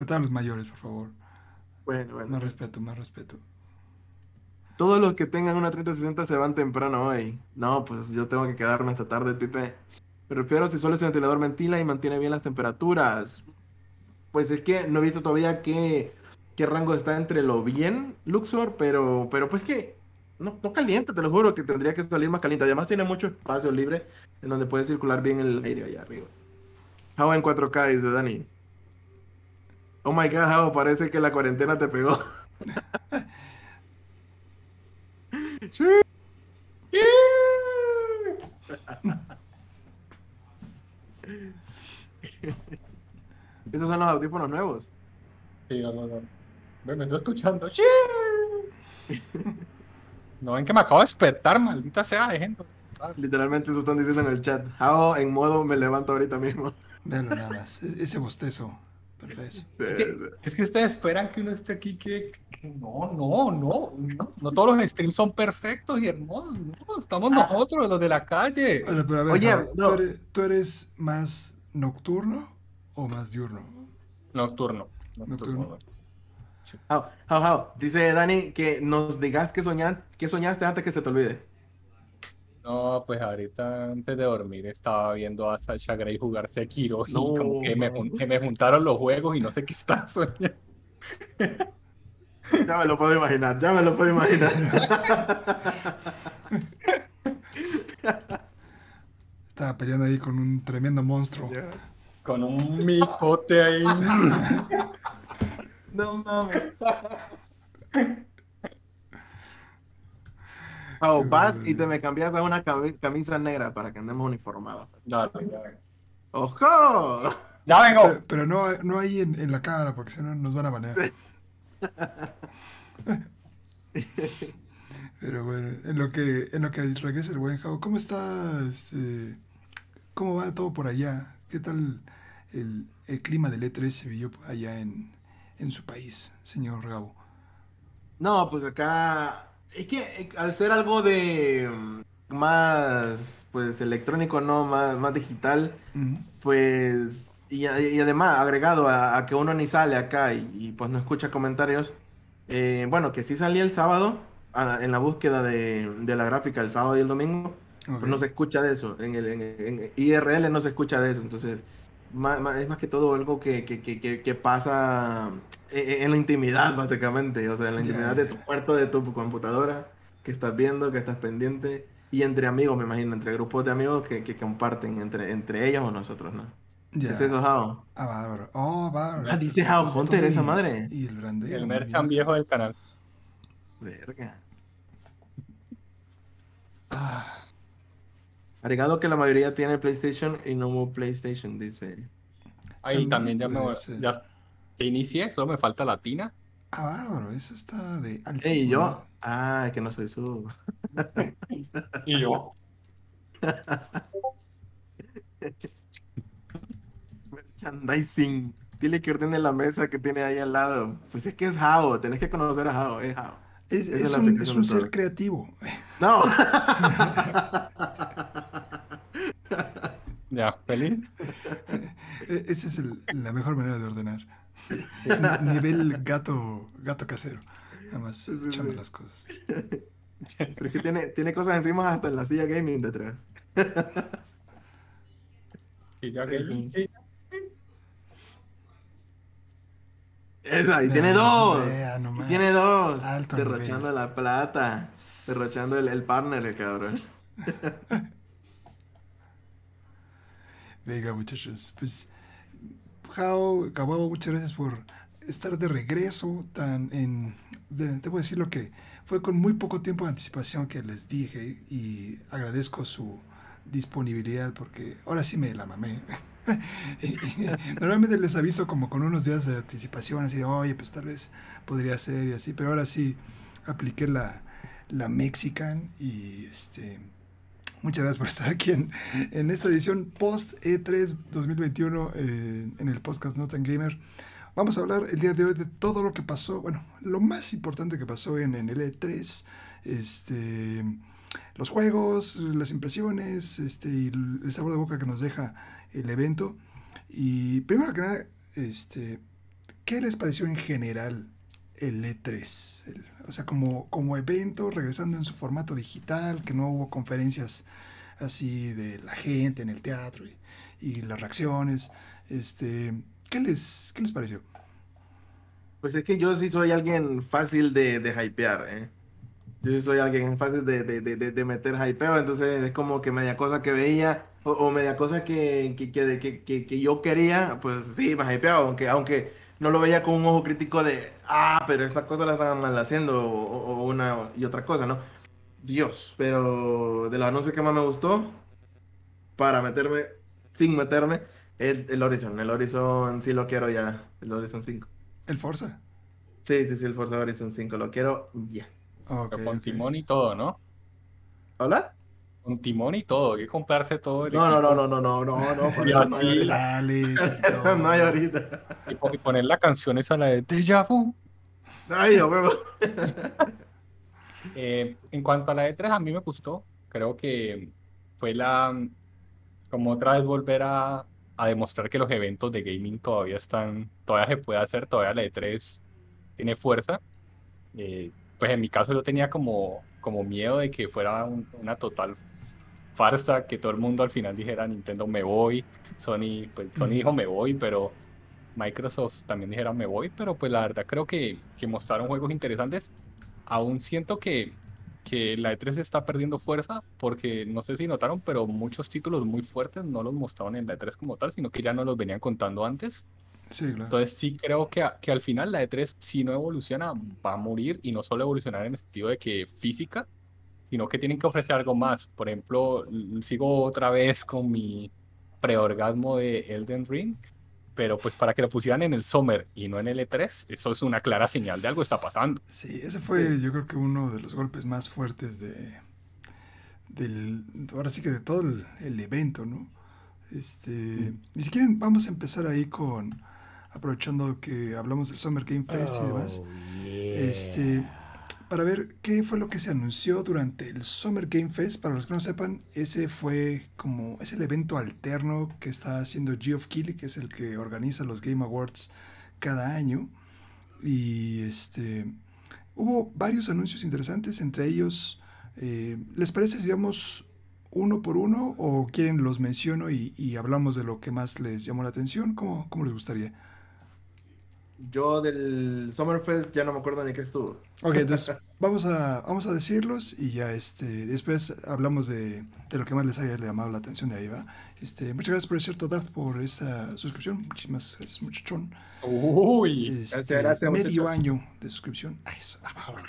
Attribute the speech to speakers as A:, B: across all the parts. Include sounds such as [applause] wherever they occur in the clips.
A: Respeta a los mayores, por favor.
B: Bueno, bueno.
A: Más respeto, más respeto.
B: Todos los que tengan una 3060 se van temprano hoy. No, pues yo tengo que quedarme esta tarde, Pipe. Me refiero a si solo ese ventilador ventila y mantiene bien las temperaturas. Pues es que no he visto todavía qué, qué rango está entre lo bien, Luxor, pero, pero pues que no, no calienta, te lo juro, que tendría que salir más caliente. Además tiene mucho espacio libre en donde puede circular bien el aire allá arriba. How en 4K, dice Dani. Oh my god, How, parece que la cuarentena te pegó. Sí. [laughs] Esos son los audífonos nuevos.
C: Sí, no, no, no. Me estoy escuchando. ¡Sí! [laughs] [laughs] No ven que me acabo de despertar, maldita sea de gente.
B: Literalmente eso están diciendo en el chat. How en modo me levanto ahorita mismo.
A: Véalo nada más. E- Ese bostezo. Perfecto.
B: Sí,
C: Es que,
B: sí.
C: es que ustedes esperan que uno esté aquí que, que no, no, no, no, no todos los streams son perfectos y hermosos, no, estamos nosotros, los de la calle.
A: O sea, pero a ver,
B: Oye,
A: ¿tú, eres, tú eres más nocturno o más diurno?
C: Nocturno.
A: Nocturno.
B: How, how, how. Dice Dani que nos digas que, soñan, que soñaste antes que se te olvide.
C: No, pues ahorita antes de dormir estaba viendo a Sasha Grey jugar Sekiro y
B: No,
C: como que me, jun- me juntaron los juegos y no sé qué está soñando.
B: Ya me lo puedo imaginar, ya me lo puedo imaginar.
A: Estaba peleando ahí con un tremendo monstruo.
C: Con un micote ahí. [laughs]
B: No mames. Oh, vas y te me cambias a una cami- camisa negra para que andemos uniformados.
C: Dale.
B: ¡Ojo!
C: ¡Ya vengo!
A: Pero, pero no, no ahí en, en la cámara, porque si no nos van a banear. [laughs] Pero bueno, en lo que, en lo que regresa el buen Jao, ¿cómo está? Este, ¿Cómo va todo por allá? ¿Qué tal el, el clima del E3 se vivió allá en, en su país, señor Gabo?
B: No, pues acá es que eh, al ser algo de mm, más pues electrónico, no, más, más digital,
A: Ujú.
B: pues y, a- y además agregado a, a que uno ni sale acá y, y, pues no escucha comentarios, eh, bueno, que sí salí el sábado ah, en la búsqueda de, de la gráfica el sábado y el domingo,
A: Ok.
B: pues no se escucha de eso, en el en, en IRL no se escucha de eso, entonces ma- ma- es más que todo algo que, que, que, que, que pasa en, en la intimidad básicamente, o sea, en la intimidad de
A: ya.
B: tu cuarto, de tu computadora, que estás viendo, que estás pendiente, y entre amigos, me imagino, entre grupos de amigos que, que comparten entre, entre ellos o nosotros, ¿no? ¿Qué es eso, Jao?
A: Ah, bárbaro. Oh, bárbaro.
B: Ah, dice Jao Hunter,
A: todo
B: esa
A: y-
B: madre.
A: Y el brandeo.
C: El merchan viejo del canal.
B: Verga.
C: Ah,
B: Agregado que la mayoría tiene PlayStation y no hubo PlayStation, dice.
C: Ahí
A: También
C: también ya me ya, ya inicié, solo me falta latina.
A: Ah, bárbaro. Eso está de altísimo.
B: Ey,
A: nivel.
B: yo. Ah, es que no soy su.
C: Y yo.
B: Merchandising. Dile que ordene la mesa que tiene ahí al lado. Pues es que es Jao, tenés que conocer a Jao, es Jao.
A: Es, un, es un ser creativo.
B: No. [laughs]
C: Ya, feliz. [laughs]
A: E- Esa es el- la mejor manera de ordenar. Nivel gato, gato casero. Nada más echando
B: sí.
A: las cosas. [laughs]
B: Pero es que tiene, tiene cosas encima hasta en la silla gaming detrás. [laughs]
C: Y ya que
B: Sí.
C: sí.
B: Esa, y tiene dos. Y tiene dos.
A: Alto
B: Derrochando
A: nivel.
B: la plata. Derrochando el, el partner, el cabrón.
A: Venga, muchachos. Pues, Jao, Gabo, muchas gracias por estar de regreso. Tan en, de- debo decirlo que fue con muy poco tiempo de anticipación que les dije y agradezco su disponibilidad porque ahora sí me la mamé. [laughs] Normalmente les aviso como con unos días de anticipación, así de, oye, pues tal vez podría ser y así, pero ahora sí apliqué la, la Mexican y este... Muchas gracias por estar aquí en, esta edición post E3 2021 eh, en el podcast Notan Gamer. Vamos a hablar el día de hoy de todo lo que pasó, bueno, lo más importante que pasó en, el E3, este, los juegos, las impresiones este, y el sabor de boca que nos deja el evento. Y primero que nada, este, ¿qué les pareció en general el E3? El- o sea, como, como evento, regresando en su formato digital, que no hubo conferencias así de la gente en el teatro y, las reacciones. Este, ¿qué, les, ¿Qué les pareció?
B: Pues es que yo sí soy alguien fácil de, de hypear, ¿eh? Yo sí soy alguien fácil de, de, de, de- meter hypeo, entonces es como que media cosa que veía o, media cosa que, que, que- que yo quería, pues sí, me hypeaba, aunque, aunque no lo veía con un ojo crítico de, ah, pero esta cosa la están mal haciendo o, una y otra cosa, ¿no? Dios, pero de los anuncios que más me gustó, para meterme, sin meterme, el, el Horizon. El Horizon sí lo quiero ya, el Horizon 5.
A: ¿El Forza?
B: Sí, sí, sí, el Forza Horizon 5, lo quiero ya.
A: Ok,
C: Pero con
A: ok.
C: timón y todo, ¿no?
B: ¿Hola?
C: Con timón y todo, hay que comprarse todo el
B: No, no, no, no, no, no, no, no, [laughs] por eso no hay ahorita. [laughs] No hay ahorita.
C: y po- y poner la canción esa, la de Deja Vu.
B: Ay, mío. [laughs]
C: Eh, en cuanto a la E3, a mí me gustó. Creo que fue la. Como otra vez volver a, a demostrar que los eventos de gaming todavía están. Todavía se puede hacer, todavía la E3 tiene fuerza. Eh, pues en mi caso yo tenía como, como miedo de que fuera un- una total farsa, que todo el mundo al final dijera Nintendo me voy, Sony, pues Sony dijo me voy, pero Microsoft también dijera me voy, pero pues la verdad creo que, que mostraron juegos interesantes. Aún siento que, que la E3 está perdiendo fuerza porque no sé si notaron, pero muchos títulos muy fuertes no los mostraron en la E3 como tal, sino que ya no los venían contando antes.
A: Sí, claro.
C: Entonces sí creo que, que al final la E3 si no evoluciona va a morir y no solo evolucionar en el sentido de que física, sino que tienen que ofrecer algo más. Por ejemplo, sigo otra vez con mi preorgasmo de Elden Ring, pero pues para que lo pusieran en el Summer y no en el E3, eso es una clara señal de algo está pasando.
A: Sí, ese fue yo creo que uno de los golpes más fuertes de del ahora sí que de todo el, el evento, ¿no? Este, y si quieren vamos a empezar ahí con aprovechando que hablamos del Summer Game Fest y demás. Este, para ver qué fue lo que se anunció durante el Summer Game Fest. Para los que no sepan, ese fue como, es el evento alterno que está haciendo Geoff Keighley, que es el que organiza los Game Awards cada año. Y este, hubo varios anuncios interesantes, entre ellos, eh, ¿les parece si vamos uno por uno o quieren los menciono y, y hablamos de lo que más les llamó la atención? ¿Cómo, cómo les gustaría?
B: Yo del Summerfest ya no me acuerdo ni qué estuvo.
A: Ok, entonces [laughs] vamos a, vamos a decirlos y ya este, después hablamos de, de lo que más les haya llamado la atención de ahí, ¿va? Este, muchas gracias por cierto Darth por esta suscripción. Muchísimas gracias, muchachón.
C: Uy,
A: Este,
B: gracias,
A: medio
B: muchachos.
A: año de suscripción. Ay, eso, ah, bárbaro.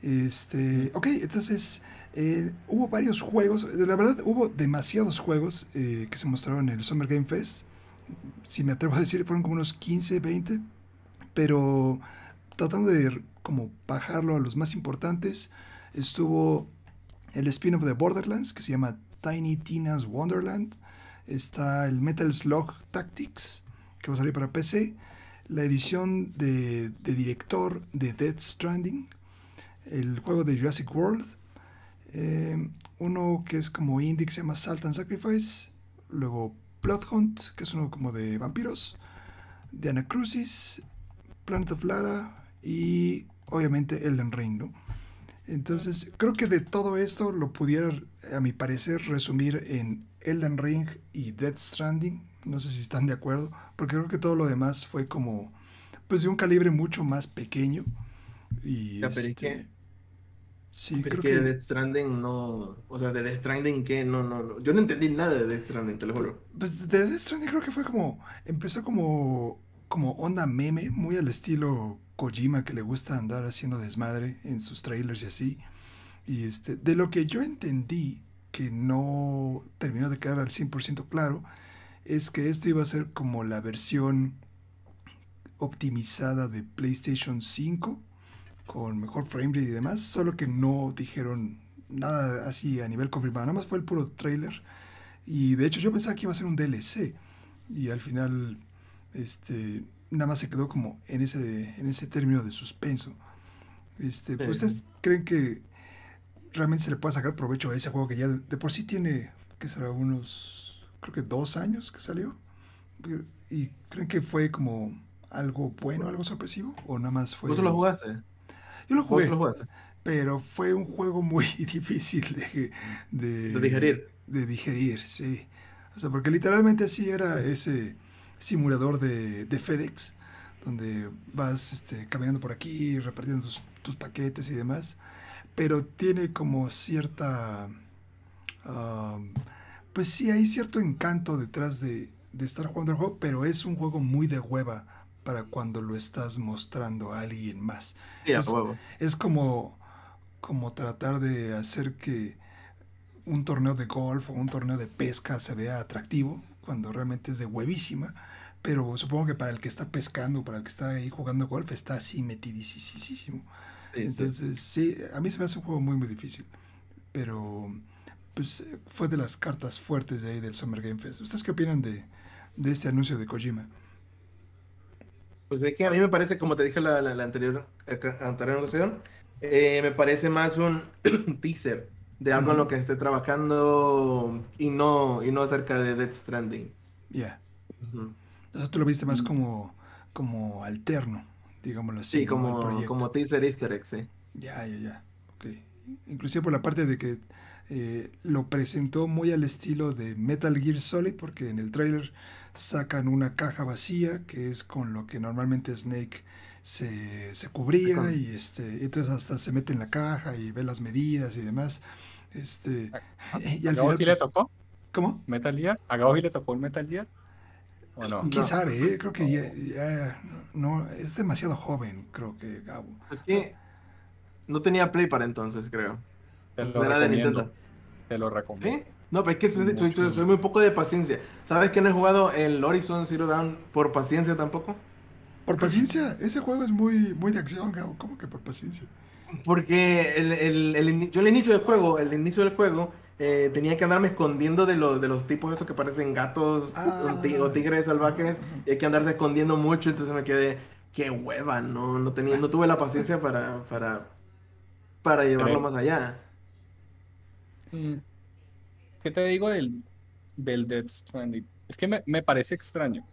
A: Este, ok, entonces eh, hubo varios juegos, la verdad hubo demasiados juegos eh, que se mostraron en el Summer Game Fest. Si me atrevo a decir, fueron como unos 15, 20, pero tratando de como bajarlo a los más importantes, estuvo el spin-off de Borderlands que se llama Tiny Tina's Wonderland. Está el Metal Slug Tactics que va a salir para PC. La edición de, de director de Death Stranding. El juego de Jurassic World. eh, uno que es como indie que se llama Salt and Sacrifice. Luego Blood Hunt, que es uno como de vampiros. De Anacrucis. Planet of Lara. Y obviamente Elden Ring, ¿no? Entonces, creo que de todo esto lo pudiera, a mi parecer, resumir en Elden Ring y Death Stranding. No sé si están de acuerdo, porque creo que todo lo demás fue como, pues de un calibre mucho más pequeño. Y
B: Ya,
A: este, sí,
B: Pero
A: creo
B: que
A: que,
B: Death Stranding no. O sea, de Death Stranding, ¿qué? No, no, no. Yo no entendí nada de Death Stranding, te lo juro.
A: pues de Death Stranding creo que fue como, empezó como, como onda meme, muy al estilo Kojima que le gusta andar haciendo desmadre en sus trailers y así. Y este, de lo que yo entendí, que no terminó de quedar al 100% claro, es que esto iba a ser como la versión optimizada de PlayStation 5, con mejor framerate y demás, solo que no dijeron nada así a nivel confirmado, nada más fue el puro trailer. Y de hecho yo pensaba que iba a ser un DLC, y al final este, nada más se quedó como en ese, en ese término de suspenso. Este,
B: Sí.
A: ¿Ustedes creen que realmente se le puede sacar provecho a ese juego que ya de por sí tiene, que será unos, creo que dos años que salió? ¿Y creen que fue como algo bueno, algo sorpresivo? ¿O nada más fue.?
B: ¿Vos lo jugaste?
A: Yo lo
B: ¿Vos
A: jugué,
B: lo
A: pero fue un juego muy [laughs] difícil de,
B: De digerir.
A: de digerir, sí. O sea, porque literalmente sí era ese simulador de, de FedEx, donde vas este, caminando por aquí, repartiendo tus, tus paquetes y demás, pero tiene como cierta... um, pues sí, hay cierto encanto detrás de, de estar jugando el juego, pero es un juego muy de hueva para cuando lo estás mostrando a alguien más.
B: Sí, a
A: Es, es como, como tratar de hacer que un torneo de golf o un torneo de pesca se vea atractivo cuando realmente es de huevísima. Pero supongo que para el que está pescando, para el que está ahí jugando golf, está así metidísimo. Entonces, sí, a mí se me hace un juego muy, muy difícil. Pero, pues, fue de las cartas fuertes de ahí del Summer Game Fest. ¿Ustedes qué opinan de, de este anuncio de Kojima?
B: Pues es que a mí me parece, como te dije la, la, la anterior, anterior ocasión, eh, me parece más un [clears throat] teaser de algo en lo que esté trabajando y no, y no acerca de Death Stranding.
A: Ya. Entonces tú lo viste más como, como alterno, digámoslo así,
B: Sí, como, como teaser easter egg, sí.
A: Ya, ya, ya. Ok. Inclusive por la parte de que eh, lo presentó muy al estilo de Metal Gear Solid, porque en el tráiler sacan una caja vacía, que es con lo que normalmente Snake se, se cubría, y este, entonces hasta se mete en la caja y ve las medidas y demás. Este, y
C: ¿A
A: al
C: Gabo
A: final,
C: sí le
A: pues,
C: tocó
A: ¿cómo?
C: Metal Gear? ¿A Gabo sí le tocó el Metal Gear? ¿O no?
A: ¿Quién
B: No.
A: sabe? eh? Creo que ya, ya no, es demasiado joven, creo que Gabo.
B: Es que no tenía Play para entonces, creo. Era de. Nintendo.
C: Te lo recomiendo.
B: ¿Sí? No, pero es que soy, soy-
C: Mucho.
B: soy- soy muy poco de paciencia. ¿Sabes que no he jugado el Horizon Zero Dawn por paciencia tampoco?
A: Por paciencia, ese juego es muy, muy de acción, Gabo. ¿Cómo que por paciencia?
B: Porque el, el- el yo al inicio del juego, el inicio del juego, eh, tenía que andarme escondiendo de los, de los tipos estos que parecen gatos
A: Ah.
B: o, ti- o tigres salvajes. Y hay que andarse escondiendo mucho, entonces me quedé, qué hueva, no, no tenía, no tuve la paciencia para, para, para llevarlo
C: Pero-
B: más allá.
C: Mm, ¿Qué te digo del, del Death Stranding? Es que me, me parece extraño.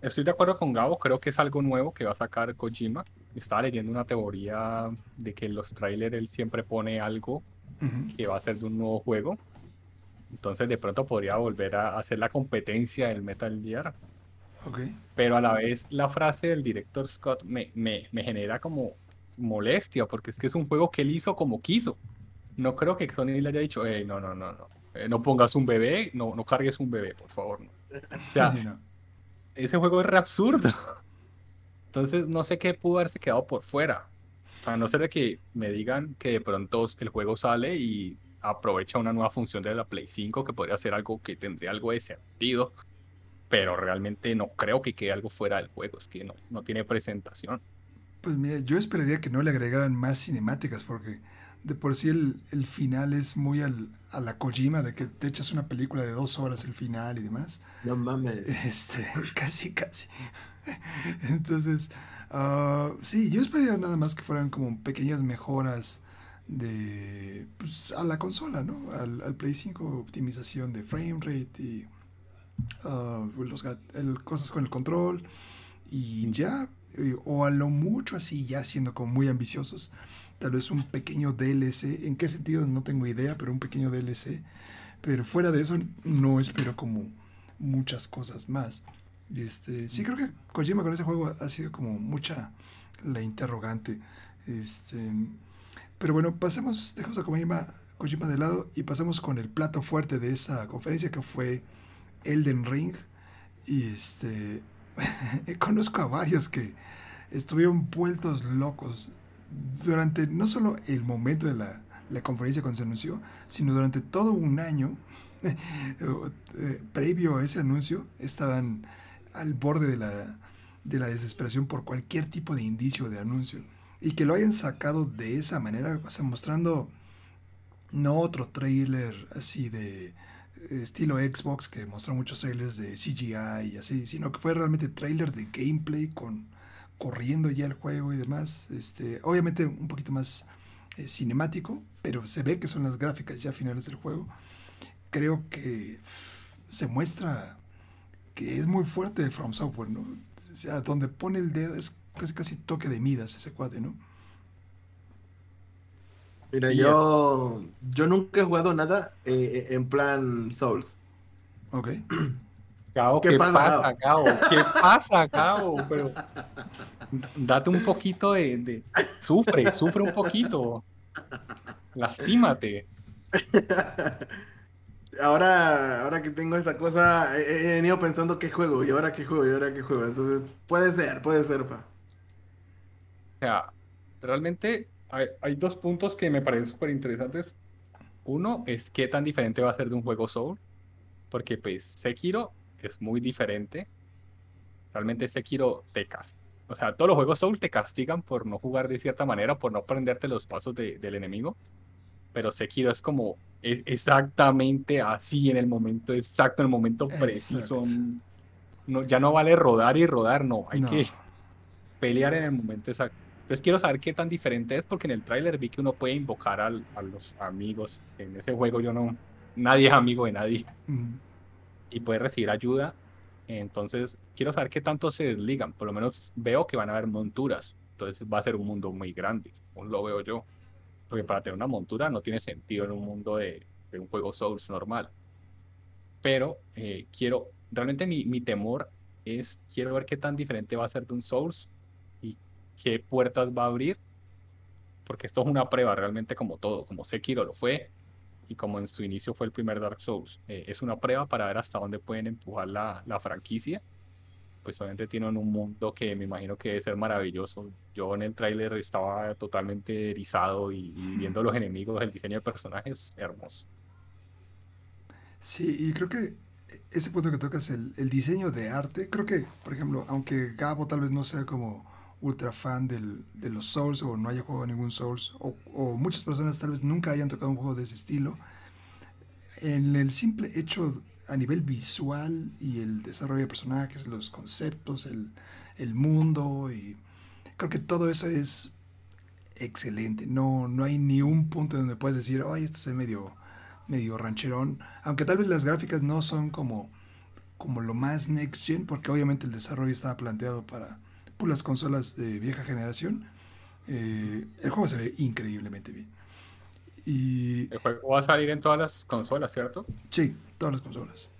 C: Estoy de acuerdo con Gabo, creo que es algo nuevo que va a sacar Kojima. Estaba leyendo una teoría de que en los trailers él siempre pone algo que va a ser de un nuevo juego. Entonces de pronto podría volver a hacer la competencia del Metal Gear.
A: Ok.
C: Pero a la vez la frase del director Scott me, me, me genera como molestia, porque es que es un juego que él hizo como quiso. No creo que Sony le haya dicho, "Ey, no, no, no, no, eh, no pongas un bebé, no, no cargues un bebé, por favor. no". O sea, [laughs]
A: Sí, no.
C: ese juego es re absurdo. [laughs] Entonces no sé qué pudo haberse quedado por fuera. A no ser de que me digan que de pronto el juego sale y aprovecha una nueva función de la Play 5 que podría ser algo que tendría algo de sentido. Pero realmente no creo que quede algo fuera del juego. Es que no, no tiene presentación.
A: Pues mira, yo esperaría que no le agregaran más cinemáticas porque de por sí el, el final es muy al, a la Kojima de que te echas una película de dos horas el final y demás.
B: No mames. [laughs]
A: Este, casi, casi. Entonces, ah, sí, yo esperaría nada más que fueran como pequeñas mejoras de pues, a la consola, ¿no? Al, al Play 5, optimización de frame rate y ah, los, el- cosas con el control y ya, eh, o a lo mucho así, ya siendo como muy ambiciosos, tal vez un pequeño DLC, ¿en qué sentido? No tengo idea, pero un pequeño DLC, pero fuera de eso no espero como muchas cosas más. Este, sí creo que Kojima con ese juego ha sido como mucha la interrogante. Este, pero bueno, pasemos, dejemos a Kojima, Kojima de lado y pasemos con el plato fuerte de esa conferencia que fue Elden Ring. Y este, [laughs] conozco a varios que estuvieron vueltos locos durante no solo el momento de la, la conferencia cuando se anunció, sino durante todo un año [laughs] eh, previo a ese anuncio estaban al borde de la, de la desesperación por cualquier tipo de indicio de anuncio. Y que lo hayan sacado de esa manera, mostrando no otro trailer así de eh, estilo Xbox que mostró muchos trailers de CGI y así, sino que fue realmente trailer de gameplay con corriendo ya el juego y demás. Este, obviamente un poquito más eh, cinemático, pero se ve que son las gráficas ya finales del juego. Creo que se muestra que es muy fuerte de From Software, ¿no? O sea, donde pone el dedo es casi casi toque de Midas ese cuate, ¿no?
B: Mira, yo, yo nunca he jugado nada eh, en plan Souls.
A: Ok. [clears throat]
C: Gao,
B: ¿Qué
C: ¿qué,
B: pasa,
C: Gao? ¿Qué pasa, Gao? Pero date un poquito de, de- Sufre, sufre un poquito. Lastímate.
B: Ahora, ahora que tengo esta cosa, he, he venido pensando qué juego, y ahora qué juego, y ahora qué juego. Entonces, puede ser, puede ser, pa.
C: O sea, realmente hay, hay dos puntos que me parecen súper interesantes. Uno es qué tan diferente va a ser de un juego Soul. Porque pues Sekiro es muy diferente. Realmente Sekiro te castiga. O sea, todos los juegos Soul te castigan por no jugar de cierta manera, por no aprenderte los pasos de- del enemigo. Pero Sekiro es como es exactamente así en el momento exacto, en el momento preciso. No, ya no vale rodar y rodar, no. Hay
A: No.
C: que pelear en el momento exacto. Entonces quiero saber qué tan diferente es, porque en el tráiler vi que uno puede invocar al- a los amigos. En ese juego yo no, nadie es amigo de nadie
A: Mm.
C: Y puede recibir ayuda. Entonces quiero saber qué tanto se desligan. Por lo menos veo que van a haber monturas. Entonces va a ser un mundo muy grande. Aún lo veo yo. Porque para tener una montura no tiene sentido en un mundo de, de un juego Souls normal. Pero eh, quiero, realmente mi, mi temor es, quiero ver qué tan diferente va a ser de un Souls y qué puertas va a abrir. Porque esto es una prueba realmente como todo, como Sekiro lo fue y como en su inicio fue el primer Dark Souls. Eh, es una prueba para ver hasta dónde pueden empujar la, la franquicia. Pues obviamente tienen un mundo que me imagino que debe ser maravilloso. Yo en el tráiler estaba totalmente erizado y, y [laughs] viendo los enemigos, el diseño de personajes, hermoso.
A: Sí, y creo que ese punto que tocas, el, el diseño de arte, creo que, por ejemplo, aunque Gabo tal vez no sea como ultra fan del- de los Souls o no haya jugado ningún Souls, o, o muchas personas tal vez nunca hayan tocado un juego de ese estilo, en el simple hecho a nivel visual y el desarrollo de personajes, los conceptos, el, el mundo, y creo que todo eso es excelente. No, no hay ni un punto donde puedes decir, ay, esto es medio medio rancherón, aunque tal vez las gráficas no son como, como lo más next gen, porque obviamente el desarrollo estaba planteado para las consolas de vieja generación. eh, el juego se ve increíblemente bien. Y
C: El juego va a salir en todas las consolas, ¿cierto?
A: sí, todas las consolas.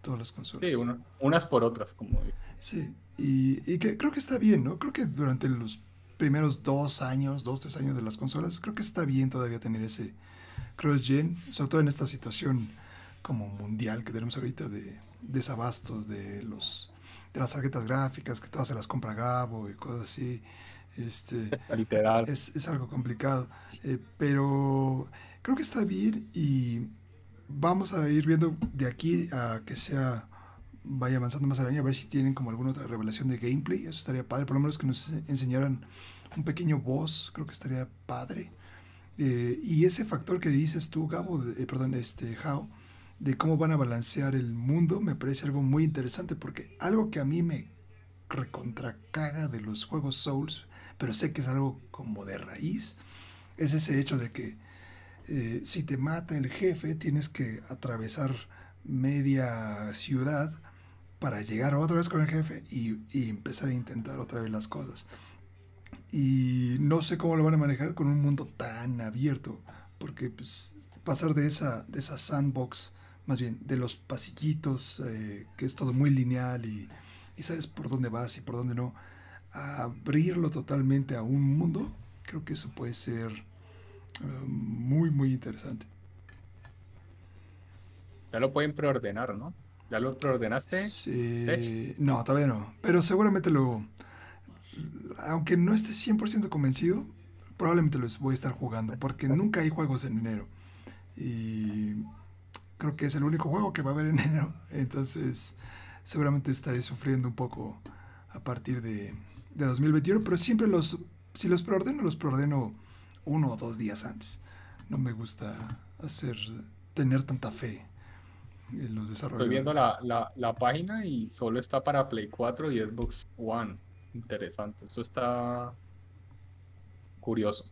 A: Todas las consolas.
C: Sí, uno- unas por otras, como
A: Sí, y, y que creo que está bien, ¿no? Creo que durante los primeros dos años, dos, tres años de las consolas, creo que está bien todavía tener ese cross-gen, sobre todo en esta situación como mundial que tenemos ahorita de desabastos de los de las tarjetas gráficas, que todas se las compra Gabo y cosas así. Este, [laughs]
C: literal.
A: es, es algo complicado, eh, pero creo que está bien y vamos a ir viendo de aquí a que sea vaya avanzando más al año a ver si tienen como alguna otra revelación de gameplay, eso estaría padre, por lo menos que nos enseñaran un pequeño boss, creo que estaría padre. Eh, y ese factor que dices tú, Gabo, eh, perdón, este, How, de cómo van a balancear el mundo, me parece algo muy interesante, porque algo que a mí me recontracaga de los juegos Souls, pero sé que es algo como de raíz, es ese hecho de que eh, si te mata el jefe, tienes que atravesar media ciudad para llegar otra vez con el jefe y, y empezar a intentar otra vez las cosas. Y no sé cómo lo van a manejar con un mundo tan abierto, porque pues, pasar de esa, de esa sandbox, más bien de los pasillitos, eh, que es todo muy lineal y, y sabes por dónde vas y por dónde no, a abrirlo totalmente a un mundo, creo que eso puede ser eh, muy, muy interesante.
C: Ya lo pueden preordenar, ¿no? ¿Ya lo preordenaste?
A: Sí, no, todavía no. Pero seguramente lo. Aunque no esté 100% convencido, probablemente los voy a estar jugando. Porque nunca hay juegos en enero. Y creo que es el único juego que va a haber en enero. [laughs] Entonces, seguramente estaré sufriendo un poco a partir de, de 2021. Pero siempre los. Si los preordeno, los preordeno uno o dos días antes. No me gusta hacer. tener tanta fe en los desarrolladores.
C: Estoy viendo la, la, la página y solo está para Play 4 y Xbox One. Interesante. Esto está curioso.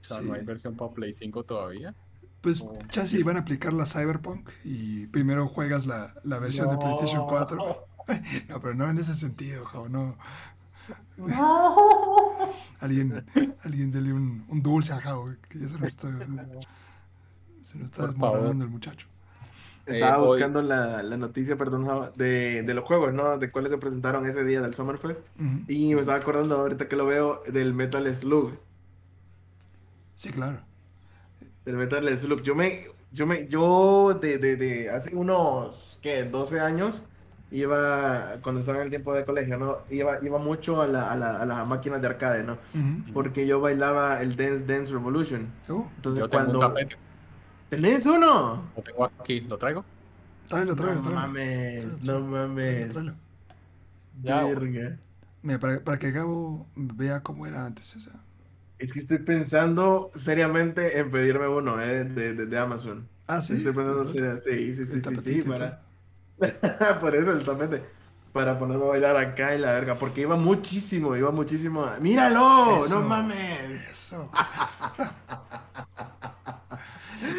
C: O sea, no hay versión para Play 5 todavía.
A: Pues
C: Oh.
A: chance van a aplicar la Cyberpunk y primero juegas la, la versión de PlayStation 4 [laughs] No, pero no en ese sentido, Jao, no. Alguien, alguien dele un, un dulce a Jao, que ya se nos está, se nos está desmoronando el muchacho.
B: Estaba
C: Eh, hoy-
B: buscando la, la noticia, perdón, de, de los juegos, ¿no? De cuáles se presentaron ese día del Summerfest.
A: Ujú.
B: Y me estaba acordando ahorita que lo veo del Metal Slug.
A: Sí, claro.
B: Del Metal Slug. Yo me, yo me, yo de, de, de hace unos, ¿qué? 12 años, iba, cuando estaba en el tiempo de colegio, ¿no? Iba, iba mucho a la, a la, a las máquinas de arcade, ¿no? Porque yo bailaba el Dance Dance Revolution.
A: Oh,
B: Entonces
C: Yo tengo un
B: cuando...
C: tapete,
B: ¿Tenés uno?
C: lo tengo aquí, ¿lo traigo?
A: tráelo, tráelo,
B: No
A: tráelo.
B: mames,
A: Tráelo,
B: no mames.
A: tráelo.
C: Ya,
B: Verga.
A: Mira, para, para que Gabo vea cómo era antes. O sea.
B: Es que estoy pensando seriamente en pedirme uno, eh, de, de, de Amazon.
A: Ah, sí.
B: Estoy pensando seria- sí, sí, sí, sí, sí, para... [laughs] Por eso el tapete. Para ponerme a bailar acá y la verga. Porque iba muchísimo, iba muchísimo. a- ¡Míralo!
A: Eso.
B: ¡No mames!
A: Eso.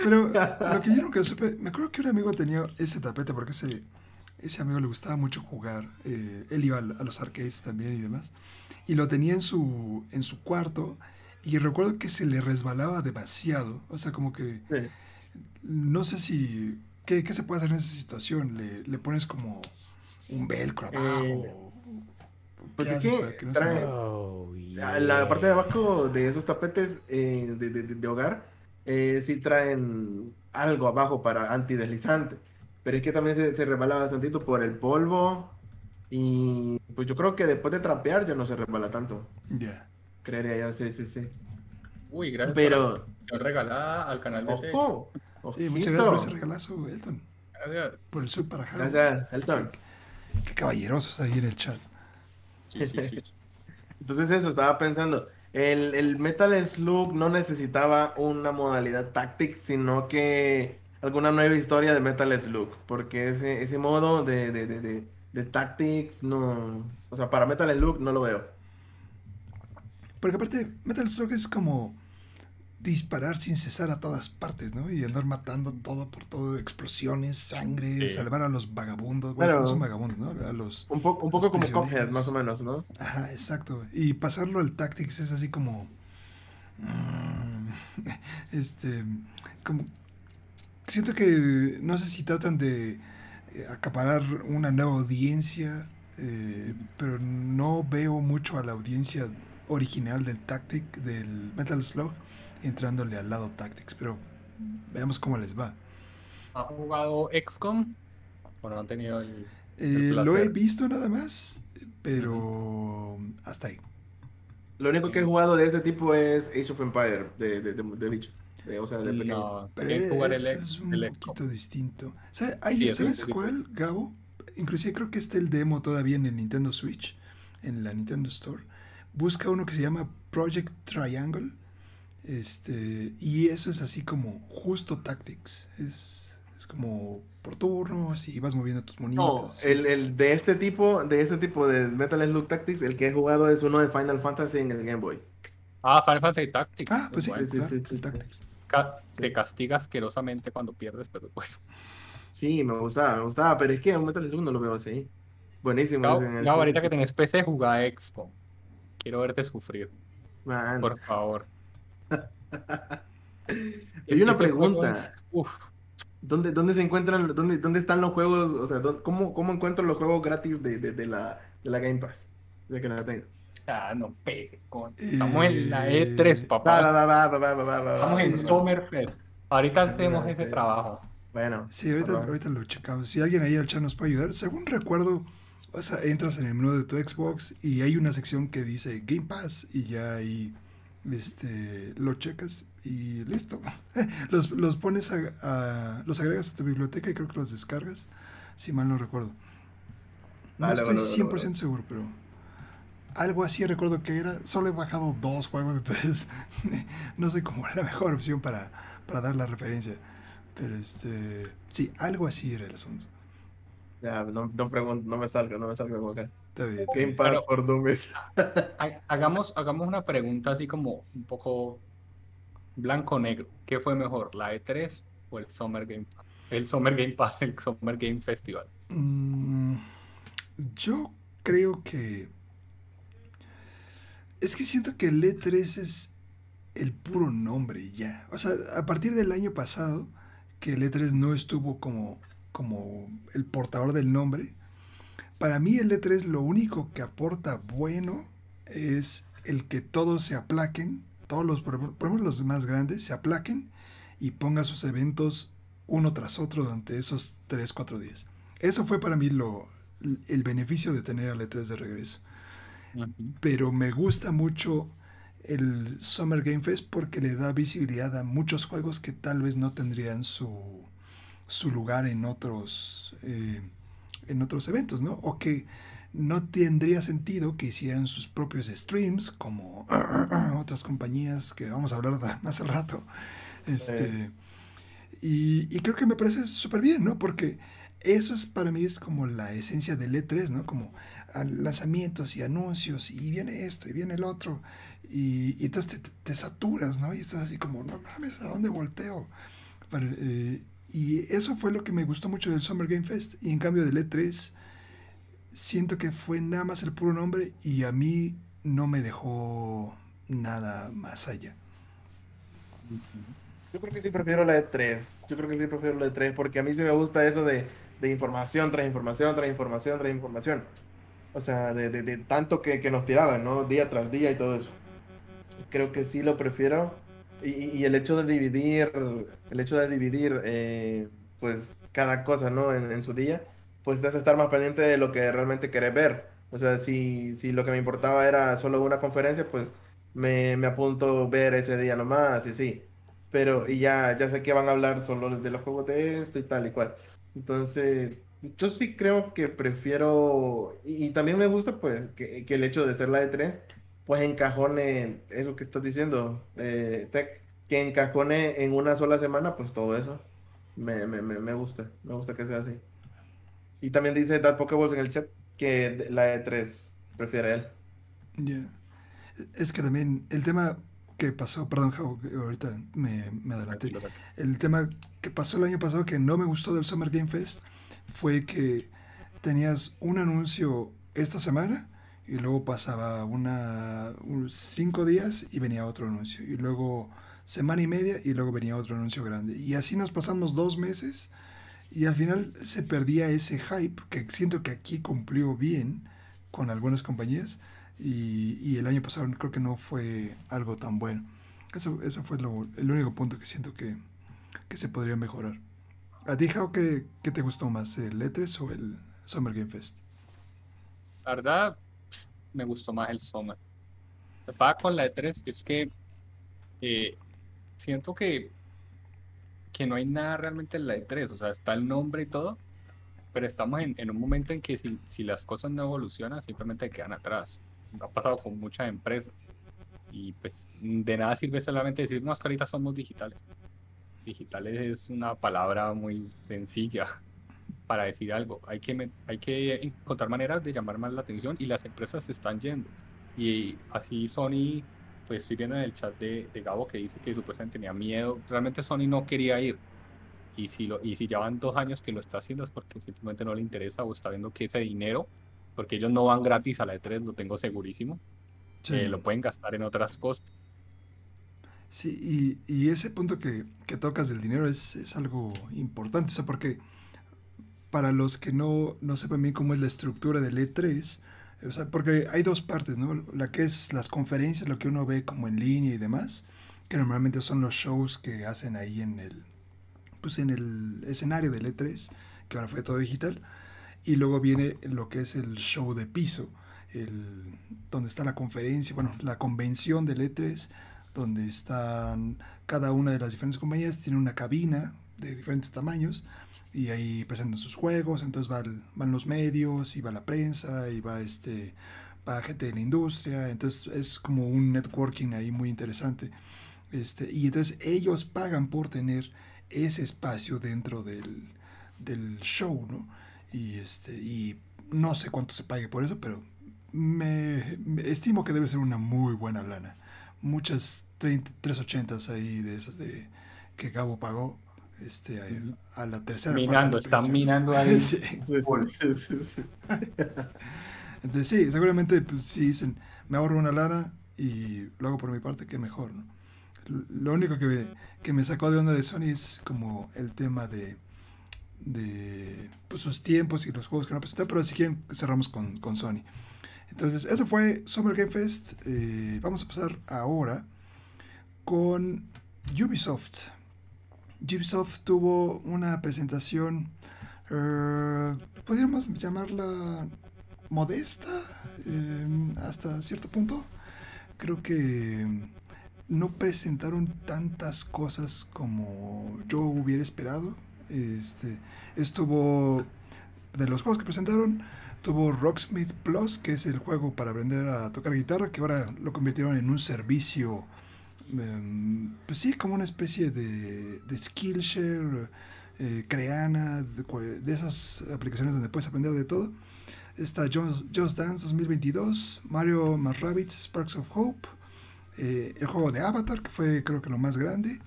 A: Pero lo que yo nunca supe, me acuerdo que un amigo tenía ese tapete porque ese, ese amigo le gustaba mucho jugar. eh, él iba al- a los arcades también y demás. Y lo tenía en su, en su cuarto y recuerdo que se le resbalaba demasiado. O sea, como que
B: Sí.
A: no sé si... ¿Qué, qué se puede hacer en esa situación? ¿Le, le pones como un velcro abajo?
B: Eh, pues
A: ¿Qué
B: es que
A: no
B: trae-?
D: Oh,
B: La parte de abajo de esos tapetes eh, de, de- de- de hogar eh, sí traen algo abajo para antideslizante. Pero es que también se, se resbala bastantito por el polvo. Y pues yo creo que después de trapear ya no se resbala tanto.
A: Ya.
B: Creería yo, sí, sí, sí.
C: Uy, gracias por
B: Pero,
C: la suscripción regalada al canal de
B: ojo,
A: Sí, muchas
B: ojito.
A: gracias por ese regalazo, Elton.
C: Gracias.
A: Por el sub para Javo.
B: Gracias, Elton.
A: Qué caballerosos ahí en el chat.
C: Sí, sí, sí. [laughs]
B: Entonces eso, estaba pensando. El, el Metal Slug no necesitaba una modalidad Tactics, sino que alguna nueva historia de Metal Slug. Porque ese, ese modo de, de, de, de, de Tactics no... O sea, para Metal Slug no lo veo.
A: Porque aparte, Metal Slug es como disparar sin cesar a todas partes, ¿no? Y andar matando todo por todo, explosiones, sangre,
C: Sí.
A: salvar a los vagabundos. Bueno,
B: Claro.
A: no son vagabundos, ¿no? A los...
B: Un, po- un poco
A: Los
B: como
A: prisioneros.
B: más o menos, ¿no?
A: Ajá, exacto. Y pasarlo al Tactics es así como... mm, [laughs] Este... Como... Siento que no sé si tratan de eh, acaparar una nueva audiencia, eh, pero no veo mucho a la audiencia original del Tactic, del Metal Slug, entrándole al lado Tactics, pero veamos cómo les va.
C: ¿Han jugado XCOM? ¿O no han tenido el...
A: Eh, lo he visto nada más, pero hasta ahí.
B: Lo único que he jugado de ese tipo es Age of Empire, de, de, de, de bicho. De- o sea, de pequeño.
C: No,
A: Pero
C: que jugar el,
A: es,
C: ex-
A: es un
C: el
A: poquito distinto. ¿Sabe- hay-
C: Sí, es un
A: ¿Sabes cuál, Gabo? Inclusive creo que está el demo todavía en el Nintendo Switch, en la Nintendo Store. Busca uno que se llama Project Triangle. Este, y eso es así como justo Tactics. Es, es como por turnos y vas moviendo tus
B: No,
A: monitos.
B: el, el de este tipo, de este tipo de Metal Slug Tactics, el que he jugado es uno de Final Fantasy en el Game Boy.
C: Ah, Final Fantasy Tactics.
A: Ah, pues sí,
B: sí,
A: claro,
B: sí, sí.
A: Tactics.
C: ca- Te castiga asquerosamente cuando pierdes, pero bueno.
B: Sí, me gustaba, me gustaba, pero es que un Metal Slug no lo veo así. Buenísimo. En el chat,
C: ahorita que tenés PC, jugá XCOM. Quiero verte sufrir,
B: Man,
C: por favor. [laughs]
B: Hay una
C: juego
B: pregunta.
C: es- Uf,
B: ¿Dónde, dónde se encuentran, dónde, dónde están los juegos? O sea, ¿dó- ¿cómo, cómo encuentro los juegos gratis de, de, de la, de la Game Pass? De que la tengo.
C: o sea, no peces, con... Estamos en la E3,
A: Eh,
B: Va,
C: papá.
B: va, va, va, va, va, va, va,
C: Estamos en. Summerfest. Ahorita
B: Sí,
C: hacemos
B: sí.
C: ese trabajo.
B: Bueno,
A: Sí, ahorita, ahorita lo checamos. Si alguien ahí en el chat nos puede ayudar, según recuerdo, entras en el menú de tu Xbox y hay una sección que dice Game Pass y ya ahí este, lo checas y listo. [laughs] los, los pones a, a- los agregas a tu biblioteca y creo que los descargas, si mal no recuerdo. No
B: Vale,
A: estoy
B: vale, vale,
A: 100%
B: vale.
A: seguro, pero algo así recuerdo que era. Solo he bajado dos juegos, [laughs] entonces no sé cómo la mejor opción para, para dar la referencia. Pero este, sí, algo así era el asunto.
B: Ya, no, no, pregun- no me salgo, no me salgo de acá.
A: Está bien, está
B: Game. Pass
C: Pero-
B: por.
C: Ha- Hagamos, hagamos una pregunta así como un poco blanco-negro. ¿Qué fue mejor, la E3 o el Summer Game Pass? El Summer Game Pass, el Summer Game Festival.
A: Mm, Yo creo que... Es que siento que el E3 es el puro nombre ya. O sea, a partir del año pasado, que el E3 no estuvo como, como el portador del nombre, para mí el E3 lo único que aporta bueno es el que todos se aplaquen, todos los, por ejemplo, los más grandes se aplaquen y pongan sus eventos uno tras otro durante esos 3, 4 días. Eso fue para mí lo, el beneficio de tener al E3 de regreso. Pero me gusta mucho el Summer Game Fest porque le da visibilidad a muchos juegos que tal vez no tendrían su, su lugar en otros, eh, en otros eventos, ¿no? O que no tendría sentido que hicieran sus propios streams como [clears throat] otras compañías que vamos a hablar más al rato. Este, y, y, creo que me parece súper bien, ¿no? Porque eso es para mí es como la esencia del E3, ¿no? Como lanzamientos y anuncios y viene esto y viene el otro y, entonces te, saturas, ¿no? Y estás así como, no mames, ¿a dónde volteo? Eh, y eso fue lo que me gustó mucho del Summer Game Fest. Y en cambio del E3, siento que fue nada más el puro nombre y a mí no me dejó nada más allá.
B: Yo creo que sí prefiero la E3. Yo creo que sí prefiero la E3 porque a mí sí me gusta eso de, de información tras información, tras información, tras información. O sea, de, de, de tanto que, que, nos tiraban, ¿no? Día tras día y todo eso creo que sí lo prefiero. Y, el hecho de dividir, el hecho de dividir, eh, pues cada cosa, ¿no? En, su día, pues te hace estar más pendiente de lo que realmente querés ver. O sea, si, si lo que me importaba era solo una conferencia, pues me, me apunto ver ese día nomás y sí. Pero, y ya, ya sé que van a hablar solo de los juegos de esto y tal y cual. Entonces, yo sí creo que prefiero, y, también me gusta pues que, que, el hecho de ser la de tres pues encajone eso que estás diciendo, eh, que encajone en una sola semana, pues todo eso me, me, me, gusta, me gusta que sea así. Y también dice Dad Pokeballs en el chat que la E3 prefiere él.
A: Ya. Es que también el tema que pasó, perdón, ahorita me, me adelanté. El tema que pasó el año pasado que no me gustó del Summer Game Fest fue que tenías un anuncio esta semana y luego pasaba una cinco días y venía otro anuncio y luego semana y media y luego venía otro anuncio grande. Y así nos pasamos dos meses y al final se perdía ese hype que siento que aquí cumplió bien con algunas compañías y, y el año pasado creo que no fue algo tan bueno. Eso, eso fue lo, el único punto que siento que, que se podría mejorar. ¿A ti, Jao, qué, qué te gustó más, el E3 o el Summer Game Fest?
C: La verdad, me gustó más el Soma. Que pasa con la E3 es que eh, siento que, que no hay nada realmente en la E3, o sea, está el nombre y todo, pero estamos en, en un momento en que si, si, las cosas no evolucionan, simplemente quedan atrás. Ha pasado con muchas empresas. Y pues de nada sirve solamente decir, no, es que ahorita somos digitales. Digitales es una palabra muy sencilla para decir algo. Hay que, hay que encontrar maneras de llamar más la atención y las empresas se están yendo. Y así Sony, pues estoy viendo en el chat de, de Gabo que dice que supuestamente tenía miedo. Realmente Sony no quería ir. Y si, lo, y si ya van dos años que lo está haciendo es porque simplemente no le interesa o está viendo que ese dinero, porque ellos no van gratis a la E3, lo tengo segurísimo, eh, lo pueden gastar en otras cosas.
A: Sí, y, y ese punto que, que, tocas del dinero es, es algo importante, o sea, porque para los que no, no sepan bien cómo es la estructura del E3, o sea, porque hay dos partes, ¿no? La que es las conferencias, lo que uno ve como en línea y demás, que normalmente son los shows que hacen ahí en el, pues en el escenario del E3, que ahora fue todo digital, y luego viene lo que es el show de piso, el, donde está la conferencia, bueno, la convención del E3, donde están cada una de las diferentes compañías, tiene una cabina de diferentes tamaños, y ahí presentan sus juegos, entonces van, los medios, y va la prensa, y va, este, va gente de la industria, entonces es como un networking ahí muy interesante. Este, y entonces ellos pagan por tener ese espacio dentro del, del show, ¿no? Y, este, y no sé cuánto se pague por eso, pero me, estimo que debe ser una muy buena lana. Muchas 380 ahí de esas de, que Gabo pagó este, a, a la tercera.
C: Minando, están minando ahí. [laughs]
A: Sí.
B: Sí, sí, sí, sí.
A: Entonces sí, seguramente pues, si dicen, me ahorro una lana y lo hago por mi parte, que mejor, ¿no? Lo único que me, que me sacó de onda de Sony es como el tema de, de pues, sus tiempos y los juegos que no presentaron, pero si quieren cerramos con, con Sony. Entonces, eso fue Summer Game Fest. Eh, vamos a pasar ahora con Ubisoft. Ubisoft tuvo una presentación, eh, podríamos llamarla modesta eh, hasta cierto punto. Creo que no presentaron tantas cosas como yo hubiera esperado. Este, estuvo de los juegos que presentaron, tuvo Rocksmith Plus, que es el juego para aprender a tocar guitarra, que ahora lo convirtieron en un servicio, pues sí, como una especie de, de Skillshare, eh, Creana, de, esas aplicaciones donde puedes aprender de todo. Está Just, Just Dance 2022, Mario más Sparks of Hope, eh, el juego de Avatar, que fue creo que lo más grande,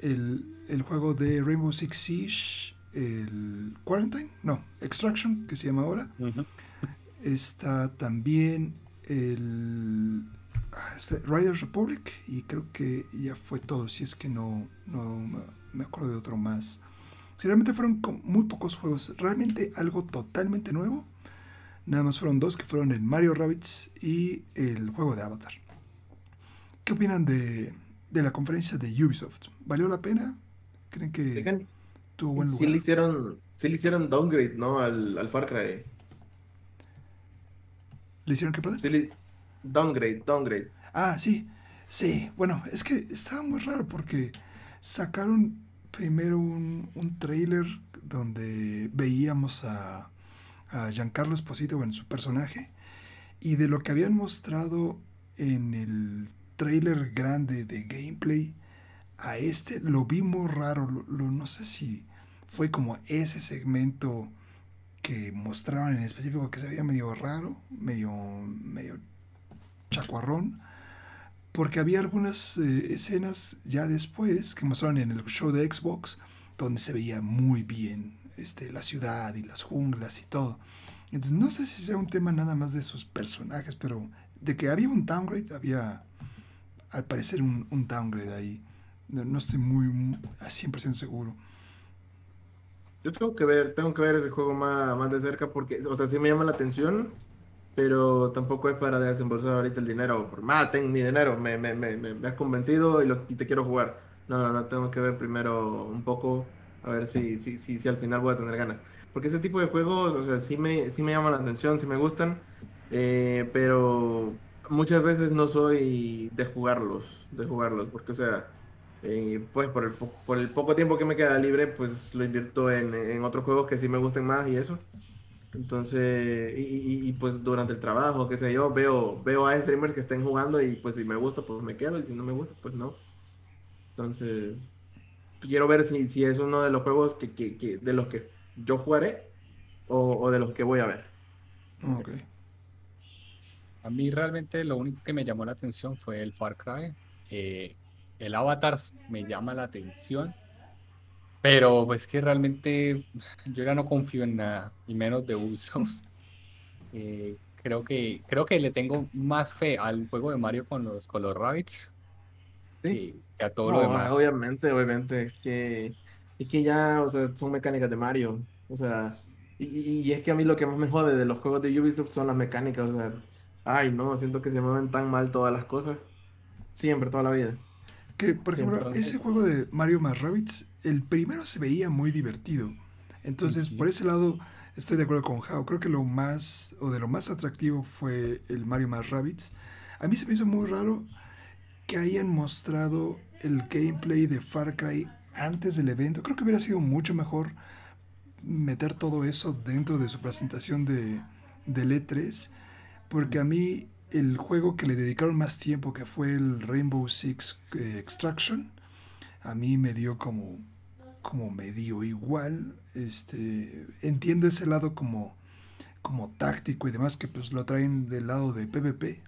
A: el, el juego de Rainbow Six Siege, el Quarantine, no, Extraction, que se llama ahora. Está también el este, Riders Republic y creo que ya fue todo, si es que no, no me- acuerdo de otro más. Si realmente fueron muy pocos juegos, realmente algo totalmente nuevo. Nada más fueron dos que fueron el Mario Rabbids y el juego de Avatar. ¿Qué opinan de, de la conferencia de Ubisoft? ¿Valió la pena? ¿Creen que
B: Fíjense,
A: tuvo buen
B: Sí
A: lugar?
B: le hicieron, sí le hicieron downgrade, ¿no? Al, al Far Cry.
A: ¿Le hicieron qué, perdón?
B: Sí le- Downgrade, downgrade.
A: Ah, sí, sí. Bueno, es que estaba muy raro porque sacaron primero un, un trailer donde veíamos a, a Giancarlo Esposito en su personaje y de lo que habían mostrado en el trailer grande de gameplay a este lo vi muy raro. Lo, no sé si fue como ese segmento que mostraban en específico que se veía medio raro, medio, medio chacuarrón, porque había algunas eh, escenas ya después que mostraron en el show de Xbox donde se veía muy bien este, la ciudad y las junglas y todo. Entonces no sé si sea un tema nada más de sus personajes, pero de que había un downgrade, había al parecer un, downgrade ahí. No, no estoy muy, muy a 100% seguro.
B: Yo tengo que ver, tengo que ver ese juego más, más de cerca porque, o sea, sí me llama la atención, pero tampoco es para desembolsar ahorita el dinero. Por más, tengo mi dinero, me, me, me, me, has convencido y, lo, y te quiero jugar. No, no, no, tengo que ver primero un poco, a ver si, si, si, si al final voy a tener ganas. Porque ese tipo de juegos, o sea, sí me, sí me llaman la atención, sí me gustan, eh, pero muchas veces no soy de jugarlos, de jugarlos, porque, o sea, eh, pues por el, po- por el poco tiempo que me queda libre, pues lo invierto en, en otros juegos que sí me gusten más y eso. Entonces, y, y- y, pues durante el trabajo, qué sé yo, veo, veo a streamers que estén jugando y pues si me gusta, pues me quedo y si no me gusta, pues no. Entonces, quiero ver si, si es uno de los juegos que, que- que- de los que yo jugaré o, o de los que voy a ver.
A: Ok.
C: A mí realmente lo único que me llamó la atención fue el Far Cry. Eh, el Avatar me llama la atención, pero pues que realmente yo ya no confío en nada, y menos de Ubisoft. [laughs] Eh, creo que, creo que le tengo más fe al juego de Mario con los, con los Rabbids
B: Sí.
C: que, a todo
B: No,
C: lo demás.
B: obviamente, obviamente, es que, es que ya, o sea, son mecánicas de Mario, o sea, y, y- es que a mí lo que más me jode de los juegos de Ubisoft son las mecánicas, o sea, ay, no, siento que se mueven tan mal todas las cosas, siempre, toda la vida.
A: Que, por ejemplo, ese juego de Mario más Rabbids, el primero se veía muy divertido. Entonces, por ese lado, estoy de acuerdo con Jao. Creo que lo más, o de lo más atractivo fue el Mario más Rabbids. A mí se me hizo muy raro que hayan mostrado el gameplay de Far Cry antes del evento. Creo que hubiera sido mucho mejor meter todo eso dentro de su presentación de, del E3. Porque a mí el juego que le dedicaron más tiempo, que fue el Rainbow Six eh, Extraction, a mí me dio como, como medio igual. Este, entiendo ese lado como, como táctico y demás, que pues lo traen del lado de PvP.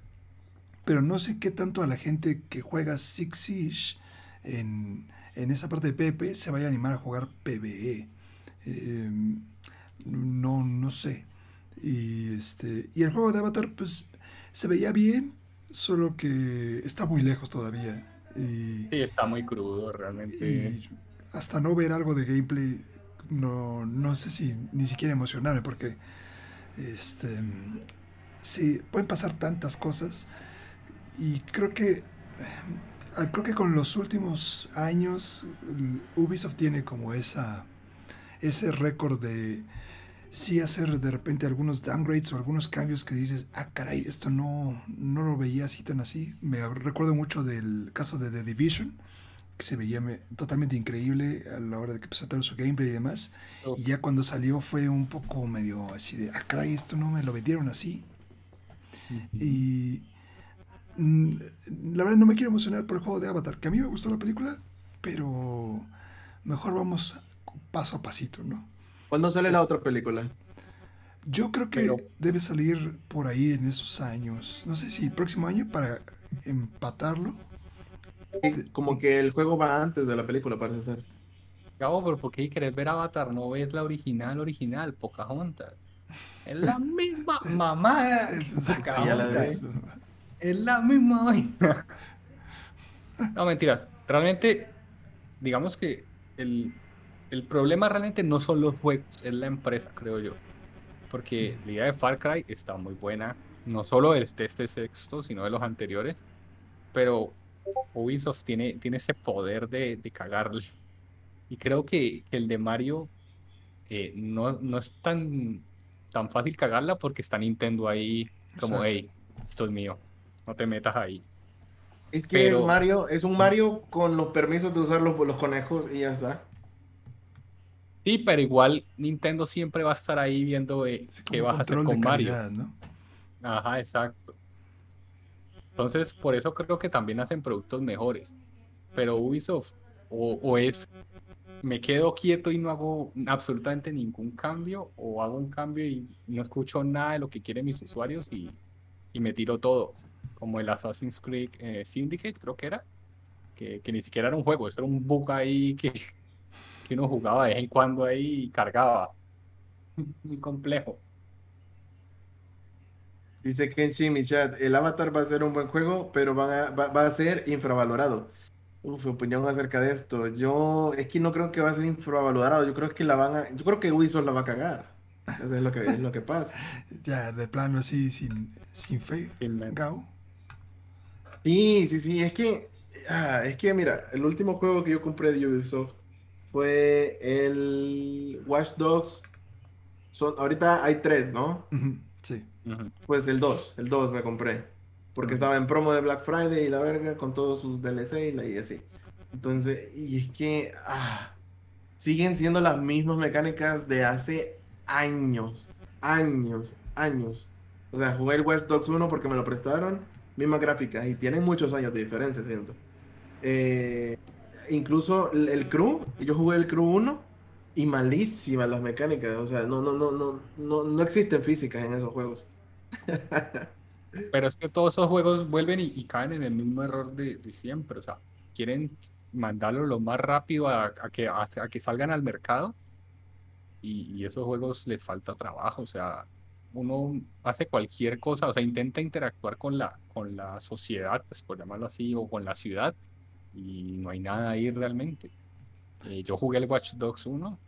A: Pero no sé qué tanto a la gente que juega Six Siege en, en esa parte de PvP se vaya a animar a jugar PvE. Eh, no, no sé. Y, este, y el juego de Avatar, pues se veía bien, solo que está muy lejos todavía. Y,
C: Sí, está muy crudo realmente.
A: y hasta no ver algo de gameplay, no, no sé si ni siquiera emocionarme, porque este, sí, pueden pasar tantas cosas. Y creo que eh, creo que con los últimos años Ubisoft tiene como esa ese récord de sí hacer de repente algunos downgrades o algunos cambios que dices, ah, caray, esto no, no lo veía así tan así. Me recuerdo mucho del caso de The Division, que se veía me- totalmente increíble a la hora de que presentaron su gameplay y demás.
C: Oh.
A: Y ya cuando salió fue un poco medio así de, ah, caray, esto no me lo vendieron así. Y mm, la verdad no me quiero emocionar por el juego de Avatar, que a mí me gustó la película, pero mejor vamos paso a pasito, ¿no?
B: ¿Cuándo sale la otra película?
A: Yo creo que
C: Pero-
A: debe salir por ahí en esos años. No sé si el próximo año para empatarlo.
B: Como que el juego va antes de la película, parece ser.
C: Gabo, pero ¿por qué querés ver Avatar? No ves la original, original, Pocahontas. Es la misma [laughs] mamada.
A: Es,
B: la.
C: Es misma vaina. No, mentiras. Realmente, digamos que el, el problema realmente no son los juegos, es la empresa, creo yo. Porque la idea de Far Cry está muy buena, no solo de este, este sexto, sino de los anteriores. Pero Ubisoft tiene, tiene ese poder de, de cagarle. Y creo que, que el de Mario eh, no, no es tan, tan fácil cagarla porque está Nintendo ahí como,
A: Exacto.
C: hey, esto es mío, no te metas ahí.
B: Es que
C: Pero-
B: es Mario, es un Mario con los permisos de usar los, los conejos y ya está.
C: Sí, pero igual Nintendo siempre va a estar ahí viendo eh, qué vas a hacer
A: control de
C: con Mario.
A: calidad, ¿no?
C: Ajá, exacto. Entonces, por eso creo que también hacen productos mejores. Pero Ubisoft o, es me quedo quieto y no hago absolutamente ningún cambio, o hago un cambio y no escucho nada de lo que quieren mis usuarios y, me tiro todo. Como el Assassin's Creed eh, Syndicate, creo que era. Que, que ni siquiera era un juego, eso era un bug ahí que, que uno jugaba de vez en cuando ahí y cargaba. [laughs] Muy complejo.
B: Dice Kenshi en mi chat, el Avatar va a ser un buen juego, pero van a- va, va a ser infravalorado. Uf, opinión acerca de esto. Yo es que no creo que va a ser infravalorado. Yo creo que la van a, yo creo que Ubisoft la va a cagar. Eso es lo que es lo que pasa. [laughs]
A: Ya de plano así, sin, sin fe. Gao.
B: Sí, sí, sí. Es que, ah, es que mira, el último juego que yo compré de Ubisoft fue el Watch Dogs. Son, ahorita hay tres, ¿no?
A: Ujú,
B: Pues el 2, el 2 me compré. Porque estaba en promo de Black Friday y la verga, con todos sus DLC y, la- y así. Entonces, y es que ah, siguen siendo las mismas mecánicas de hace años, años, años. O sea, jugué el Watch Dogs 1 porque me lo prestaron, mismas gráficas, y tienen muchos años de diferencia, siento. Eh, incluso el, el Crew, yo jugué el Crew 1 y malísimas las mecánicas, o sea, no, no, no, no, no, no existen físicas en esos juegos. [laughs]
C: Pero es que todos esos juegos vuelven y, y caen en el mismo error de, de siempre. O sea, quieren mandarlo lo más rápido a, a que, a, a que salgan al mercado y, y esos juegos les falta trabajo. O sea, uno hace cualquier cosa, o sea, intenta interactuar con la, con la sociedad, pues por llamarlo así, o con la ciudad y no hay nada ahí realmente. Eh, yo jugué el Watch Dogs 1,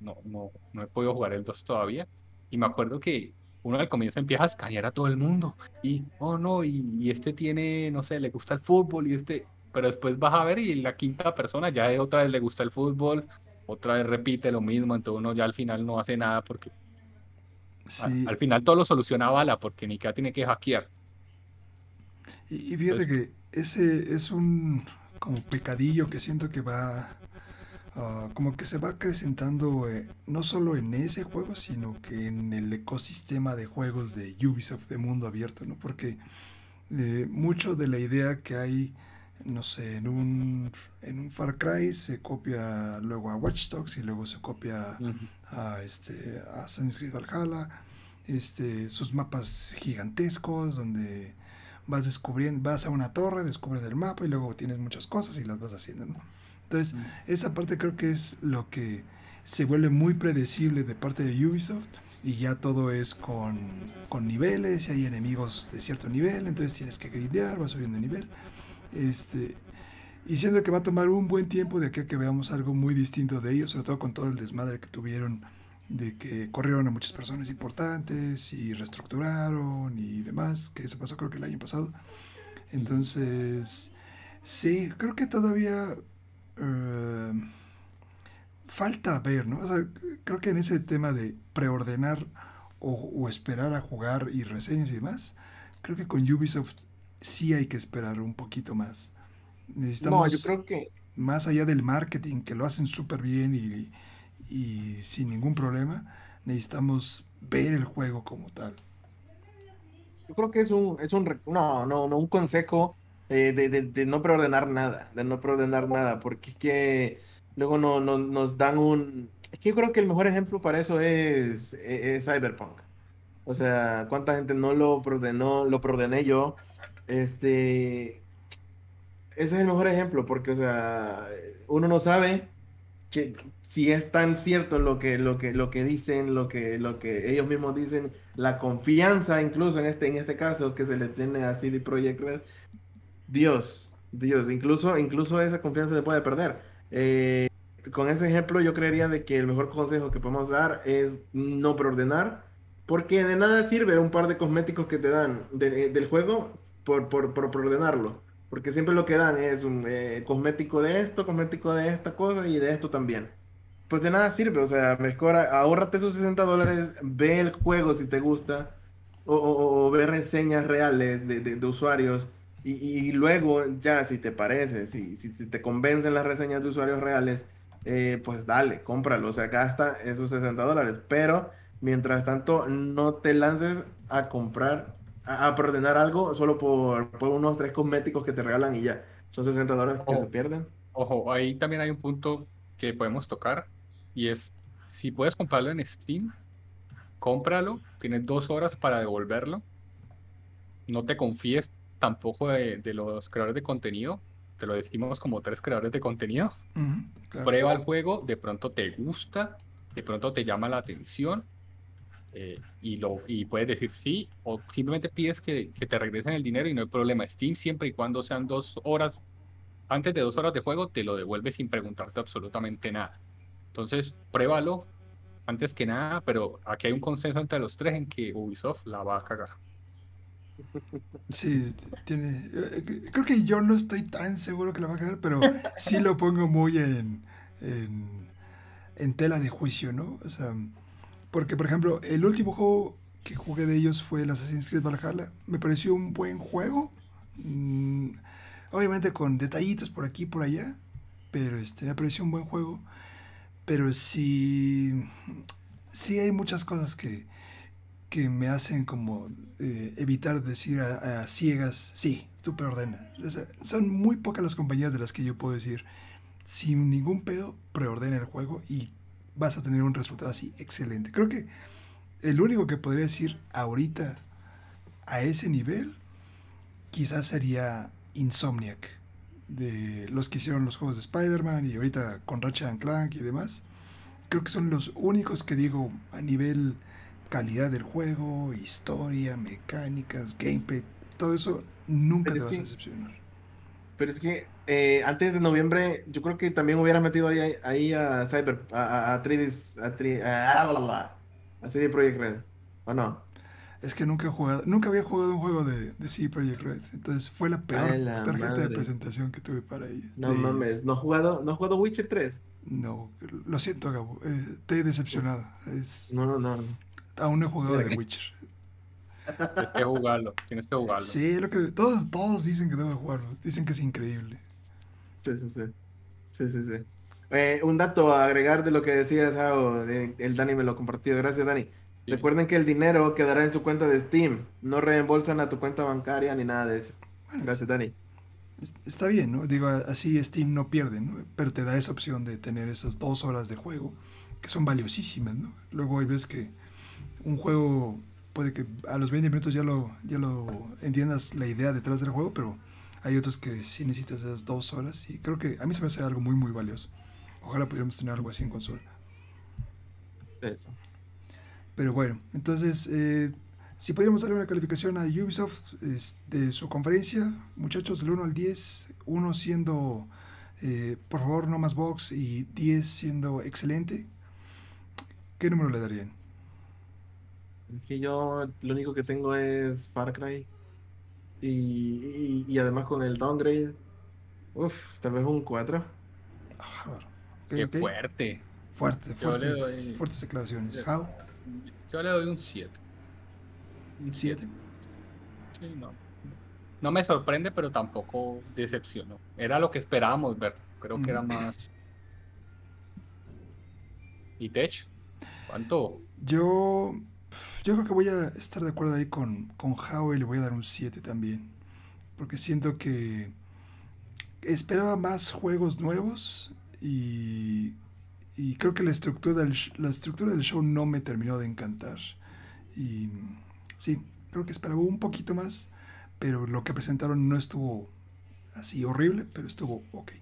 C: no, no, no he podido jugar el 2 todavía y me acuerdo que uno al comienzo empieza a escanear a todo el mundo y, oh no, y, y este tiene, no sé, le gusta el fútbol y este, pero después vas a ver y la quinta persona ya otra vez le gusta el fútbol, otra vez repite lo mismo, entonces uno ya al final no hace nada porque a-
A: Sí.
C: al final todo lo soluciona Bala porque Nika tiene que hackear.
A: Y, y fíjate que ese es un como pecadillo que siento que va, ah, como que se va acrecentando eh, no solo en ese juego, sino que en el ecosistema de juegos de Ubisoft de mundo abierto, ¿no? Porque eh, mucho de la idea que hay, no sé, en un, en un Far Cry se copia luego a Watch Dogs y luego se copia a este a Assassin's Creed Valhalla, este, sus mapas gigantescos donde vas descubriendo, vas a una torre, descubres el mapa y luego tienes muchas cosas y las vas haciendo, ¿no? Entonces, esa parte creo que es lo que se vuelve muy predecible de parte de Ubisoft y ya todo es con, con niveles y hay enemigos de cierto nivel, entonces tienes que grindear, vas subiendo de nivel. Este, y siendo que va a tomar un buen tiempo de aquí a que veamos algo muy distinto de ellos, sobre todo con todo el desmadre que tuvieron de que corrieron a muchas personas importantes y reestructuraron y demás, que eso pasó creo que el año pasado. Entonces, sí, creo que todavía eh, falta ver, ¿no? O sea, creo que en ese tema de preordenar o, o, esperar a jugar y reseñas y demás, creo que con Ubisoft sí hay que esperar un poquito más. Necesitamos,
B: No, yo creo que
A: más allá del marketing, que lo hacen súper bien y, y sin ningún problema, necesitamos ver el juego como tal.
B: Yo creo que es un, es un, no, no, no, un consejo eh, de, de- de no preordenar nada, de no preordenar nada, porque es que luego no, no- nos dan un, es que yo creo que el mejor ejemplo para eso es, es, es Cyberpunk. O sea, cuánta gente no lo preordenó, lo preordené yo, este, ese es el mejor ejemplo, porque, o sea, uno no sabe que si es tan cierto lo que, lo que, lo que dicen, lo que, lo que ellos mismos dicen, la confianza incluso en este, en este caso que se le tiene a CD Projekt Red, Dios, Dios, incluso, incluso esa confianza se puede perder. Eh, con ese ejemplo yo creería de que el mejor consejo que podemos dar es no preordenar, porque de nada sirve un par de cosméticos que te dan de- del juego por, por, preordenarlo. Porque siempre lo que dan es un eh, cosmético de esto, cosmético de esta cosa y de esto también. Pues de nada sirve, o sea, mejor a- ahórrate esos 60 dólares, ve el juego si te gusta, o, o- o ve reseñas reales de, de- de usuarios, y, y luego ya si te parece, si, si, si te convencen las reseñas de usuarios reales, eh, pues dale, cómpralo, o sea, gasta esos 60 dólares, pero mientras tanto no te lances a comprar, a, a preordenar algo solo por, por unos tres cosméticos que te regalan y ya, son 60 dólares que
C: Oh.
B: se pierden.
C: Ojo, ahí también hay un punto que podemos tocar y es, si puedes comprarlo en Steam, cómpralo, tienes dos horas para devolverlo. No te confíes tampoco de, de los creadores de contenido, te lo decimos como tres creadores de contenido.
A: Claro.
C: Prueba el juego, de pronto te gusta, de pronto te llama la atención eh, y, lo, y puedes decir sí o simplemente pides que, que te regresen el dinero y no hay problema. Steam siempre y cuando sean dos horas, antes de dos horas de juego, te lo devuelve sin preguntarte absolutamente nada. Entonces, pruébalo antes que nada, pero aquí hay un consenso entre los tres en que Ubisoft la va a cagar.
A: Sí, tiene. eh, Creo que yo no estoy tan seguro que lo va a cagar, pero sí lo pongo muy en, en, en tela de juicio, ¿no? O sea, porque, por ejemplo, el último juego que jugué de ellos fue el Assassin's Creed Valhalla. Me pareció un buen juego. mm, obviamente con detallitos por aquí y por allá, pero este, me pareció un buen juego. Pero sí, sí hay muchas cosas que, que me hacen como eh, evitar decir a, ciegas, sí, tú preordena. O sea, son muy pocas las compañías de las que yo puedo decir, sin ningún pedo, preordena el juego y vas a tener un resultado así excelente. Creo que el único que podría decir ahorita a ese nivel, quizás sería Insomniac, de los que hicieron los juegos de Spider-Man y ahorita con Ratchet Clank y demás. Creo que son los únicos que digo a nivel calidad del juego, historia, mecánicas, gameplay, todo eso nunca
B: Pero
A: te vas a decepcionar.
B: Pero es que eh, antes de noviembre, yo creo que también hubieras metido ahí, ahí a Cyber, a, a, a 3D, a, 3D, a, a, CD Projekt Red, ¿o no?
A: Es que nunca he jugado, nunca había jugado un juego de, de CD Projekt Red, entonces fue la peor
B: la
A: tarjeta de presentación que tuve para ellos.
B: No
A: ellos.
B: mames, ¿no has jugado, no has jugado Witcher 3?
A: No, lo siento, Gabo, eh, te he decepcionado. Es,
B: No, no, no.
A: Aún no he jugado
B: que-
A: Witcher.
C: Tienes que jugarlo, tienes que jugarlo.
A: Sí, lo que todos, todos dicen que debo jugarlo, dicen que es increíble.
B: Sí, sí, sí. Sí, sí, sí. Eh, un dato a agregar de lo que decías, de- el Dani me lo compartió. Gracias, Dani.
C: Sí.
B: Recuerden que el dinero quedará en su cuenta de Steam. No reembolsan a tu cuenta bancaria ni nada de eso.
A: Bueno,
B: Gracias, Dani.
A: es- está bien, ¿no? Digo, así Steam no pierde, ¿no? Pero te da esa opción de tener esas dos horas de juego que son valiosísimas, ¿no? Luego ahí ves que un juego puede que a los 20 minutos ya lo, ya lo entiendas la idea detrás del juego, pero Hay otros que sí necesitas esas dos horas y creo que a mí se me hace algo muy, muy valioso. Ojalá pudiéramos tener algo así en consola.
B: Eso.
A: Pero bueno, entonces, eh, si pudiéramos darle una calificación a Ubisoft es, de su conferencia, muchachos, del 1 al 10, 1 siendo, eh, por favor, no más box y 10 siendo excelente, ¿qué número le darían?
B: Es que yo lo único que tengo es Far Cry. Y, y, y además con el downgrade, uff, tal vez un 4.
A: Ah, ok,
C: Qué
A: ok.
C: fuerte.
A: Fuerte,
C: Yo le
A: fuertes,
C: doy-
A: fuertes declaraciones. How?
C: Yo le doy un 7. Un
A: 7.
C: Sí, no. No me sorprende, pero tampoco decepcionó. Era lo que esperábamos ver. Creo que era
A: Mm.
C: más. ¿Y Tech? ¿Cuánto?
A: Yo, yo creo que voy a estar de acuerdo ahí con, con How y le voy a dar un 7 también. Porque siento que esperaba más juegos nuevos y, y creo que la estructura, del, la estructura del show no me terminó de encantar. Y sí, creo que esperaba un poquito más, pero lo que presentaron no estuvo así horrible, pero estuvo ok.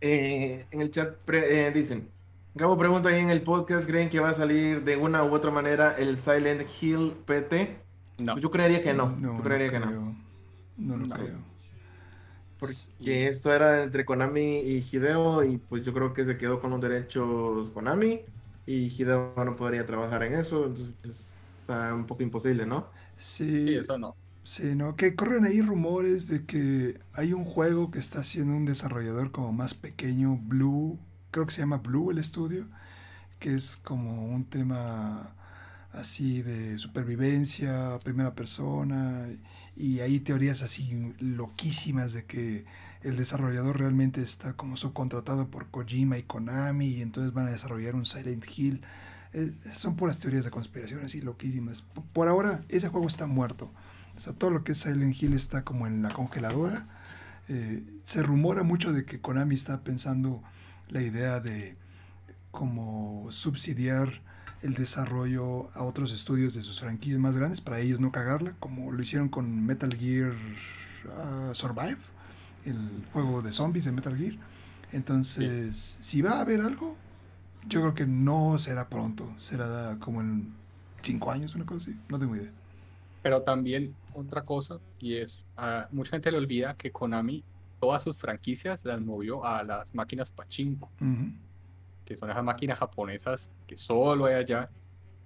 B: Eh, en el chat pre- eh, dicen, Gabo pregunta ahí en el podcast, ¿creen que va a salir de una u otra manera el Silent Hill PT?
C: No.
B: Yo creería que no,
A: No,
B: yo creería que no.
A: creo. No lo
C: No.
A: creo.
B: Porque esto era entre Konami y Hideo y pues yo creo que se quedó con los derechos Konami y Hideo no podría trabajar en eso, entonces está un poco imposible, ¿no?
A: Sí,
C: Sí, eso no.
A: Sí, ¿no? Que corren ahí rumores de que hay un juego que está haciendo un desarrollador como más pequeño, Blue, creo que se llama Blue el estudio, que es como un tema así de supervivencia, primera persona, y hay teorías así loquísimas de que el desarrollador realmente está como subcontratado por Kojima y Konami, y entonces van a desarrollar un Silent Hill. Eh, son puras teorías de conspiración así loquísimas. P- Por ahora, ese juego está muerto. O sea, todo lo que es Silent Hill está como en la congeladora. Eh, se rumora mucho de que Konami está pensando la idea de como subsidiar el desarrollo a otros estudios de sus franquicias más grandes para ellos no cagarla, como lo hicieron con Metal Gear ah, Survive, el juego de zombies de Metal Gear. Entonces, si va a haber algo, yo creo que no será pronto, será como en cinco años, una cosa así, no tengo idea.
C: Pero también otra cosa, y es, a mucha gente le olvida que Konami todas sus franquicias las movió a las máquinas Pachinko,
A: Ujú.
C: que son esas máquinas japonesas que solo hay allá.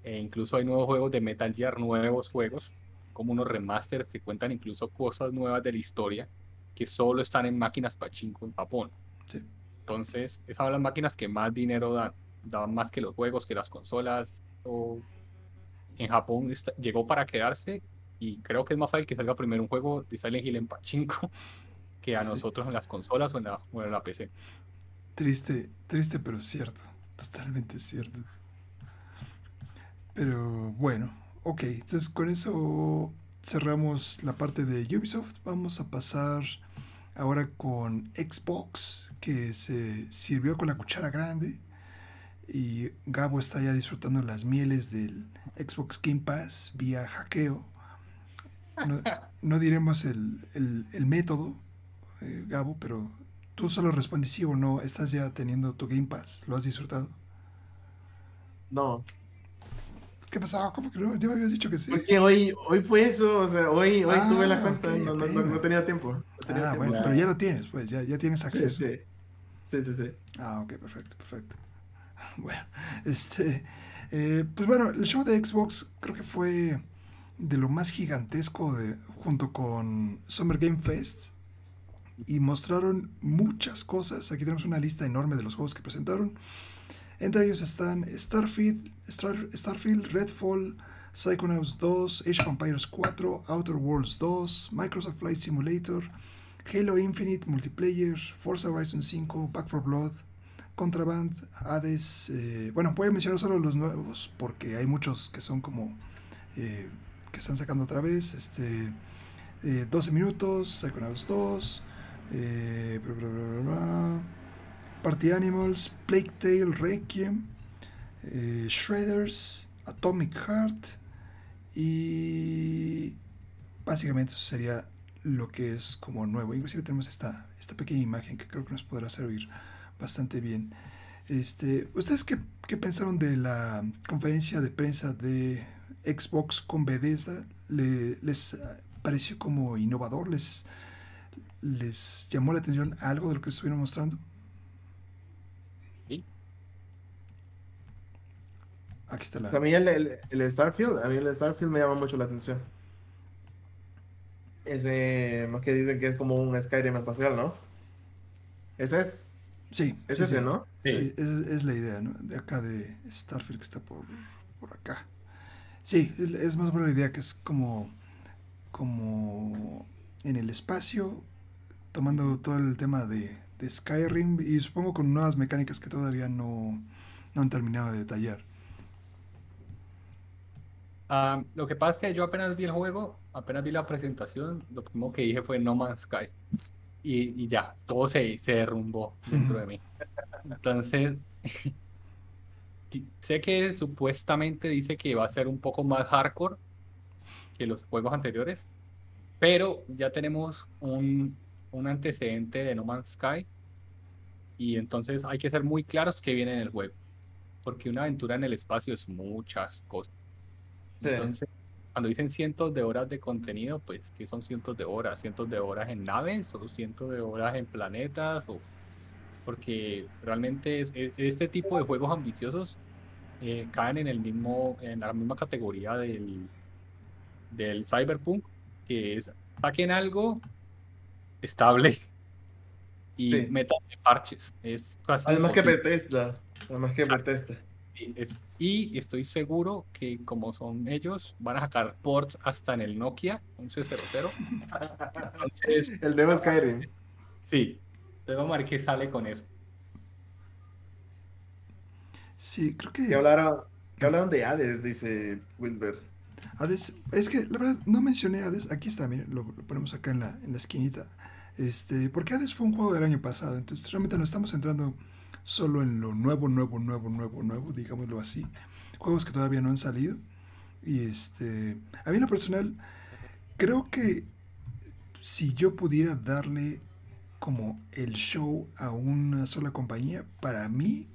C: E incluso hay nuevos juegos de Metal Gear, nuevos juegos, como unos remasters que cuentan incluso cosas nuevas de la historia, que solo están en máquinas Pachinko en Japón.
A: Sí.
C: Entonces, esas son las máquinas que más dinero dan, dan más que los juegos, que las consolas. o- En Japón está- llegó para quedarse y creo que es más fácil que salga primero un juego de Silent Hill en Pachinko [laughs] que a
A: Sí.
C: nosotros en las consolas o en la, o en la PC.
A: Triste, triste pero cierto, totalmente cierto. Pero bueno, ok, entonces con eso cerramos la parte de Ubisoft. Vamos a pasar ahora con Xbox, que se sirvió con la cuchara grande. Y Gabo está ya disfrutando las mieles del Xbox Game Pass vía hackeo. No, no diremos el, el- el método, eh, Gabo, pero tú solo respondes sí o no. ¿Estás ya teniendo tu Game Pass? ¿Lo has disfrutado?
B: No,
A: ¿Qué pasaba? ¿Cómo que no? Ya me habías dicho que sí.
B: porque hoy, hoy fue eso, o sea, hoy, hoy
A: Ah,
B: tuve la cuenta,
A: ok,
B: no, no- no- no
A: apenas.
B: tenía tiempo. tenía
A: Ah,
B: tiempo.
A: bueno, pero ya lo tienes, pues, ya, ya tienes
B: Sí,
A: acceso.
B: sí, sí, sí, sí.
A: Ah, ok, perfecto, perfecto. [laughs] Bueno, este, eh, pues bueno, el show de Xbox creo que fue de lo más gigantesco de, junto con Summer Game Fest y mostraron muchas cosas. Aquí tenemos una lista enorme de los juegos que presentaron. Entre ellos están Starfield, Star- Starfield, Redfall, Psychonauts 2, Age of Empires 4, Outer Worlds 2, Microsoft Flight Simulator, Halo Infinite Multiplayer, Forza Horizon 5, Back 4 Blood, Contraband, Hades. eh, bueno, voy a mencionar solo los nuevos porque hay muchos que son como eh, que están sacando otra vez. Este, eh, 12 minutos, Psychonauts 2, eh, Party Animals, Plague Tale Requiem, eh, Shredders, Atomic Heart y básicamente eso sería lo que es como nuevo. Inclusive tenemos esta, esta pequeña imagen que creo que nos podrá servir bastante bien. Este, ¿Ustedes qué, qué pensaron de la conferencia de prensa de Xbox con Bethesda? ¿Le, ¿Les pareció como innovador? ¿Les, ¿Les llamó la atención algo de lo que estuvieron mostrando?
C: Sí.
A: Aquí está la...
B: A mí el, el- el Starfield, a mí el Starfield me llama mucho la atención. Ese, más que dicen que es como un Skyrim espacial, ¿no? Ese es,
A: Sí,
B: es
A: sí,
B: ese,
A: sí.
B: ¿no?
C: Sí.
A: Sí, es, es la idea, ¿no? De acá de Starfield que está por, por acá. Sí, es, es más buena la idea que es como, como en el espacio, tomando todo el tema de, de Skyrim y supongo con nuevas mecánicas que todavía no, no han terminado de detallar.
C: Ah, lo que pasa es que yo apenas vi el juego, apenas vi la presentación, lo primero que dije fue No Man's Sky. Y, y ya, todo se, se derrumbó dentro de mí. Entonces, [laughs] sé que supuestamente dice que va a ser un poco más hardcore que los juegos anteriores, pero ya tenemos un, un antecedente de No Man's Sky y entonces hay que ser muy claros que viene en el juego, porque una aventura en el espacio es muchas cosas.
B: Sí.
C: Entonces, cuando dicen cientos de horas de contenido, pues, ¿qué son cientos de horas? ¿Cientos de horas en naves o cientos de horas en planetas? O... Porque realmente es- es- este tipo de juegos ambiciosos eh, caen en el mismo, en la misma categoría del, del cyberpunk, que es saquen algo estable y
B: Sí.
C: metan parches. Es casi
B: Además que. Bethesda, además que. Bethesda.
C: Y, es- y estoy seguro que como son ellos, van a sacar ports hasta en el Nokia 1100. Entonces, [laughs]
B: El nuevo Skyrim.
C: sí, a ver qué sale con eso.
A: Sí, creo
B: Que
A: que
B: hablaron, que hablaron de Hades, dice Wilber.
A: Hades, es que la verdad no mencioné Hades, aquí está, miren, lo, lo ponemos acá en la, en la esquinita. Este, porque Hades fue un juego del año pasado, entonces realmente no estamos entrando solo en lo nuevo, nuevo, nuevo, nuevo, nuevo, digámoslo así. Juegos que todavía no han salido. Y este, a mí en lo personal, creo que si yo pudiera darle como el show a una sola compañía, para mí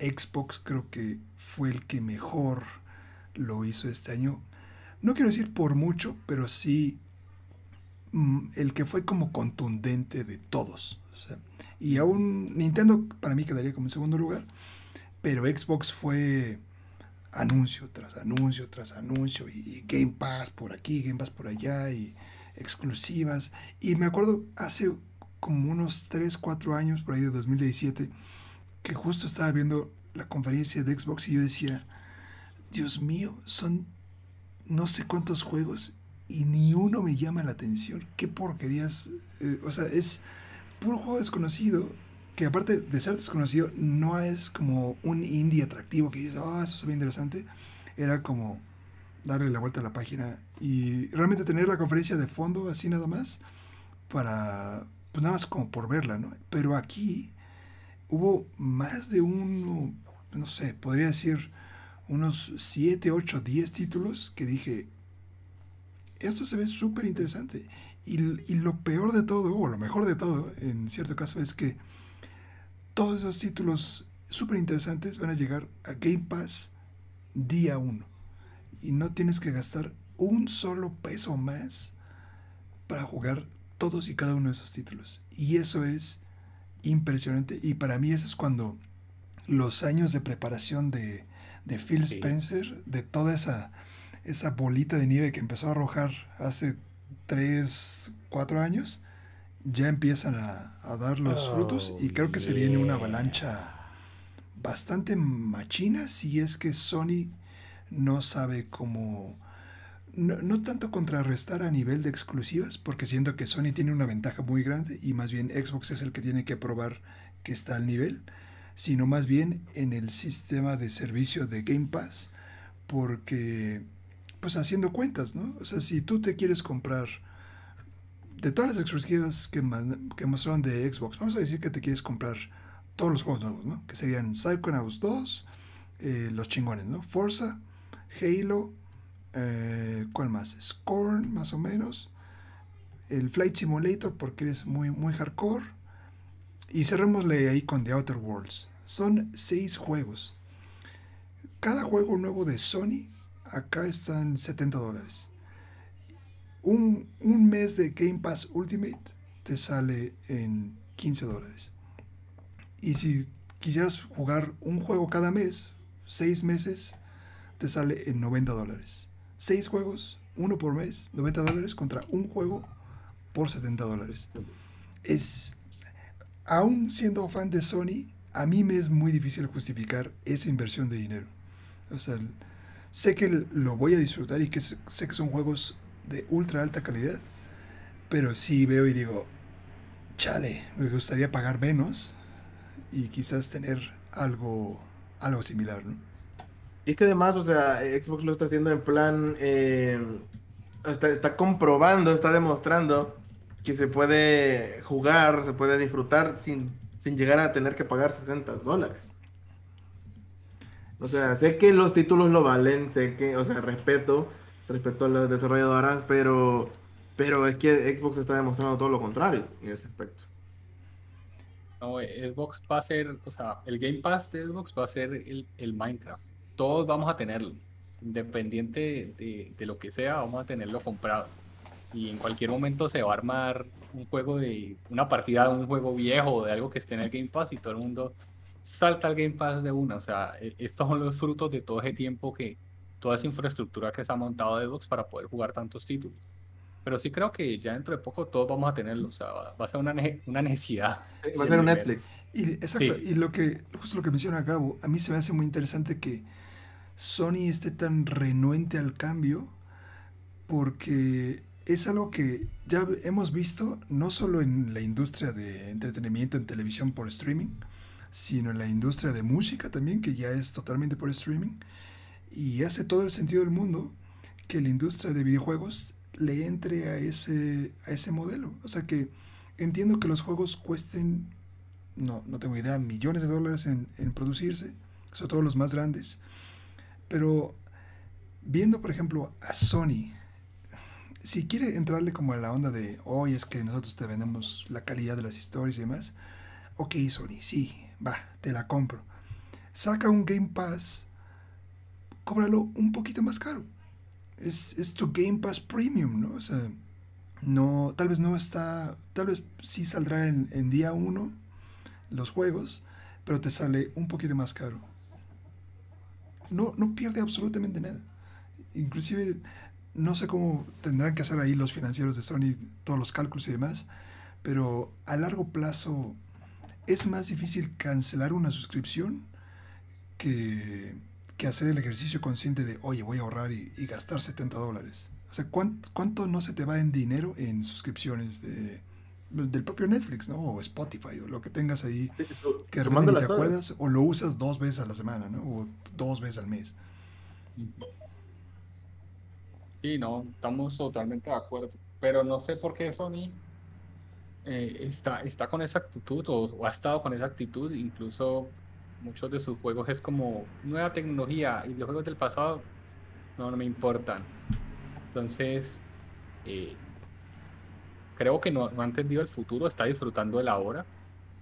A: Xbox creo que fue el que mejor lo hizo este año. No quiero decir por mucho, pero sí el que fue como contundente de todos. y aún Nintendo para mí quedaría como en segundo lugar, pero Xbox fue anuncio tras anuncio tras anuncio y Game Pass por aquí, Game Pass por allá y exclusivas. Y me acuerdo hace como unos 3, 4 años, por ahí de 2017, que justo estaba viendo la conferencia de Xbox y yo decía, Dios mío, son no sé cuántos juegos y ni uno me llama la atención. Qué porquerías. eh, o sea, es puro juego desconocido. Que aparte de ser desconocido, no es como un indie atractivo que dices, ah, eso se ve interesante. Era como darle la vuelta a la página y realmente tener la conferencia de fondo así nada más para, pues nada más como por verla, ¿no? Pero aquí hubo más de uno, no sé, podría decir unos 7, 8, 10 títulos que dije, esto se ve súper interesante. Y, y lo peor de todo, o lo mejor de todo, en cierto caso, es que todos esos títulos súper interesantes van a llegar a Game Pass día 1. Y no tienes que gastar un solo peso más para jugar todos y cada uno de esos títulos. Y eso es impresionante. Y para mí eso es cuando los años de preparación de, de Phil. Spencer, de toda esa, esa bolita de nieve que empezó a arrojar hace 3, 4 años, ya empiezan a, a dar los
C: Oh,
A: frutos y creo que se viene una avalancha bastante machina si es que Sony no sabe cómo... No, no tanto contrarrestar a nivel de exclusivas, porque siento que Sony tiene una ventaja muy grande y más bien Xbox es el que tiene que probar que está al nivel, sino más bien en el sistema de servicio de Game Pass, porque pues haciendo cuentas, ¿no? O sea, si tú te quieres comprar de todas las exclusivas que, mostraron de Xbox, vamos a decir que te quieres comprar todos los juegos nuevos, ¿no? Que serían Psychonauts 2, eh, los chingones, ¿no? Forza, Halo, eh, ¿cuál más? Scorn, más o menos. el Flight Simulator porque eres muy, muy hardcore. Y cerrémosle ahí con The Outer Worlds. Son seis juegos. Cada juego nuevo de Sony acá están 70 dólares. Un, un mes de Game Pass Ultimate te sale en 15 dólares. Y si quisieras jugar un juego cada mes, seis meses, te sale en 90 dólares. Seis juegos, uno por mes, 90 dólares contra un juego por 70 dólares. Es, aún siendo fan de Sony, a mí me es muy difícil justificar esa inversión de dinero. O sea, sé que lo voy a disfrutar y que sé que son juegos de ultra alta calidad, pero sí veo y digo, chale, me gustaría pagar menos y quizás tener algo, algo similar, ¿no?
B: Y es que además, o sea, Xbox lo está haciendo en plan, eh, está, está, comprobando, está demostrando que se puede jugar, se puede disfrutar sin, sin llegar a tener que pagar 60 dólares. O sea, sé que los títulos lo valen, sé que, o sea, respeto, respeto a las desarrolladoras, pero, pero es que Xbox está demostrando todo lo contrario en ese aspecto.
C: No, Xbox va a ser, o sea, el Game Pass de Xbox va a ser el, el Minecraft todos vamos a tenerlo. Independiente de, de, lo que sea, vamos a tenerlo comprado. Y en cualquier momento se va a armar un juego de una partida de un juego viejo o de algo que esté en el Game Pass y todo el mundo salta al Game Pass de una. O sea, estos son los frutos de todo ese tiempo que toda esa infraestructura que se ha montado de Xbox para poder jugar tantos títulos. Pero sí creo que ya dentro de poco todos vamos a tenerlo. O sea, va a ser una, una necesidad.
B: Va a ser un Netflix.
A: Y, exacto. Sí. Y lo que, justo lo que menciona Gabo, a mí se me hace muy interesante que Sony esté tan renuente al cambio porque es algo que ya hemos visto no solo en la industria de entretenimiento en televisión por streaming, sino en la industria de música también, que ya es totalmente por streaming. Y hace todo el sentido del mundo que la industria de videojuegos le entre a ese, a ese modelo. O sea que entiendo que los juegos cuesten, no, no tengo idea, millones de dólares en, en producirse, sobre todo los más grandes pero viendo, por ejemplo, a Sony, si quiere entrarle como a la onda de, hoy es que nosotros te vendemos la calidad de las historias y demás, ok, Sony, sí, va, te la compro. Saca un Game Pass, cóbralo un poquito más caro. Es, es tu Game Pass Premium, ¿no? O sea, no, tal vez no está, tal vez sí saldrá en, día uno los juegos, pero te sale un poquito más caro no, no pierde absolutamente nada. Inclusive, no sé cómo tendrán que hacer ahí los financieros de Sony, todos los cálculos y demás, pero a largo plazo es más difícil cancelar una suscripción que, que hacer el ejercicio consciente de, oye, voy a ahorrar y, y gastar 70 dólares. O sea, ¿cuánto, ¿cuánto no se te va en dinero en suscripciones de, del propio Netflix, ¿no? O Spotify, o lo que tengas ahí, que de repente ni te acuerdas, o lo usas dos veces a la semana, ¿no? O dos veces al mes.
C: Sí, no, estamos totalmente de acuerdo. Pero no sé por qué Sony eh, está, está con esa actitud, o, o, ha estado con esa actitud, incluso muchos de sus juegos es como nueva tecnología, y los juegos del pasado no, no me importan. Entonces, eh, creo que no, no, ha entendido el futuro, está disfrutando de la hora.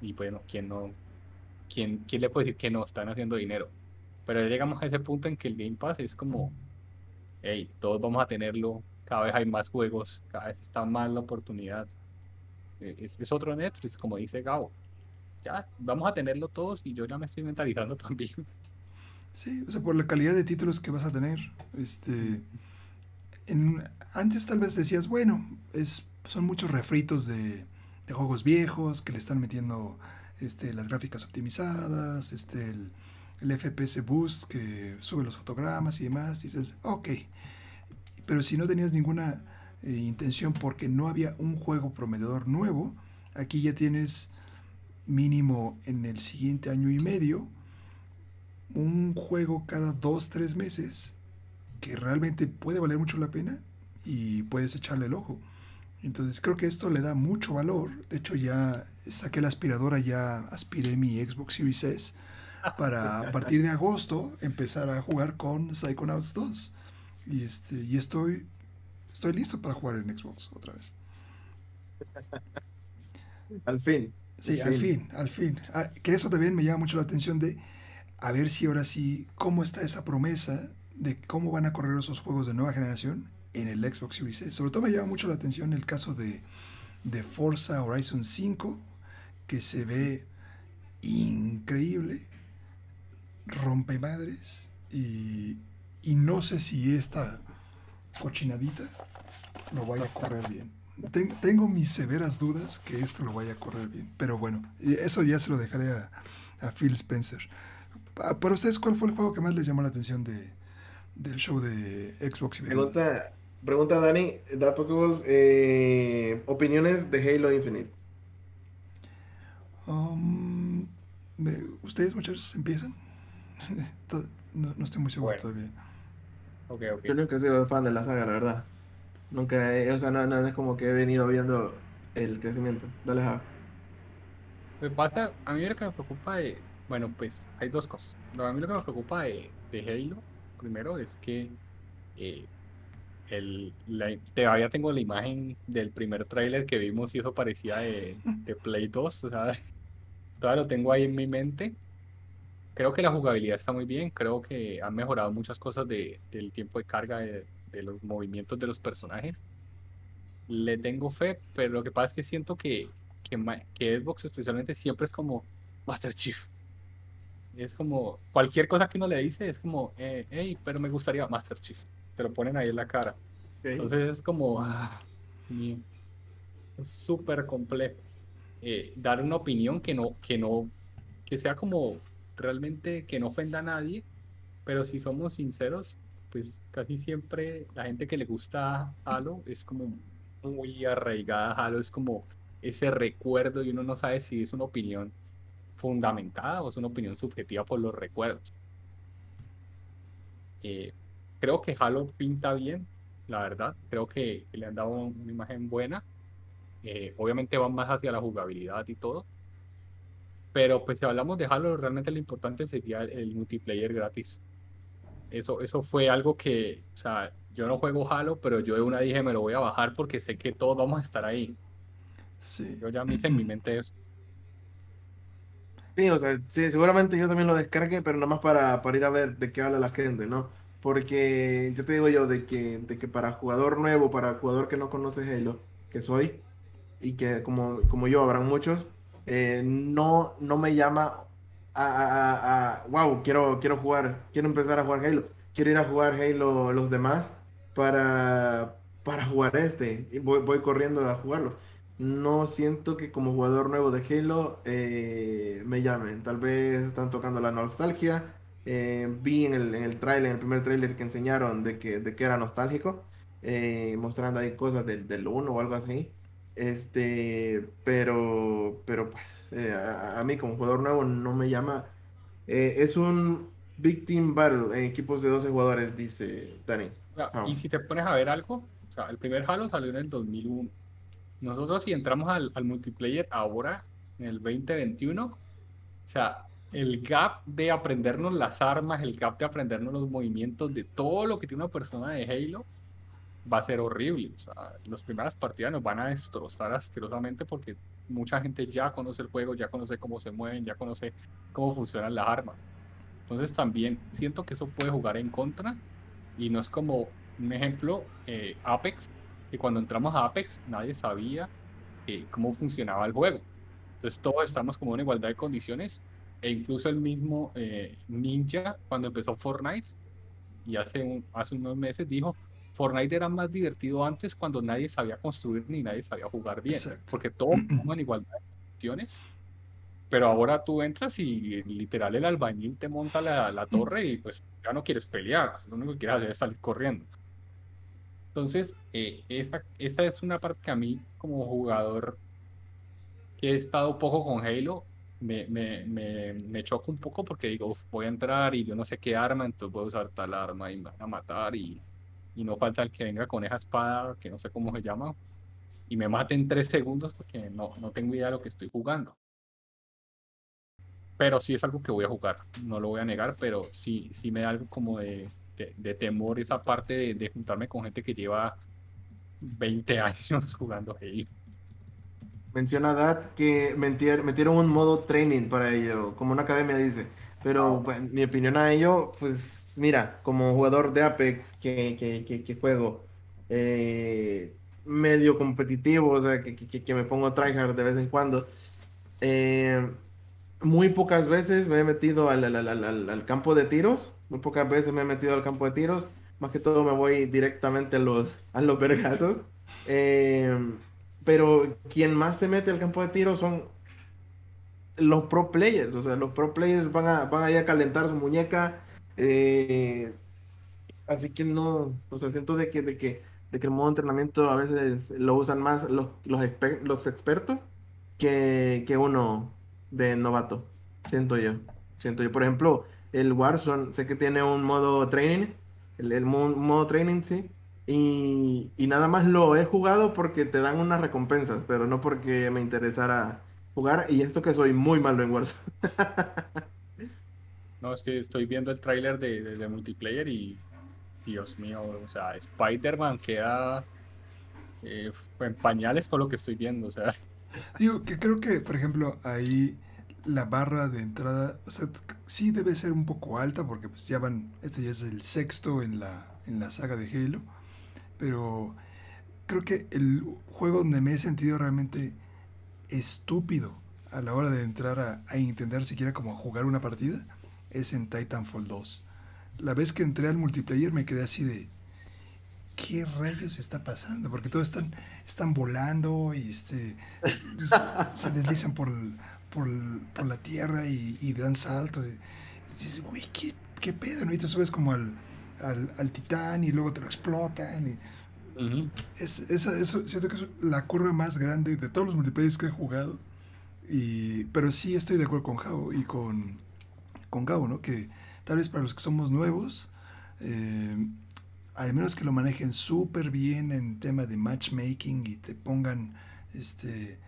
C: Y bueno, ¿quién, no, quién, quién le puede decir que no están haciendo dinero? Pero ya llegamos a ese punto en que el Game Pass es como, hey, todos vamos a tenerlo, cada vez hay más juegos, cada vez está más la oportunidad. E, es, es otro Netflix, como dice Gabo. Ya, vamos a tenerlo todos y yo ya me estoy mentalizando [laughs] también.
A: Sí, o sea, por la calidad de títulos que vas a tener. Este, en, antes tal vez decías, bueno, es son muchos refritos de, de, juegos viejos que le están metiendo este, las gráficas optimizadas, este, el, el, FPS Boost que sube los fotogramas y demás. Dices, ok, pero si no tenías ninguna eh, intención porque no había un juego prometedor nuevo, aquí ya tienes mínimo en el siguiente año y medio un juego cada dos, tres meses que realmente puede valer mucho la pena y puedes echarle el ojo. Entonces creo que esto le da mucho valor. De hecho ya saqué la aspiradora, ya aspiré mi Xbox Series S para partir de agosto empezar a jugar con Psychonauts 2. Y, este, y estoy, estoy listo para jugar en Xbox otra vez. [laughs]
B: Al fin.
A: Sí, al fin, al fin. Ah, que eso también me llama mucho la atención de a ver si ahora sí, cómo está esa promesa de cómo van a correr esos juegos de nueva generación en el Xbox Series S. Sobre todo me llama mucho la atención el caso de, de Forza Horizon 5, que se ve increíble, rompe madres, y, y no sé si esta cochinadita lo vaya a correr bien. Ten- tengo mis severas dudas que esto lo vaya a correr bien, pero bueno, y eso ya se lo dejaré a, a Phil Spencer. Pa- Para ustedes, ¿cuál fue el juego que más les llamó la atención de, del show de Xbox y Bethesda?
B: Pregunta, pregunta Dani, da Pokeballs, eh, opiniones de Halo Infinite.
A: Um, ¿Ustedes muchachos empiezan? [laughs] No, no estoy muy seguro
C: Bueno.
A: todavía.
C: Ok, ok.
B: Yo nunca he sido fan de la saga, la verdad. Nunca, he- o sea, no, no es como que he venido viendo el crecimiento. Dale, Java.
C: Me pasa, a mí lo que me preocupa de, bueno, pues hay dos cosas. A mí lo que me preocupa de, de Halo, primero, es que eh, el, la- todavía tengo la imagen del primer tráiler que vimos y eso parecía de, de Play 2, o sea, [laughs] todavía lo tengo ahí en mi mente. Creo que la jugabilidad está muy bien, creo que han mejorado muchas cosas de, del tiempo de carga de, de los movimientos de los personajes. Le tengo fe, pero lo que pasa es que siento que, que, que Xbox especialmente siempre es como Master Chief. Es como cualquier cosa que uno le dice es como, eh, hey, pero me gustaría Master Chief. Te lo ponen ahí en la cara. Entonces es como, ah, mío. Es súper complejo. Eh, dar una opinión que no, que no, que sea como realmente que no ofenda a nadie, pero si somos sinceros, pues casi siempre la gente que le gusta Halo es como muy arraigada a Halo, es como ese recuerdo y uno no sabe si es una opinión fundamentada o es una opinión subjetiva por los recuerdos. Eh, creo que Halo pinta bien, la verdad. Creo que le han dado una imagen buena. Eh, obviamente van más hacia la jugabilidad y todo. Pero pues si hablamos de Halo, realmente lo importante sería el, multiplayer gratis. Eso, eso fue algo que, o sea, yo no juego Halo, pero yo de una dije me lo voy a bajar porque sé que todos vamos a estar ahí.
A: Sí.
C: Yo ya me hice en mi mente eso.
B: Sí, o sea, sí, seguramente yo también lo descargué, pero nada más para, para ir a ver de qué habla la gente, ¿no? Porque yo te digo yo de que, de que para jugador nuevo, para jugador que no conoce Halo, que soy, y que como, como yo habrán muchos, eh, no, no me llama a, wow, quiero, quiero jugar, quiero empezar a jugar Halo, quiero ir a jugar Halo los demás para, para jugar este, y voy, voy corriendo a jugarlo. No siento que como jugador nuevo de Halo eh, me llamen. Tal vez están tocando la nostalgia. Eh, vi en el, en el trailer, el primer tráiler que enseñaron de que, de que era nostálgico, mostrando ahí cosas del, del 1 o algo así. Este, pero, pero pues eh, a, a mí como jugador nuevo no me llama. Eh, es un Big Team Battle en equipos de 12 jugadores, dice Dani. Ah.
C: Y si te pones a ver algo, o sea, el primer Halo salió en el 2001. Nosotros si entramos al, al multiplayer ahora, en el 2021, o sea, el gap de aprendernos las armas, el gap de aprendernos los movimientos, de todo lo que tiene una persona de Halo, va a ser horrible. O sea, las primeras partidas nos van a destrozar asquerosamente porque mucha gente ya conoce el juego, ya conoce cómo se mueven, ya conoce cómo funcionan las armas. Entonces también siento que eso puede jugar en contra y no es como un ejemplo, eh, Apex, que cuando entramos a Apex nadie sabía eh, cómo funcionaba el juego. Entonces todos estamos como en igualdad de condiciones e incluso el mismo eh, Ninja cuando empezó Fortnite y hace, un- hace unos meses dijo, Fortnite era más divertido antes cuando nadie sabía construir ni nadie sabía jugar bien,
A: Exacto.
C: porque todos [clears throat] en igualdad de condiciones. Pero ahora tú entras y literal el albañil te monta la, la torre y pues ya no quieres pelear, lo único que quieres hacer es salir corriendo. Entonces, eh, esa, esa es una parte que a mí como jugador que he estado poco con Halo, me, me, me, me choca un poco porque digo, "Uf, voy a entrar y yo no sé qué arma, entonces voy a usar tal arma y me van a matar y, y no falta el que venga con esa espada que no sé cómo se llama y me mate en tres segundos porque no, no tengo idea de lo que estoy jugando. Pero sí es algo que voy a jugar, no lo voy a negar, pero sí, sí me da algo como de, de, de temor esa parte de, de juntarme con gente que lleva 20 [laughs] años jugando Halo.
B: menciona Dat que metier- metieron un modo training para ello, como una academia dice. Pero bueno, mi opinión a ello, pues mira, como jugador de Apex que, que, que, que juego eh, medio competitivo, o sea, que, que, que me pongo tryhard de vez en cuando, eh, muy pocas veces me he metido al, al, al, al, al campo de tiros, muy pocas veces me he metido al campo de tiros, más que todo me voy directamente a los, a los vergazos. [laughs] Eh, pero quien más se mete al campo de tiro son los pro players. O sea, los pro players van a, van a ir a calentar su muñeca. eh, así que no, o sea, siento de que, de que, de que el modo entrenamiento a veces lo usan más los, los, los expertos que, que uno de novato. Siento yo. Siento yo. Por ejemplo, el Warzone, sé que tiene un modo training. El, el mo- modo training, sí. Y, y nada más lo he jugado porque te dan unas recompensas, pero no porque me interesara jugar. Y esto que soy muy malo en Warzone. [laughs]
C: No, es que estoy viendo el tráiler de, de- de multiplayer y Dios mío, o sea, Spider-Man queda eh, en pañales por lo que estoy viendo, o sea, [laughs]
A: Digo que creo que, por ejemplo, ahí la barra de entrada, o sea, sí debe ser un poco alta porque pues ya van, este ya es el sexto en la, en la saga de Halo, pero creo que el juego donde me he sentido realmente estúpido a la hora de entrar a, a intentar siquiera como jugar una partida es en Titanfall 2. La vez que entré al multiplayer me quedé así de ¿qué rayos está pasando? Porque todos están, están volando y este se, deslizan por, por, por la tierra y, y dan saltos. Y dices, güey, ¿qué, qué pedo? ¿no? Y te subes como al, al, al titán y luego te lo explotan. Y es, eso siento que es la curva más grande de todos los multiplayers que he jugado. Y, pero sí estoy de acuerdo con Jao y con, con Gabo, ¿no? Que tal vez para los que somos nuevos, eh, al menos que lo manejen súper bien en tema de matchmaking y te pongan este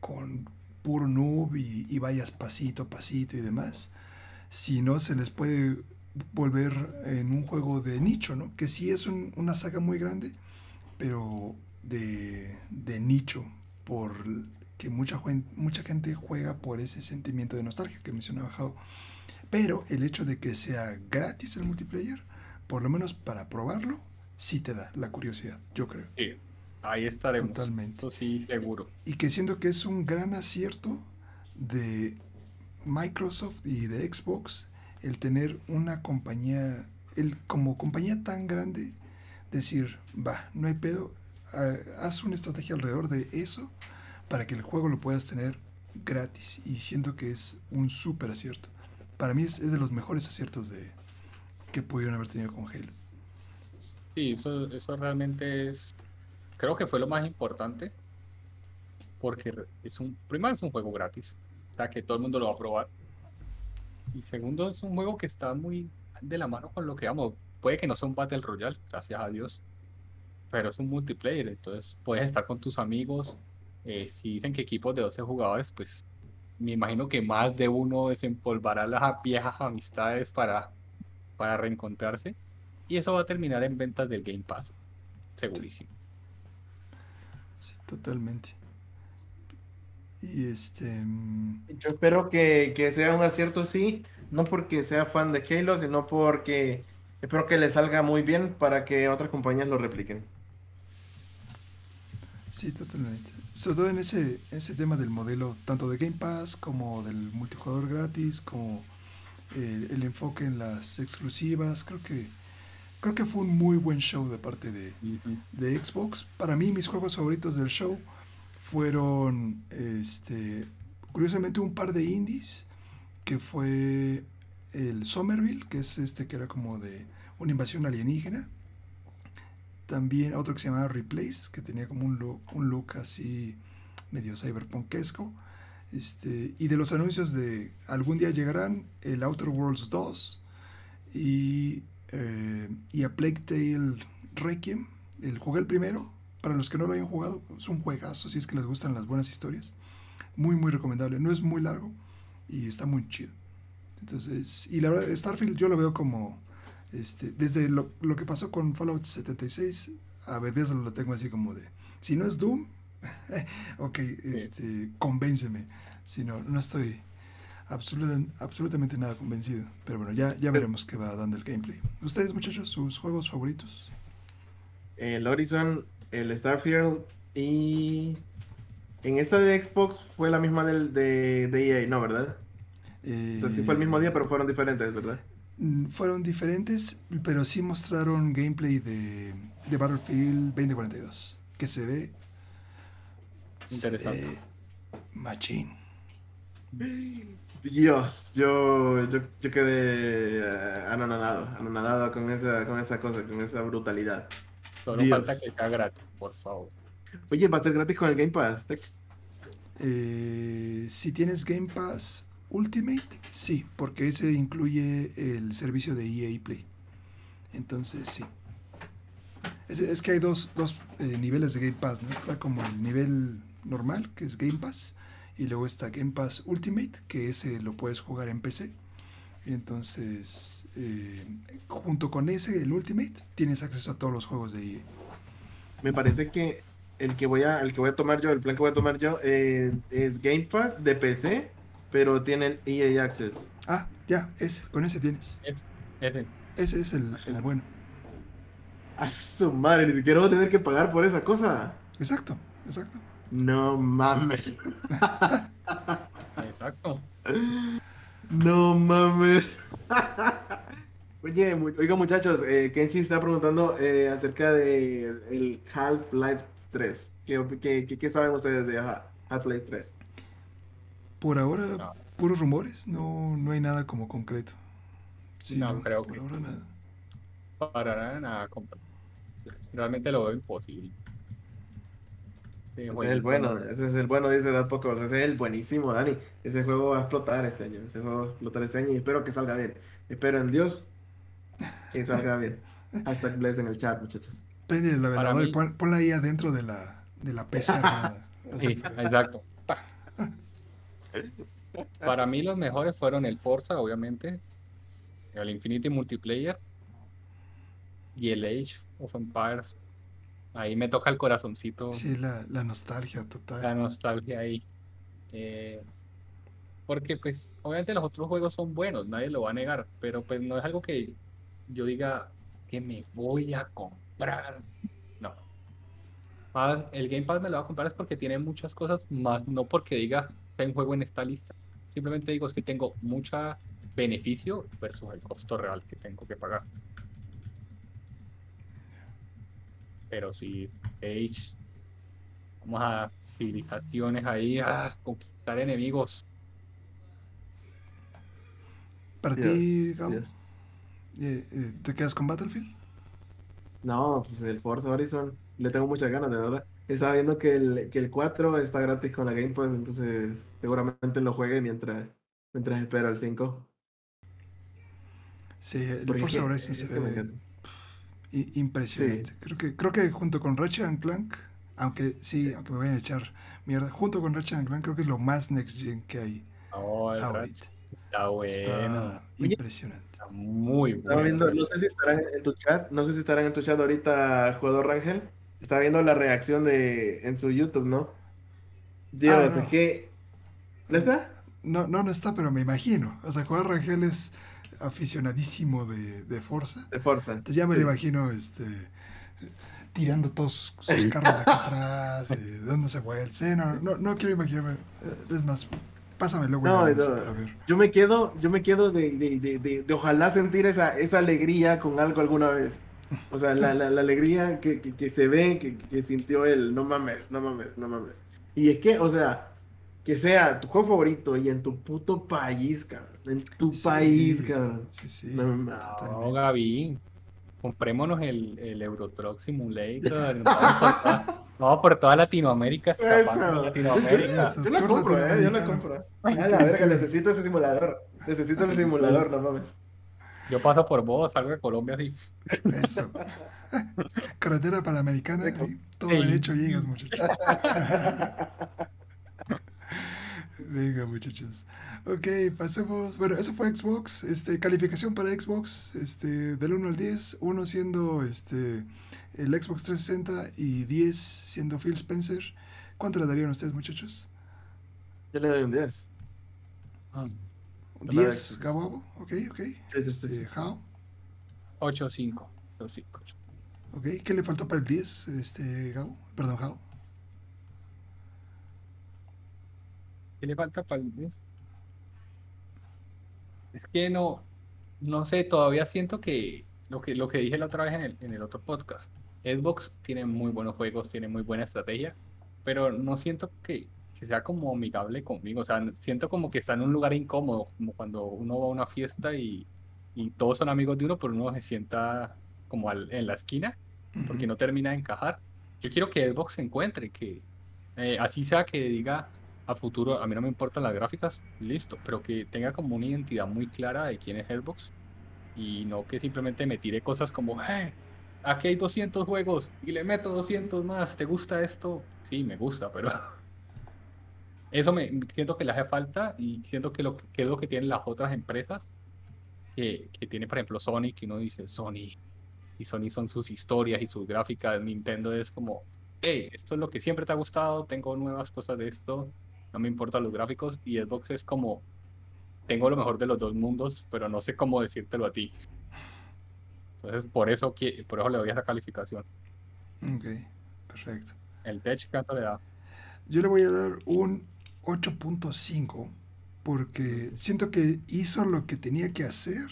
A: con puro noob y, vayas pasito a pasito y demás, si no se les puede volver en un juego de nicho, ¿no? Que sí es un- una saga muy grande, pero de, de nicho, por que mucha, mucha gente juega por ese sentimiento de nostalgia que mencionaba Jao. Pero el hecho de que sea gratis el multiplayer, por lo menos para probarlo, sí te da la curiosidad, yo creo.
C: Sí, ahí estaremos.
A: Totalmente.
C: Eso sí, seguro.
A: Y que siento que es un gran acierto de Microsoft y de Xbox el tener una compañía, el, como compañía tan grande, decir, va, no hay pedo, haz una estrategia alrededor de eso para que el juego lo puedas tener gratis. Y siento que es un súper acierto. Para mí es, es de los mejores aciertos de, que pudieron haber tenido con Halo.
C: Sí, eso, eso realmente es, creo que fue lo más importante, porque es un, primero es un juego gratis, o sea que todo el mundo lo va a probar, y segundo es un juego que está muy de la mano con lo que vamos, puede que no sea un Battle Royale, gracias a Dios, pero es un multiplayer, entonces puedes estar con tus amigos, eh, si dicen que equipos de 12 jugadores, pues me imagino que más de uno desempolvará las viejas amistades para, para reencontrarse. Y eso va a terminar en ventas del Game Pass. Segurísimo.
A: Sí, totalmente. Y este... mm,
B: Yo espero que, que sea un acierto, sí, no porque sea fan de Halo, sino porque espero que le salga muy bien para que otras compañías lo repliquen.
A: Sí, totalmente. Sobre todo en ese, ese tema del modelo, tanto de Game Pass como del multijugador gratis, como eh, el enfoque en las exclusivas. Creo que creo que fue un muy buen show de parte de, de Xbox. Para mí, mis juegos favoritos del show fueron, este, curiosamente, un par de indies, que fue el Somerville, que es este que era como de una invasión alienígena. También otro que se llamaba Replace, que tenía como un look, un look así medio cyberpunkesco. Este, y de los anuncios de algún día llegarán el Outer Worlds 2 y, eh, y a Plague Tale Requiem. El jugué el primero. Para los que no lo hayan jugado, es un juegazo si es que les gustan las buenas historias. Muy, muy recomendable. No es muy largo y está muy chido. Entonces, y la verdad, Starfield yo lo veo como este, desde lo, lo que pasó con Fallout 76 a Bethesda lo tengo así como de si no es Doom [laughs] ok, este, convénceme. Si no, no estoy absoluta- absolutamente nada convencido. Pero bueno, ya, ya veremos qué va dando el gameplay. ¿Ustedes, muchachos, sus juegos favoritos?
B: El Horizon, el Starfield y... En esta de Xbox fue la misma del, de, de EA, ¿no? ¿Verdad? O sea, sí fue el mismo día, pero fueron diferentes, ¿verdad?
A: Mm, Fueron diferentes, pero sí mostraron gameplay de, de Battlefield 2042, que se ve... se
C: Interesante.
A: ve machín.
B: Dios, yo, yo, yo quedé eh, anonadado, anonadado con esa, con esa cosa, con esa brutalidad.
C: Solo
B: Dios.
C: falta que sea gratis, por favor.
B: Oye, va a ser gratis con el Game Pass. Tech?
A: Eh, si tienes Game Pass Ultimate, sí, porque ese incluye el servicio de EA Play. Entonces, sí. Es, que hay dos, dos, eh, niveles de Game Pass. Está como el nivel normal, que es Game Pass, y luego está Game Pass Ultimate, que ese lo puedes jugar en PC. Entonces, eh, junto con ese, el Ultimate, tienes acceso a todos los juegos de EA.
B: Me parece que el que voy a, el que voy a tomar yo, el plan que voy a tomar yo, eh, es Game Pass de PC, pero tiene el EA Access.
A: Ah, ya, ese, con ese tienes.
C: Ese.
A: Ese es el, el bueno.
B: A su madre, ni siquiera voy a tener que pagar por esa cosa.
A: Exacto, exacto.
B: No mames.
C: Exacto.
B: No mames. Oye, oiga muchachos, eh, Kenshi está preguntando eh, acerca de el Half-Life 3. ¿Qué, qué, saben ustedes de Ha- Half-Life 3?
A: Por ahora,
C: No.
A: puros rumores, no, no hay nada como concreto. Sí,
C: No, creo
A: por
C: que-
A: ahora nada.
C: Para nada, nada. compra- Realmente lo veo imposible. Sí,
B: Ese es el bueno,
C: ¿no?
B: ese es el bueno, dice Dad Poco. Ese es el buenísimo, Dani. Ese juego va a explotar este año. Ese juego va a explotar este año y espero que salga bien. Espero en Dios que salga bien. [laughs] Hashtag bless en el chat, muchachos.
A: Prende la
C: Para
A: veladora y pon- ponla ahí adentro de la, de la PC armada. [laughs]
C: Sí, exacto. Para mí los mejores fueron el Forza, obviamente, el Infinity Multiplayer y el Age of Empires. Ahí me toca el corazoncito,
A: sí, la, la nostalgia total.
C: la nostalgia ahí. Eh, porque pues obviamente los otros juegos son buenos, nadie lo va a negar, pero pues no es algo que yo diga que me voy a comprar. No. Más, el Game Pass me lo va a comprar es porque tiene muchas cosas, más no porque diga hay un juego en esta lista. Simplemente digo es que tengo mucha beneficio versus el costo real que tengo que pagar. Pero si Age, vamos a civilizaciones ahí, a conquistar enemigos.
A: Para ti,
B: Dios.
A: eh, eh, ¿te quedas con Battlefield?
B: No, pues el Forza Horizon le tengo muchas ganas, de verdad. Estaba viendo que el, que el 4 está gratis con la Game Pass, entonces seguramente lo juegue mientras, mientras espero el 5.
A: Sí, el
B: Porque
A: Forza Horizon
B: es
A: impresionante. Creo que, creo que junto con Ratchet and Clank, aunque sí, aunque me vayan a echar mierda, junto con Ratchet and Clank creo que es lo más next gen que hay
C: el
A: ahorita.
C: Está bueno,
A: Está impresionante.
C: está muy
B: Estaba
C: bueno.
B: viendo, no sé si estarán en tu chat, no sé si estarán en tu chat ahorita, jugador Rangel. Estaba viendo la reacción de en su YouTube, ¿no? Dios,
A: Ah, no.
B: es que. ¿No está?
A: No, no, no está, pero me imagino. O sea, Juan Rangel es aficionadísimo de, de Forza.
B: De Forza.
A: Entonces ya me
B: Sí.
A: lo imagino este, tirando todos sus, sus carros de acá [laughs] atrás, eh, dándose vueltas. Sí, no, no, no quiero imaginarme. eh, Es más, pásame luego el
B: No, no.
A: para ver.
B: Yo me quedo, yo me quedo de, de, de, de- de ojalá sentir esa, esa alegría con algo alguna vez. O sea, la, la, la alegría que, que, que se ve, que, que sintió él, no mames, no mames, no mames. Y es que, o sea, que sea tu juego favorito y en tu puto país, cabrón. En tu
A: Sí,
B: país, cabrón.
A: Sí, sí.
B: No, no,
C: No. Gaby, comprémonos el, el Euro Truck Simulator. [laughs] Vamos por, toda, Latinoamérica, escapando. Latinoamérica.
A: Eso.
B: Yo la compro, eh, yo la compro. A la verga, necesito ese simulador. Necesito el simulador, no mames.
C: Yo paso por vos, salgo de Colombia así.
A: Eso. [laughs] Carretera Panamericana, ahí, todo derecho llegas, muchachos. [laughs] Venga, muchachos. Ok, pasemos. Bueno, eso fue Xbox. Este, calificación para Xbox, este, del 1 al 10, 1 siendo este el Xbox 360 y 10 siendo Phil Spencer. ¿Cuánto le darían ustedes, muchachos?
B: Yo le doy un 10.
C: Ah,
A: ¿Un
B: Hola,
A: 10,
B: Alexis.
A: Gabo? Ok, ok.
B: Sí, sí, sí.
A: Eh, How?
C: 8 5. 5.
A: Ok, ¿qué le faltó para el 10, este, Gabo? Perdón, How.
C: ¿Qué le falta para el mes? Es que no, no sé, todavía siento que lo que, lo que dije la otra vez en el, en el otro podcast, Xbox tiene muy buenos juegos, tiene muy buena estrategia, pero no siento que, que sea como amigable conmigo, o sea, siento como que está en un lugar incómodo, como cuando uno va a una fiesta y, y todos son amigos de uno, pero uno se sienta como al- en la esquina porque no termina de encajar. Yo quiero que Xbox se encuentre, que eh, así sea que diga a futuro, a mí no me importan las gráficas, listo, pero que tenga como una identidad muy clara de quién es Xbox y no que simplemente me tire cosas como, hey, aquí hay 200 juegos y le meto 200 más, ¿te gusta esto? Sí, me gusta, pero eso me siento que le hace falta y siento que, lo, que es lo que tienen las otras empresas, que, que tiene por ejemplo Sony, que uno dice, Sony, y Sony son sus historias y sus gráficas. Nintendo es como, hey, esto es lo que siempre te ha gustado, tengo nuevas cosas de esto, no me importan los gráficos. Y Xbox es como, tengo lo mejor de los dos mundos, pero no sé cómo decírtelo a ti. Entonces, por eso, por eso le doy esa calificación.
A: Ok, perfecto.
C: El Tech, ¿cuánto le da?
A: Yo le voy a dar un 8.5 porque siento que hizo lo que tenía que hacer.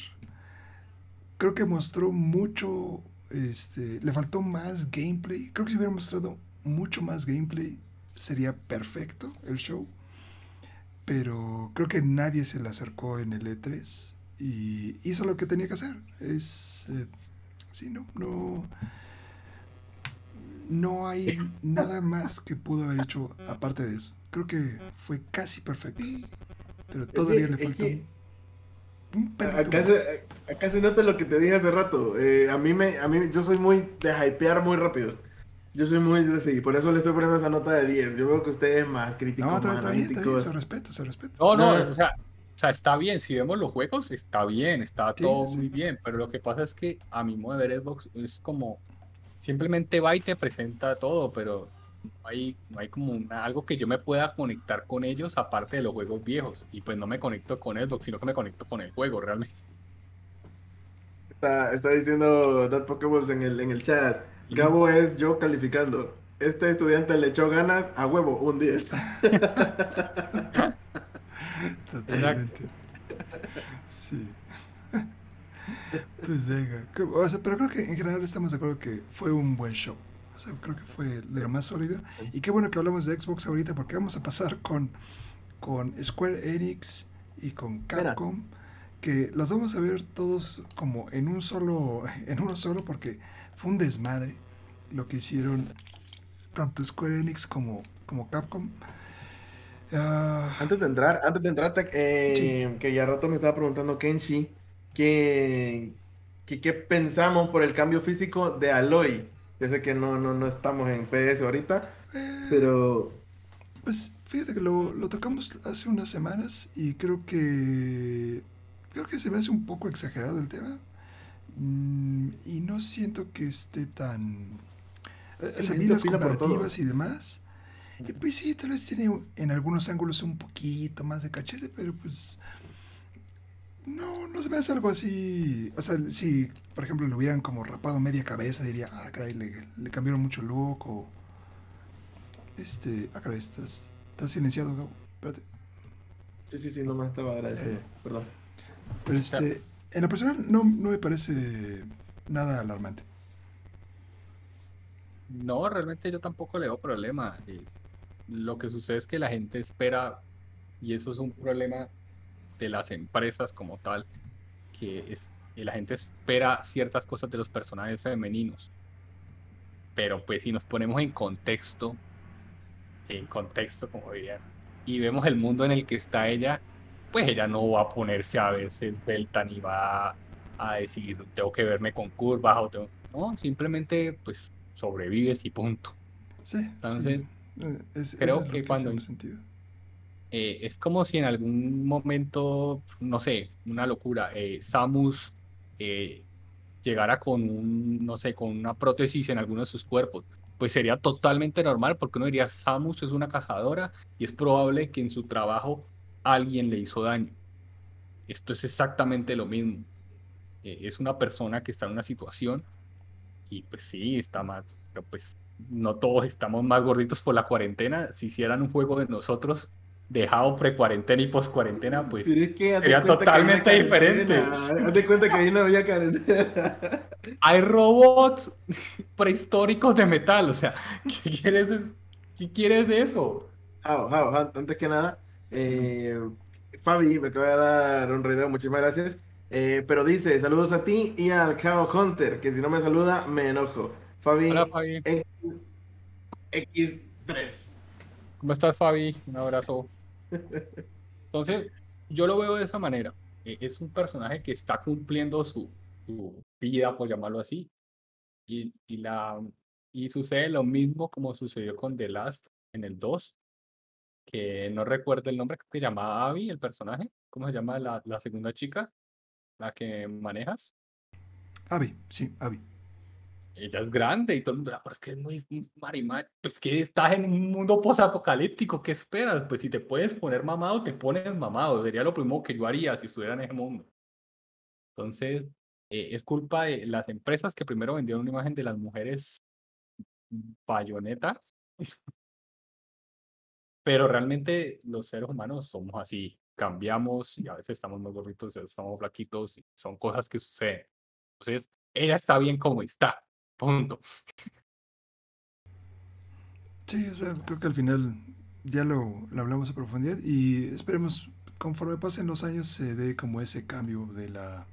A: Creo que mostró mucho, este, le faltó más gameplay. Creo que si hubiera mostrado mucho más gameplay sería perfecto el show. Pero creo que nadie se le acercó en el E3 y hizo lo que tenía que hacer. Es, eh, sí, no, no, no hay nada más que pudo haber hecho aparte de eso. Creo que fue casi perfecto. Pero todavía le
B: que-
A: un, un
B: Acá se, acá se nota lo que te dije hace rato. Eh, a mí me, a mí, yo soy muy de hypear muy rápido. Yo soy muy de sí, por eso le estoy poniendo esa nota de 10. Yo veo que usted es más crítico,
A: No, está,
B: más
A: está bien, está bien, se respeta, se respeta.
C: No, no,
B: No.
C: o sea, o sea, está bien. Si vemos los juegos, está bien, está
A: Sí,
C: todo
A: sí.
C: muy bien. Pero lo que pasa es que a mi modo de ver Xbox es como simplemente va y te presenta todo, pero no hay, no hay como una- algo que yo me pueda conectar con ellos aparte de los juegos viejos. Y pues no me conecto con Xbox, sino que me conecto con el juego realmente.
B: Está, está diciendo That Pokeballs en el, en el chat. Gabo es yo calificando. Este estudiante le echó ganas a huevo, un 10. [laughs]
A: Totalmente. Sí. [laughs] Pues venga. Que- O sea, pero creo que en general estamos de acuerdo que fue un buen show. O sea, creo que fue de lo más sólido. Y qué bueno que hablamos de Xbox ahorita porque vamos a pasar con, con Square Enix y con Capcom. Que los vamos a ver todos como en un solo, [laughs] en uno solo porque fue un desmadre lo que hicieron tanto Square Enix como, como Capcom. Ah,
B: Antes de entrar, antes de entrar, eh, que ya rato me estaba preguntando Kenshi, que, que qué pensamos por el cambio físico de Aloy. Yo sé que no, no, no estamos en PS ahorita, pero
A: Pues fíjate que lo, lo tocamos hace unas semanas y creo que creo que se me hace un poco exagerado el tema. Mm, y no siento que esté tan eh, sea, vi
B: Necesito
A: las comparativas y demás. Y pues sí tal vez tiene en algunos ángulos un poquito más de cachete pero pues no no se me hace algo así o sea si por ejemplo le hubieran como rapado media cabeza diría ah caray le, le cambiaron mucho el look o este, ah, caray, estás, estás silenciado, Gabo. Espérate.
B: sí, sí, sí, no me estaba agradecido, perdón.
A: Pero este, en lo personal no, no me parece nada alarmante.
C: No, realmente yo tampoco le veo problema. Eh, lo que sucede es que la gente espera, y eso es un problema de las empresas como tal, que es que la gente espera ciertas cosas de los personajes femeninos. Pero pues si nos ponemos en contexto, en contexto como dirían, y vemos el mundo en el que está ella, pues ella no va a ponerse a verse esbelta ni va a decir tengo que verme con curvas o tengo... No, simplemente pues sobrevives y punto.
A: Sí,
C: Entonces,
A: sí. Eh, es-
C: creo
A: es
C: que cuando-
A: sentido.
C: Eh, es como si en algún momento, no sé, una locura, eh, Samus eh, llegara con un, no sé, con una prótesis en alguno de sus cuerpos. pues sería totalmente normal porque uno diría, Samus es una cazadora y es probable que en su trabajo alguien le hizo daño. Esto es exactamente lo mismo. Eh, es una persona que está en una situación y pues sí, está mal, pero pues no todos estamos más gorditos por la cuarentena. Si hicieran un juego de nosotros dejado pre-cuarentena y post-cuarentena, pues sería totalmente diferente.
B: Hazte cuenta que ahí no había cuarentena.
C: Hay robots prehistóricos de metal, o sea, ¿qué quieres de, ¿qué quieres de eso?
B: antes que nada, eh, Fabi me acaba de dar un video, muchísimas gracias. Eh, pero dice, saludos a ti y al Cow Hunter, que si no me saluda, me enojo. Fabi,
C: Hola, Fabi.
B: X, 3
C: ¿Cómo estás, Fabi? Un abrazo. Entonces, yo lo veo de esa manera. E, es un personaje que está cumpliendo su, vida, por llamarlo así. Y, la, y sucede lo mismo como sucedió con The Last en el 2, que no recuerdo el nombre, que llamaba Abby, el personaje. ¿Cómo se llama la, la segunda chica? La que manejas.
A: Abby, sí, Abby
C: ella es grande y todo el mundo, pero es que es muy marimar, pues que estás en un mundo posapocalíptico, ¿qué esperas? Pues si te puedes poner mamado, te pones mamado, sería lo primero que yo haría si estuviera en ese mundo. Entonces, eh, es culpa de las empresas que primero vendieron una imagen de las mujeres bayoneta, pero realmente los seres humanos somos así, cambiamos y a veces estamos más gorritos, estamos flaquitos, y son cosas que suceden. Entonces, ella está bien como está Punto.
A: Sí, o sea, creo que al final ya lo, hablamos a profundidad y esperemos conforme pasen los años se dé como ese cambio de la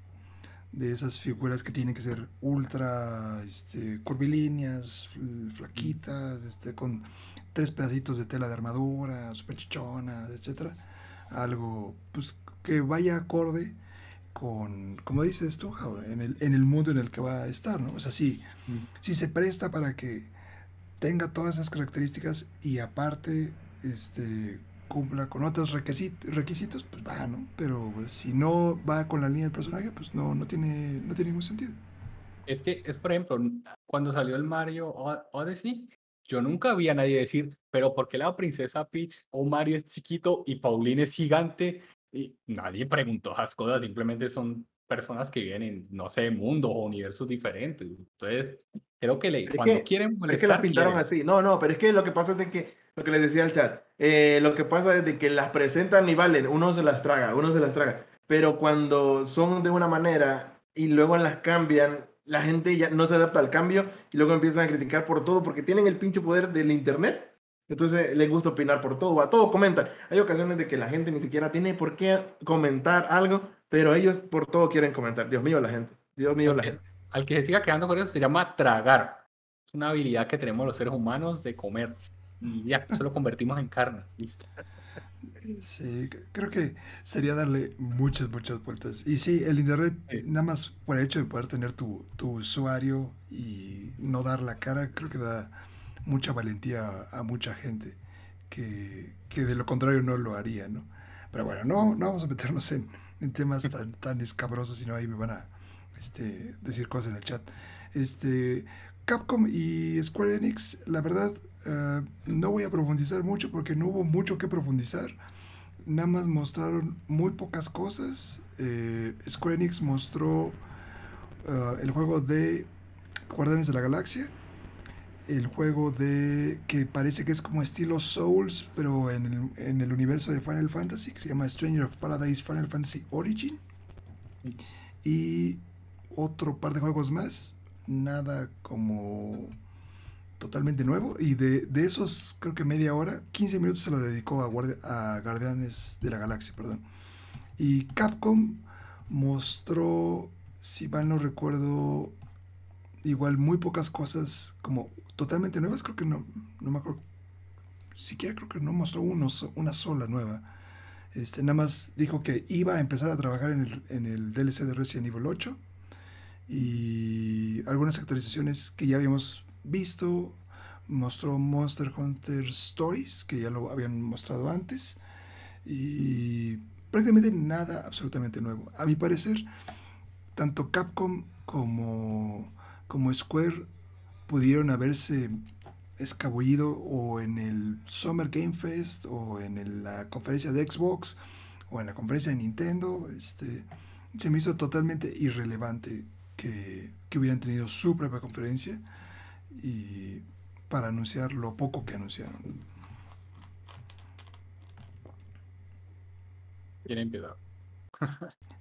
A: de esas figuras que tienen que ser ultra este, curvilíneas, flaquitas, este, con tres pedacitos de tela de armadura, super chichonas, etcétera, algo pues que vaya acorde con, como dices tú, en el, en el mundo en el que va a estar, ¿no? O sea, si, si se presta para que tenga todas esas características y aparte este, cumpla con otros requisitos, requisitos pues va, ¿no? Pero pues, si no va con la línea del personaje, pues no, no, tiene, no tiene ningún sentido.
C: Es que, es por ejemplo, cuando salió el Mario Odyssey, yo nunca vi a nadie decir, pero ¿por qué la princesa Peach o Mario es chiquito y Pauline es gigante y nadie preguntó esas cosas, simplemente son personas que viven en, no sé, mundos o universos diferentes. Entonces, creo que le, cuando quieren
B: molestar... Es que las pintaron así. No, no, pero es que lo que pasa es de que, lo que les decía al chat, eh, lo que pasa es de que las presentan y valen, uno se las traga, uno se las traga. Pero cuando son de una manera y luego las cambian, la gente ya no se adapta al cambio y luego empiezan a criticar por todo porque tienen el pinche poder del internet entonces les gusta opinar por todo, a todo comentan. Hay ocasiones de que la gente ni siquiera tiene por qué comentar algo, pero ellos por todo quieren comentar. Dios mío, la gente. Dios mío, la gente.
C: Al que se siga quedando con eso se llama tragar. Es una habilidad que tenemos los seres humanos de comer. Y ya, eso lo convertimos en carne. Listo.
A: Sí, creo que sería darle muchas, muchas vueltas. Y sí, el Internet, nada más por el hecho de poder tener tu, tu usuario y no dar la cara, creo que da mucha valentía a, mucha gente que, que, de lo contrario no lo haría, ¿no? Pero bueno, no, no vamos a meternos en, en temas tan, tan escabrosos, sino ahí me van a este, decir cosas en el chat. Este, Capcom y Square Enix, la verdad, eh, no voy a profundizar mucho porque no hubo mucho que profundizar. Nada más mostraron muy pocas cosas. Eh, Square Enix mostró eh, el juego de Guardianes de la Galaxia, el juego de que parece que es como estilo Souls, pero en el, universo de Final Fantasy, que se llama Stranger of Paradise Final Fantasy Origin. Y otro par de juegos más, nada como totalmente nuevo. Y de, de esos, creo que media hora, 15 minutos se lo dedicó a, a Guardianes de la Galaxia, perdón. Y Capcom mostró, si mal no recuerdo, igual muy pocas cosas como totalmente nuevas, creo que no, no me acuerdo, siquiera creo que no mostró una sola nueva. Este, nada más dijo que iba a empezar a trabajar en el, en el DLC de Resident Evil 8 y algunas actualizaciones que ya habíamos visto. Mostró Monster Hunter Stories, que ya lo habían mostrado antes. Y prácticamente nada absolutamente nuevo. A mi parecer, tanto Capcom como, como Square pudieron haberse escabullido o en el Summer Game Fest o en la conferencia de Xbox o en la conferencia de Nintendo, este, se me hizo totalmente irrelevante que, hubieran tenido su propia conferencia y para anunciar lo poco que anunciaron.
C: Tienen piedad.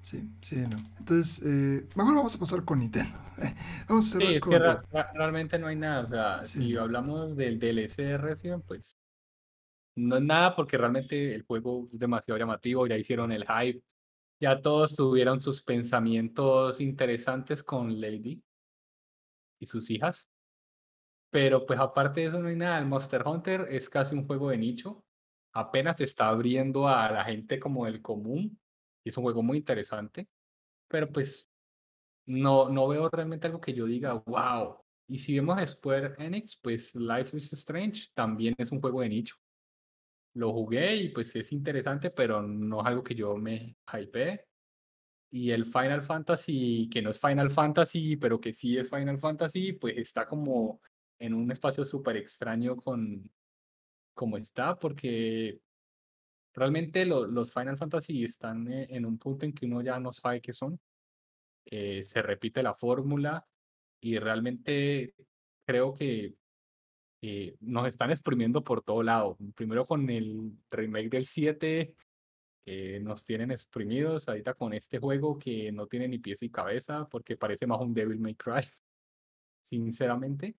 A: Sí, sí, no. Entonces, eh, mejor vamos a pasar con Nintendo. [laughs] vamos
C: a sí, es que realmente no hay nada. O sea, si hablamos del DLC de Resident, pues no es nada porque realmente el juego es demasiado llamativo, ya hicieron el hype, ya todos tuvieron sus pensamientos interesantes con Lady y sus hijas. Pero pues aparte de eso no hay nada. El Monster Hunter es casi un juego de nicho. Apenas se está abriendo a la gente como del común. Es un juego muy interesante. Pero pues no, no veo realmente algo que yo diga, wow. Y si vemos a Square Enix, pues Life is Strange también es un juego de nicho. Lo jugué y pues es interesante, pero no es algo que yo me hype. Y el Final Fantasy, que no es Final Fantasy, pero que sí es Final Fantasy, pues está como en un espacio súper extraño con cómo está, porque realmente los Final Fantasy están e, en un punto en que uno ya no sabe qué son. Eh, se repite la fórmula y realmente creo que eh, nos están exprimiendo por todo lado. Primero con el remake del 7, eh, nos tienen exprimidos ahorita con este juego que no tiene ni pies ni cabeza porque parece más un Devil May Cry, sinceramente.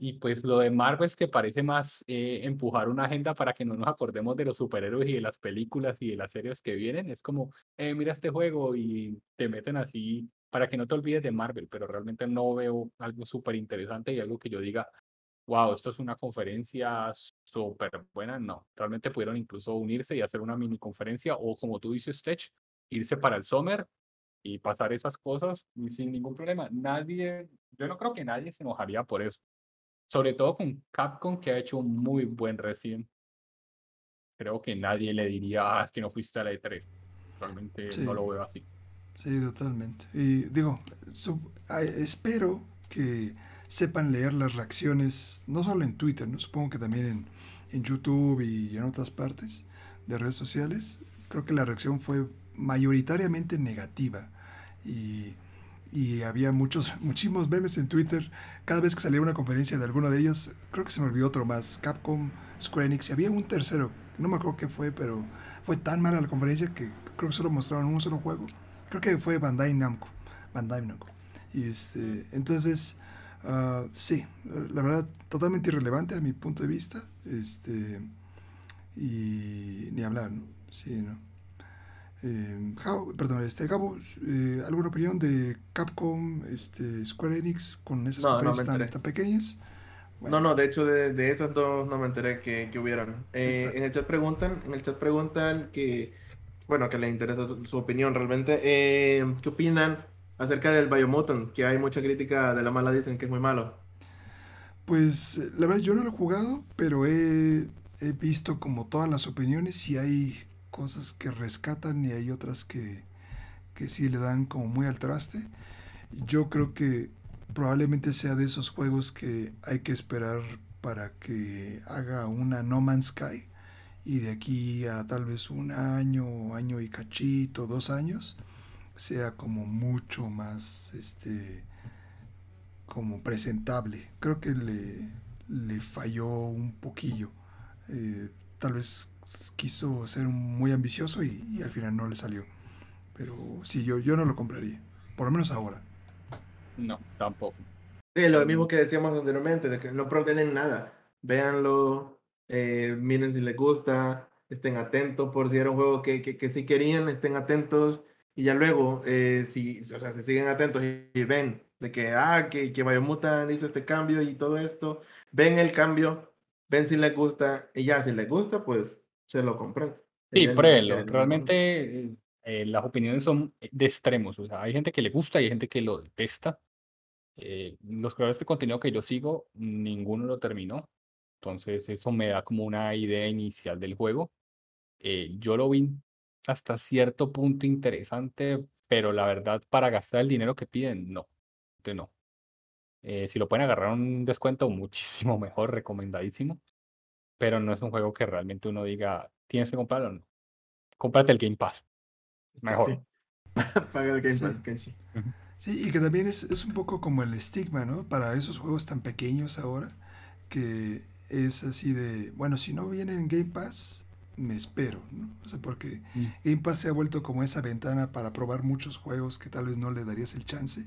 C: Y pues lo de Marvel es que parece más eh, empujar una agenda para que no nos acordemos de los superhéroes y de las películas y de las series que vienen. Es como, eh, mira este juego y te meten así para que no te olvides de Marvel, pero realmente no veo algo súper interesante y algo que yo diga, wow, esto es una conferencia súper buena. No, realmente pudieron incluso unirse y hacer una mini conferencia o como tú dices, Tech, irse para el Summer y pasar esas cosas sin ningún problema. Nadie, yo no creo que nadie se enojaría por eso. Sobre todo con Capcom, que ha hecho un muy buen recién. Creo que nadie le diría, ah, es que no fuiste a la E3. Realmente no lo veo así.
A: Sí, totalmente. Y digo, espero que sepan leer las reacciones, no solo en Twitter, ¿no? supongo que también en, en YouTube y en otras partes de redes sociales. Creo que la reacción fue mayoritariamente negativa. Y y había muchos, muchísimos memes en Twitter. Cada vez que salía una conferencia de alguno de ellos, creo que se me olvidó otro más, Capcom, Square Enix, y había un tercero, no me acuerdo qué fue, pero fue tan mala la conferencia que creo que solo mostraron un solo juego. Creo que fue Bandai Namco. Bandai Namco. Y este, entonces, uh, sí, la verdad, totalmente irrelevante a mi punto de vista. Este, y ni hablar, ¿no? Sí, ¿no? Eh, perdón, este, Gabo, eh, ¿alguna opinión de Capcom, este, Square Enix con esas conferencias tan, pequeñas?
B: No, no, de hecho de, de, esas dos no me enteré que, que hubieran. Eh, en el chat preguntan, en el chat preguntan que, bueno, que les interesa su, opinión realmente. Eh, ¿Qué opinan acerca del Biomutant? Que hay mucha crítica de la mala, dicen que es muy malo.
A: Pues la verdad yo no lo he jugado, pero he, he visto como todas las opiniones y hay cosas que rescatan y hay otras que, que sí le dan como muy al traste. Yo creo que probablemente sea de esos juegos que hay que esperar para que haga una No Man's Sky y de aquí a tal vez un año, año y cachito, dos años, sea como mucho más este como presentable. Creo que le, le falló un poquillo. Eh, tal vez quiso ser muy ambicioso y, al final no le salió. Pero sí, yo, yo no lo compraría, por lo menos ahora.
C: No, tampoco.
B: Sí, lo mismo que decíamos anteriormente, de que no protegen nada. Véanlo, eh, miren si les gusta, estén atentos por si era un juego que, que, que sí querían, estén atentos. Y ya luego, eh, si, o sea, se siguen atentos y, ven de que, ah, que, que Biomutant hizo este cambio y todo esto, ven el cambio, ven si les gusta, y ya si les gusta, pues se lo compran.
C: Sí, pruébelo. Realmente eh, las opiniones son de extremos. O sea, hay gente que le gusta y hay gente que lo detesta. Eh, los creadores de contenido que yo sigo, ninguno lo terminó. Entonces, eso me da como una idea inicial del juego. Eh, yo lo vi hasta cierto punto interesante, pero la verdad, para gastar el dinero que piden, no. no. Eh, si lo pueden agarrar un descuento, [laughs] muchísimo mejor, recomendadísimo. Pero no es un juego que realmente uno diga, tienes que comprarlo o no. Cómprate el Game Pass. [laughs] Mejor.
B: Sí. [laughs] Paga el Game
A: Sí.
B: Pass, Kenshi.
A: Sí, y que también es, es un poco como el estigma, ¿no? Para esos juegos tan pequeños ahora, que es así de, bueno, si no vienen en Game Pass, me espero, ¿no? O sea, porque
C: Mm.
A: Game Pass se ha vuelto como esa ventana para probar muchos juegos que tal vez no le darías el chance.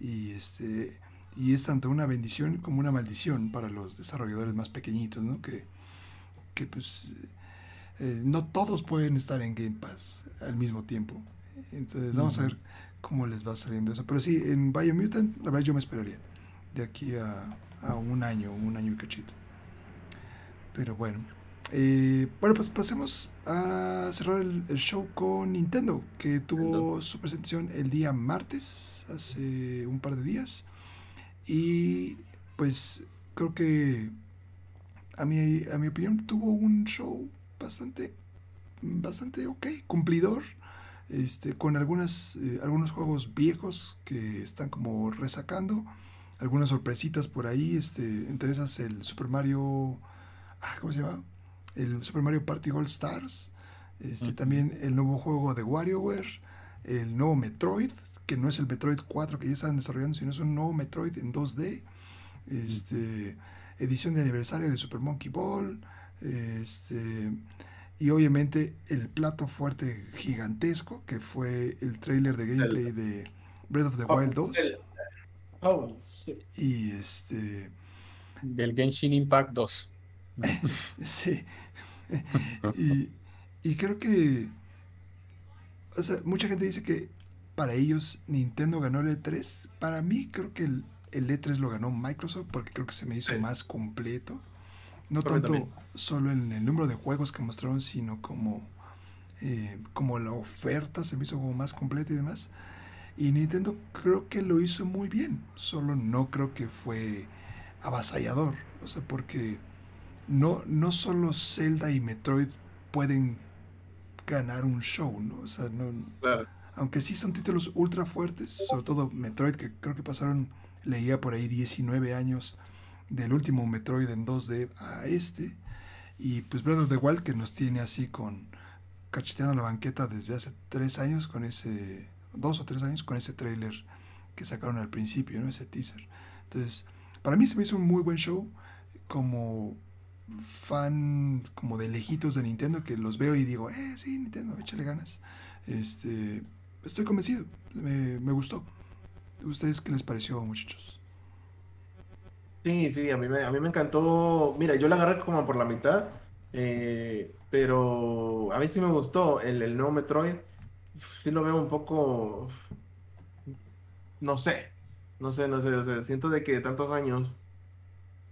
A: Y este y es tanto una bendición como una maldición para los desarrolladores más pequeñitos, ¿no? Que, que pues eh, no todos pueden estar en Game Pass al mismo tiempo. Entonces vamos a ver cómo les va saliendo eso. Pero sí, en Biomutant, la verdad yo me esperaría de aquí a, a un año, un año y cachito. Pero bueno. Eh, bueno, pues pasemos a cerrar el, el show con Nintendo, que tuvo su presentación el día martes, hace un par de días. Y pues creo que a mi, a mi opinión tuvo un show bastante, bastante ok, cumplidor, este, con algunas, eh, algunos juegos viejos que están como resacando, algunas sorpresitas por ahí, este, entre esas el Super Mario, ah, ¿cómo se llama? El Super Mario Party All Stars, este, también el nuevo juego de WarioWare, el nuevo Metroid, que no es el Metroid 4 que ya estaban desarrollando, sino es un nuevo Metroid en 2D, este, edición de aniversario de Super Monkey Ball, este, y obviamente el plato fuerte gigantesco que fue el trailer de gameplay de Breath of the Wild 2
B: Oh, shit.
A: y este
C: Del Genshin Impact 2. [laughs]
A: sí [laughs] y, y creo que o sea mucha gente dice que para ellos Nintendo ganó el E3 para mí creo que el, el E3 lo ganó Microsoft porque creo que se me hizo
B: Sí.
A: más completo no tanto
B: también.
A: solo en el número de juegos que mostraron sino como eh, como la oferta se me hizo como más completa y demás y Nintendo creo que lo hizo muy bien solo no creo que fue avasallador o sea porque no, no solo Zelda y Metroid pueden ganar un show, ¿no? O sea, no,
B: Claro.
A: aunque sí son títulos ultra fuertes, sobre todo Metroid, que creo que pasaron, leía por ahí 19 años del último Metroid en 2D a este, y pues Breath of the Wild que nos tiene así con cacheteando la banqueta desde hace tres años con ese, dos o tres años con ese trailer que sacaron al principio, ¿no? Ese teaser. Entonces, para mí se me hizo un muy buen show como fan como de lejitos de Nintendo que los veo y digo, eh, sí, Nintendo, échale ganas. Este, estoy convencido, me, me gustó. ¿Ustedes qué les pareció, muchachos?
B: Sí, sí, a mí me, a mí me encantó. Mira, yo la agarré como por la mitad, eh, pero a mí sí me gustó el, el nuevo Metroid. Sí lo veo un poco, no sé, no sé, no sé, o sea, siento de que tantos años,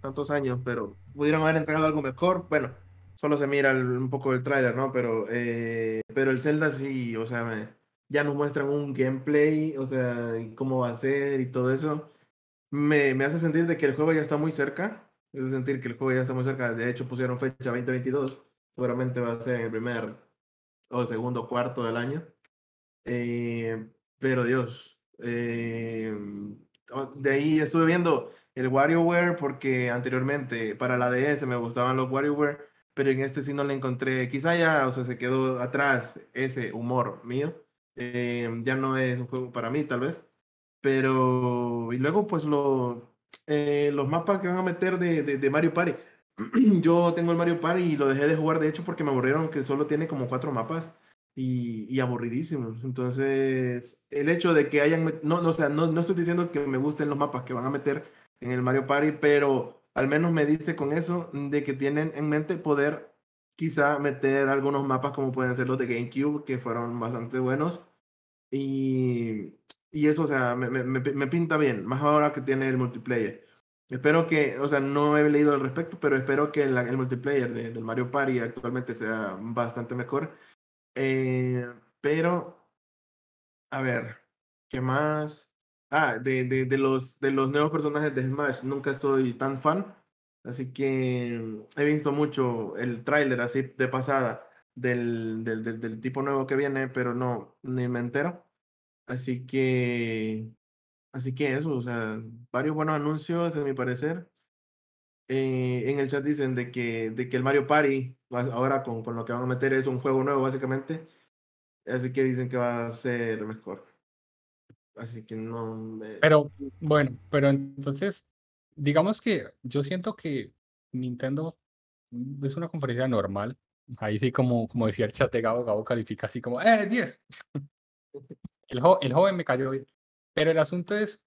B: tantos años, pero pudieron haber entregado algo mejor. Bueno, solo se mira un poco el tráiler, ¿no? Pero, eh, pero el Zelda sí, o sea, me- ya nos muestran un gameplay, o sea, cómo va a ser y todo eso me, me hace sentir de que el juego ya está muy cerca. Me hace sentir que el juego ya está muy cerca. De hecho, pusieron fecha 2022. Seguramente va a ser en el primer o segundo cuarto del año. Eh, pero Dios. eh, o- de ahí estuve viendo el WarioWare porque anteriormente para la DS me gustaban los WarioWare, pero en este sí no le encontré. Quizá ya, o sea, se quedó atrás ese humor mío. Eh, ya no es un juego para mí, tal vez. Pero, y luego, pues, lo, eh, los mapas que van a meter de, de, Mario Party. [clears throat] Yo tengo el Mario Party y lo dejé de jugar, de hecho, porque me aburrieron que solo tiene como cuatro mapas y, y aburridísimos. Entonces, el hecho de que hayan, no, no, o sea, no, no estoy diciendo que me gusten los mapas que van a meter en el Mario Party, pero al menos me dice con eso de que tienen en mente poder quizá meter algunos mapas como pueden ser los de GameCube, que fueron bastante buenos. Y, y eso, o sea, me, me, me, pinta bien, más ahora que tiene el multiplayer. Espero que, o sea, no he leído al respecto, pero espero que la- el multiplayer de- del Mario Party actualmente sea bastante mejor. Eh, pero, a ver, ¿qué más? Ah, de, de, de los, de los nuevos personajes de Smash, nunca soy tan fan, así que he visto mucho el tráiler así de pasada del, del, del, del tipo nuevo que viene, pero no, ni me entero. Así que, Así que eso, o sea, varios buenos anuncios, a mi parecer. Eh, en el chat dicen de que, de que el Mario Party, ahora con, con lo que van a meter, es un juego nuevo, básicamente. Así que dicen que va a ser mejor. Así que no.
C: Pero, bueno, pero entonces, digamos que yo siento que Nintendo es una conferencia normal. Ahí sí, como, como decía el chat de Gabo, Gabo califica así como, ¡eh, 10! [laughs] el, el joven me cayó bien. Pero el asunto es,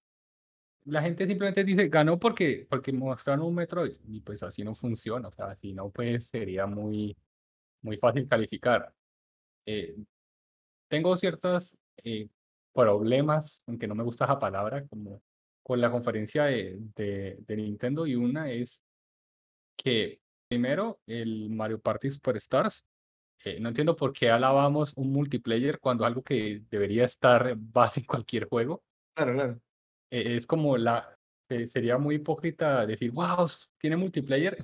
C: la gente simplemente dice, ganó porque, porque mostraron un Metroid. Y pues así no funciona. O sea, si no, pues sería muy, muy fácil calificar. Eh, tengo ciertos eh, problemas, aunque no me gusta esa palabra, como con la conferencia de, de, Nintendo. Y una es que, primero, el Mario Party Superstars. Eh, no entiendo por qué alabamos un multiplayer cuando algo que debería estar base en cualquier juego.
B: Claro, claro.
C: E, es como la. sería muy hipócrita decir, wow, tiene multiplayer.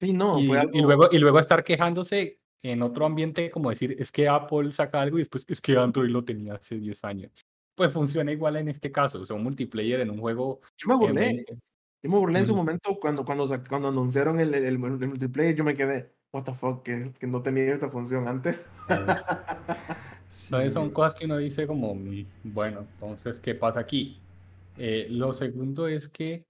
B: Sí, no,
C: y, y, luego, y luego estar quejándose en otro ambiente, como decir, es que Apple saca algo y después es que Android lo tenía hace 10 años. Pues funciona igual en este caso, o sea, un multiplayer en un juego.
B: Yo me burlé. Yo me burlé en su momento cuando, cuando, cuando anunciaron el, el, multiplayer, yo me quedé, what the fuck, que, que no tenía esta función antes. [laughs]
C: Entonces son cosas que uno dice como, mm, bueno, entonces, ¿qué pasa aquí? Eh, lo segundo es que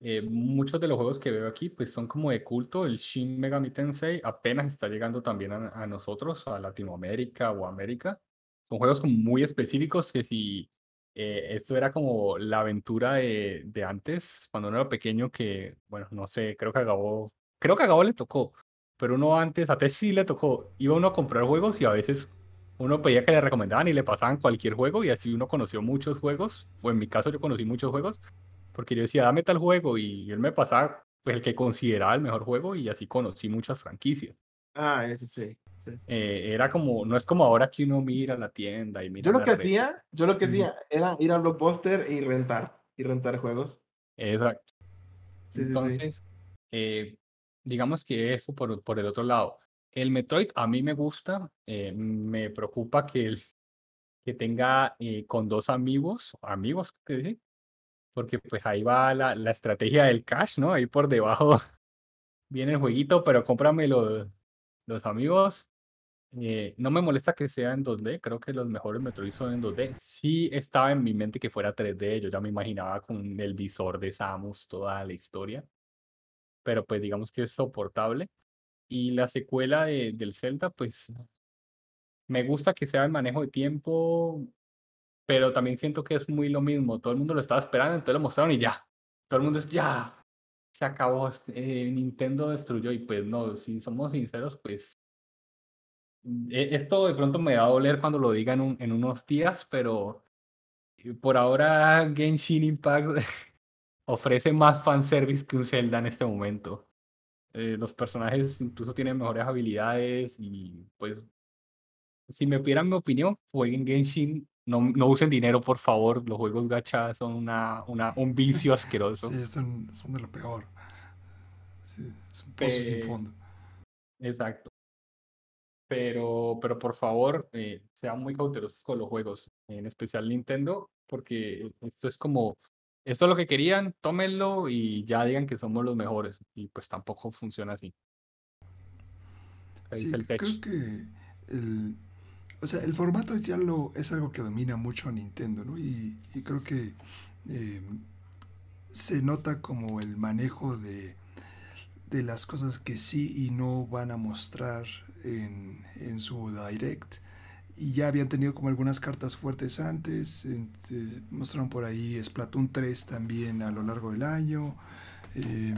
C: eh, muchos de los juegos que veo aquí pues son como de culto. El Shin Megami Tensei apenas está llegando también a, nosotros, a Latinoamérica o América. Son juegos como muy específicos que si eh, esto era como la aventura de, de, antes, cuando uno era pequeño, que, bueno, no sé, creo que a Gabo, creo que a Gabo le tocó, pero uno antes, a Tess sí le tocó, iba uno a comprar juegos y a veces uno pedía que le recomendaban y le pasaban cualquier juego y así uno conoció muchos juegos, o en mi caso yo conocí muchos juegos, porque yo decía, dame tal juego y él me pasaba pues, el que consideraba el mejor juego y así conocí muchas franquicias.
B: Ah, ese sí. sí.
C: Eh, era como, no es como ahora que uno mira la tienda y mira.
B: Yo lo que hacía, yo lo que hacía era ir a Blockbuster y rentar, y rentar juegos.
C: Exacto. Sí, Entonces, sí, eh, digamos que eso por, por el otro lado. El Metroid a mí me gusta, eh, me preocupa que, el, que tenga con dos amigos, amigos, ¿qué? Porque pues ahí va la, la, estrategia del cash, ¿no? Ahí por debajo [laughs] viene el jueguito, pero cómprame los, amigos. Eh, no me molesta que sea en 2D, creo que los mejores Metroid son en 2D. Sí estaba en mi mente que fuera 3D, yo ya me imaginaba con el visor de Samus toda la historia, pero pues digamos que es soportable. Y la secuela de, del Zelda, pues me gusta que sea el manejo de tiempo, pero también siento que es muy lo mismo. Todo el mundo lo estaba esperando, entonces lo mostraron y ya. Todo el mundo es ya. Se acabó. Eh, Nintendo destruyó y pues no, si somos sinceros, pues e, esto de pronto me va a doler cuando lo digan en unos días, pero eh, por ahora Genshin Impact [laughs] ofrece más fanservice que un Zelda en este momento. Eh, los personajes incluso tienen mejores habilidades y pues si me pidieran mi opinión, jueguen Genshin, no, no usen dinero por favor, los juegos gacha son una, una, un vicio [laughs] asqueroso.
A: sí, son, son de lo peor. Sí, es un pozo sin fondo.
C: Exacto. Pero, pero por favor, eh, sean muy cautelosos con los juegos, en especial Nintendo, porque esto es como esto es lo que querían, tómenlo y ya digan que somos los mejores. Y pues tampoco funciona así.
A: Sí, creo que el, o sea, el formato ya lo es algo que domina mucho Nintendo, ¿no? Y, creo que eh, se nota como el manejo de, de las cosas que sí y no van a mostrar en, en su direct y ya habían tenido como algunas cartas fuertes antes. mostraron por ahí Splatoon 3 también a lo largo del año. Eh,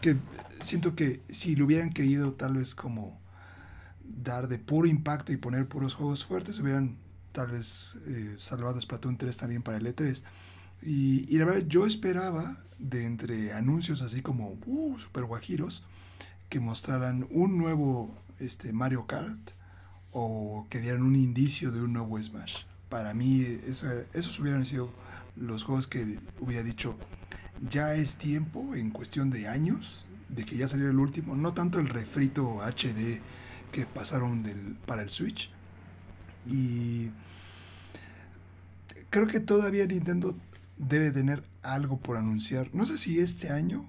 A: que siento que si lo hubieran querido tal vez como dar de puro impacto y poner puros juegos fuertes, hubieran tal vez eh, salvado Splatoon 3 también para el E3. Y, y, la verdad yo esperaba de entre anuncios así como uh, super guajiros que mostraran un nuevo este, Mario Kart o que dieran un indicio de un nuevo Smash. Para mí esos hubieran sido los juegos que hubiera dicho, ya es tiempo en cuestión de años de que ya saliera el último, no tanto el refrito HD que pasaron del, para el Switch. Y creo que todavía Nintendo debe tener algo por anunciar. No sé si este año,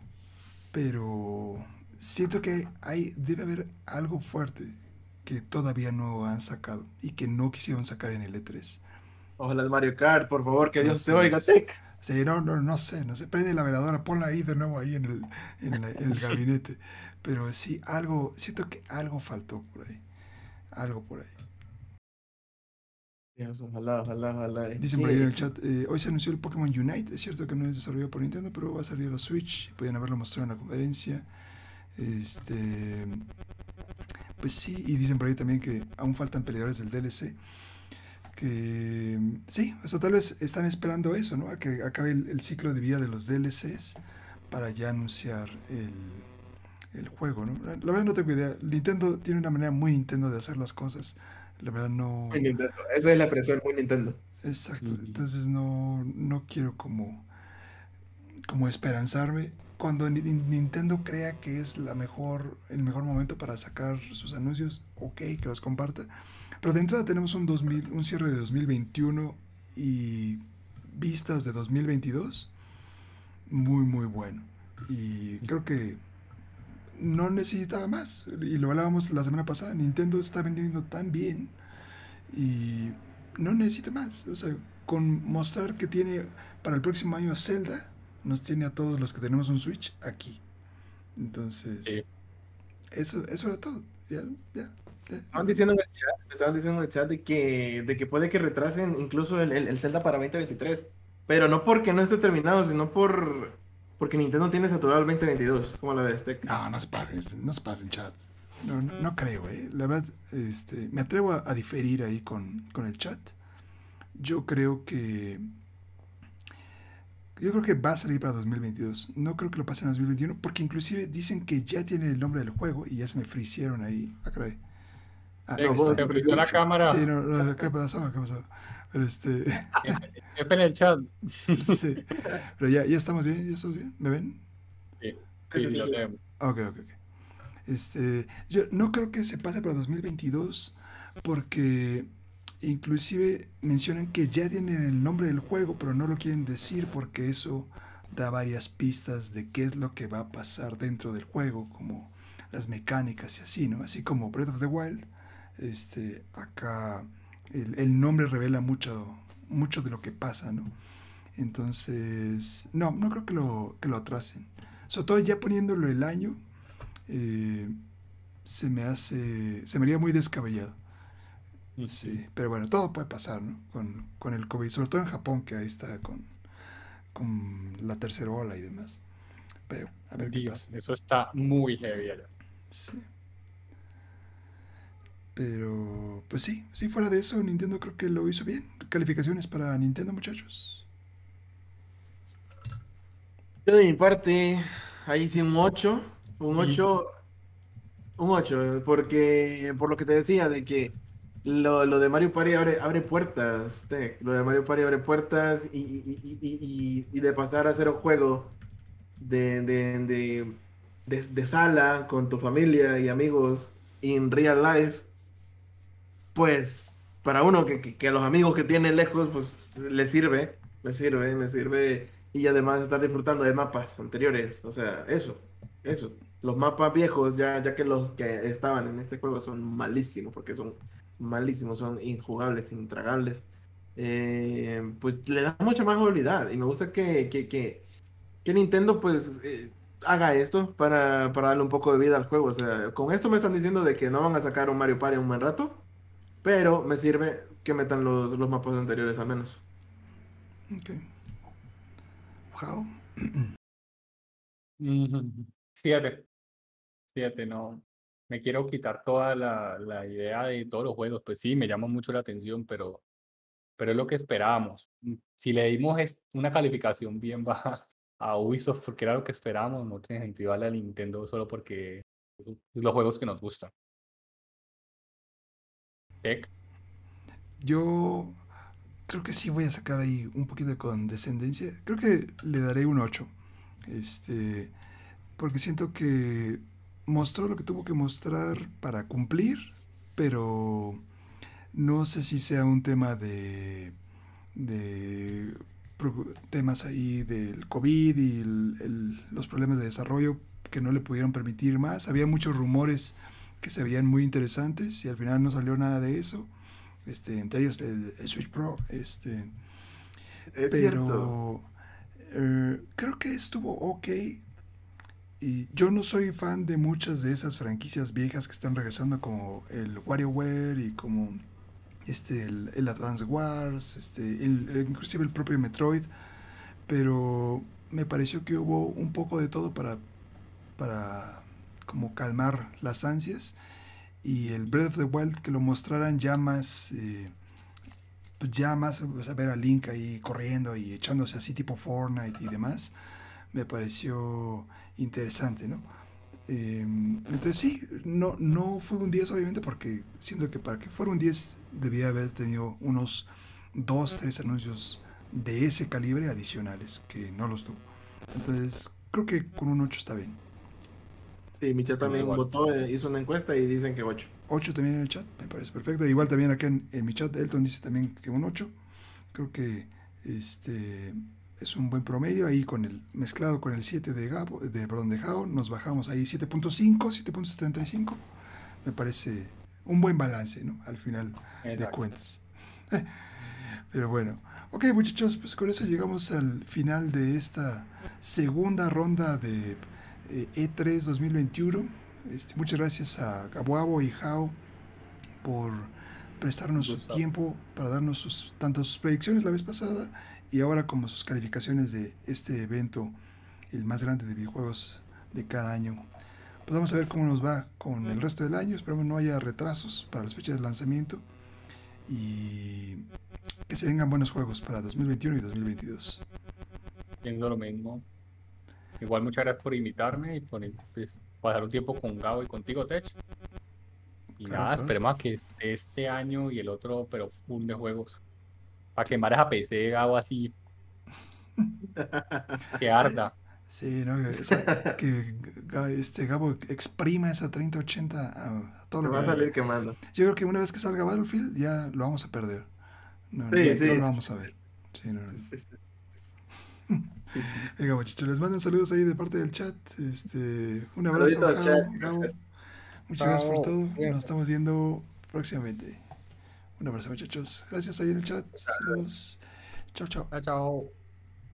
A: pero siento que hay, debe haber algo fuerte que todavía no han sacado y que no quisieron sacar en el E3.
B: Ojalá el Mario Kart, por favor, que Dios te oiga, Tech.
A: Sí, no, no, no sé, no sé. Prende la veladora, ponla ahí de nuevo ahí en el, en la- en el [laughs] gabinete. Pero sí, algo, siento que algo faltó por ahí. Algo por ahí.
B: Dios, ojalá, ojalá, ojalá.
A: Dicen por ahí en el chat, eh, hoy se anunció el Pokémon Unite. Es cierto que no es desarrollado por Nintendo, pero va a salir a la Switch. Podían haberlo mostrado en la conferencia. Este. Pues sí, y dicen por ahí también que aún faltan peleadores del DLC. Que sí, o sea, tal vez están esperando eso, ¿no? A que acabe el, el ciclo de vida de los DLCs para ya anunciar el, el juego, ¿no? La, verdad no tengo idea. Nintendo tiene una manera muy Nintendo de hacer las cosas. La verdad no.
B: Muy Nintendo. Esa es la expresión muy Nintendo.
A: Exacto, entonces no, no quiero como, como esperanzarme. Cuando Ni- Ni- Nintendo crea que es la mejor, el mejor momento para sacar sus anuncios, ok, que los comparta. Pero de entrada tenemos un, 2000, un cierre de 2021 y vistas de 2022 muy, muy bueno. Y creo que no necesitaba más. Y lo hablábamos la semana pasada, Nintendo está vendiendo tan bien y no necesita más. O sea, con mostrar que tiene para el próximo año Zelda, nos tiene a todos los que tenemos un Switch aquí. Entonces,
C: Sí.
A: eso, eso era todo. Ya, ya, ya.
B: Estaban diciendo en el chat, estaban diciendo en el chat de que, de que puede que retrasen incluso el, el, el Zelda para 2023. Pero no porque no esté terminado, sino por porque Nintendo tiene saturado el 2022. ¿Cómo lo ves, Tech?
A: No, no se pasen, no se pasen, chat. No, no, no creo, ¿eh? La verdad, este, me atrevo a, a diferir ahí con, con el chat. Yo creo que... Yo creo que va a salir para 2022. No creo que lo pasen a 2021, porque inclusive dicen que ya tienen el nombre del juego y ya se me fricieron ahí. Ah, caray. Ah,
C: Eh, se frizó la cámara.
A: Sí, no, no, ¿qué pasó? ¿Qué pasó? Pero este... [laughs]
C: En el chat. [laughs]
A: sí. Pero ya, ya estamos bien, ya estamos bien. ¿Me ven?
C: Sí,
B: Sí,
C: sí, lo tenemos.
A: Ok, ok, ok. Este, yo no creo que se pase para 2022 porque inclusive mencionan que ya tienen el nombre del juego, pero no lo quieren decir porque eso da varias pistas de qué es lo que va a pasar dentro del juego, como las mecánicas y así, ¿no? Así como Breath of the Wild, este, acá el, el nombre revela mucho, mucho de lo que pasa, ¿no? Entonces, no, no creo que lo, que lo atrasen. Sobre todo ya poniéndolo el año, eh, se me hace, se me haría muy descabellado. Sí, pero bueno, todo puede pasar, ¿no? Con, con el COVID, sobre todo en Japón, que ahí está con, con la tercera ola y demás. Pero, a ver qué
C: Dios,
A: pasa.
C: eso está muy heavy allá.
A: Sí. Pero, pues sí, sí, fuera de eso, Nintendo creo que lo hizo bien. Calificaciones para Nintendo, muchachos.
B: Yo de mi parte, ahí sí un 8, un
C: Sí.
B: 8, un 8, porque por lo que te decía de que lo, lo de Mario Party abre, abre puertas, Tech, lo de Mario Party abre puertas y, y- y- y- de pasar a hacer un juego de, de, de, de- de sala con tu familia y amigos in real life, pues para uno que, que, a los amigos que tiene lejos, pues le sirve, le sirve, me sirve y además estar disfrutando de mapas anteriores, o sea, eso, eso. Los mapas viejos, ya, ya que los que estaban en este juego son malísimos, porque son malísimos, son injugables, intragables, eh, pues le da mucha más movilidad y me gusta que, que, que, que Nintendo pues eh, haga esto para, para darle un poco de vida al juego. O sea, con esto me están diciendo de que no van a sacar un Mario Party en un buen rato, pero me sirve que metan los, los mapas anteriores al menos.
A: Ok. Wow.
C: Fíjate, fíjate, no. Me quiero quitar toda la, la idea de todos los juegos. Pues sí, me llama mucho la atención, pero, pero es lo que esperábamos. Si le dimos es- una calificación bien [laughs] baja a Ubisoft, porque era lo que esperábamos, no tiene sentido darle a Nintendo solo porque son los juegos que nos gustan. Tech,
A: Yo creo que sí voy a sacar ahí un poquito de condescendencia. Creo que le daré un 8. Este, porque siento que mostró lo que tuvo que mostrar para cumplir, pero no sé si sea un tema de, de temas ahí del COVID y los problemas de desarrollo que no le pudieron permitir más. Había muchos rumores que se veían muy interesantes y al final no salió nada de eso. Este, entre ellos el, el Switch Pro. Este,
B: Es
A: pero eh, creo que estuvo ok. Y yo no soy fan de muchas de esas franquicias viejas que están regresando como el WarioWare y como este el, el Advance Wars, este el- el- inclusive el propio Metroid, pero me pareció que hubo un poco de todo para para como calmar las ansias y el Breath of the Wild que lo mostraran ya más eh, ya más pues, a ver a Link ahí corriendo y echándose así tipo Fortnite y demás me pareció interesante, ¿no? Eh, entonces sí, no, no fue un 10 obviamente porque siento que para que fuera un 10 debía haber tenido unos 2, 3 anuncios de ese calibre adicionales que no los tuvo. Entonces creo que con un 8 está bien.
B: Sí, mi chat también
C: Igual.
B: votó, eh, hizo una encuesta y dicen que 8.
A: 8 también en el chat, me parece perfecto. Igual también acá en, en mi chat, Elton dice también que un 8. Creo que este es un buen promedio. Ahí con el mezclado con el 7 de Gabo, de, perdón, de Jao, nos bajamos ahí 7.5, 7.75. Me parece un buen balance, ¿no? Al final de cuentas. [laughs] Pero bueno, ok muchachos, pues con eso llegamos al final de esta segunda ronda de eh, E3 2021. Este, muchas gracias a Gabuabo y Jao por prestarnos su tiempo para darnos sus, tanto sus predicciones la vez pasada y ahora como sus calificaciones de este evento, el más grande de videojuegos de cada año. Pues vamos a ver cómo nos va con el resto del año. Esperemos no haya retrasos para las fechas de lanzamiento y que se vengan buenos juegos para 2021 y 2022.
C: Pienso lo mismo. Igual muchas gracias por invitarme y por pues, pasar un tiempo con Gabo y contigo, Tech. Y
A: Claro,
C: nada,
A: claro.
C: esperemos a que esté este año y el otro, pero full de juegos. Para quemar esa PC, Gabo, así. [laughs] que arda.
A: Sí, ¿no? Esa- que Ga- este Gabo exprima esa 3080 a, a todo
B: Me
A: lo
B: va a
A: que
B: salir quemando.
A: Yo creo que una vez que salga Battlefield ya lo vamos a perder. No,
B: Sí,
A: ya-
B: sí,
A: no
B: sí,
A: lo vamos
B: sí.
A: a ver. Sí, no, no.
B: Sí, sí, [laughs] sí.
A: Venga, muchachos, les mandan saludos ahí de parte del chat. Este, un abrazo, Gabo,
B: chat,
A: Gabo.
B: gracias.
A: Muchas gracias por todo. Nos estamos viendo próximamente. Un abrazo, muchachos. Gracias ahí en el chat. Saludos. Chao, chao.
C: Chao, chao.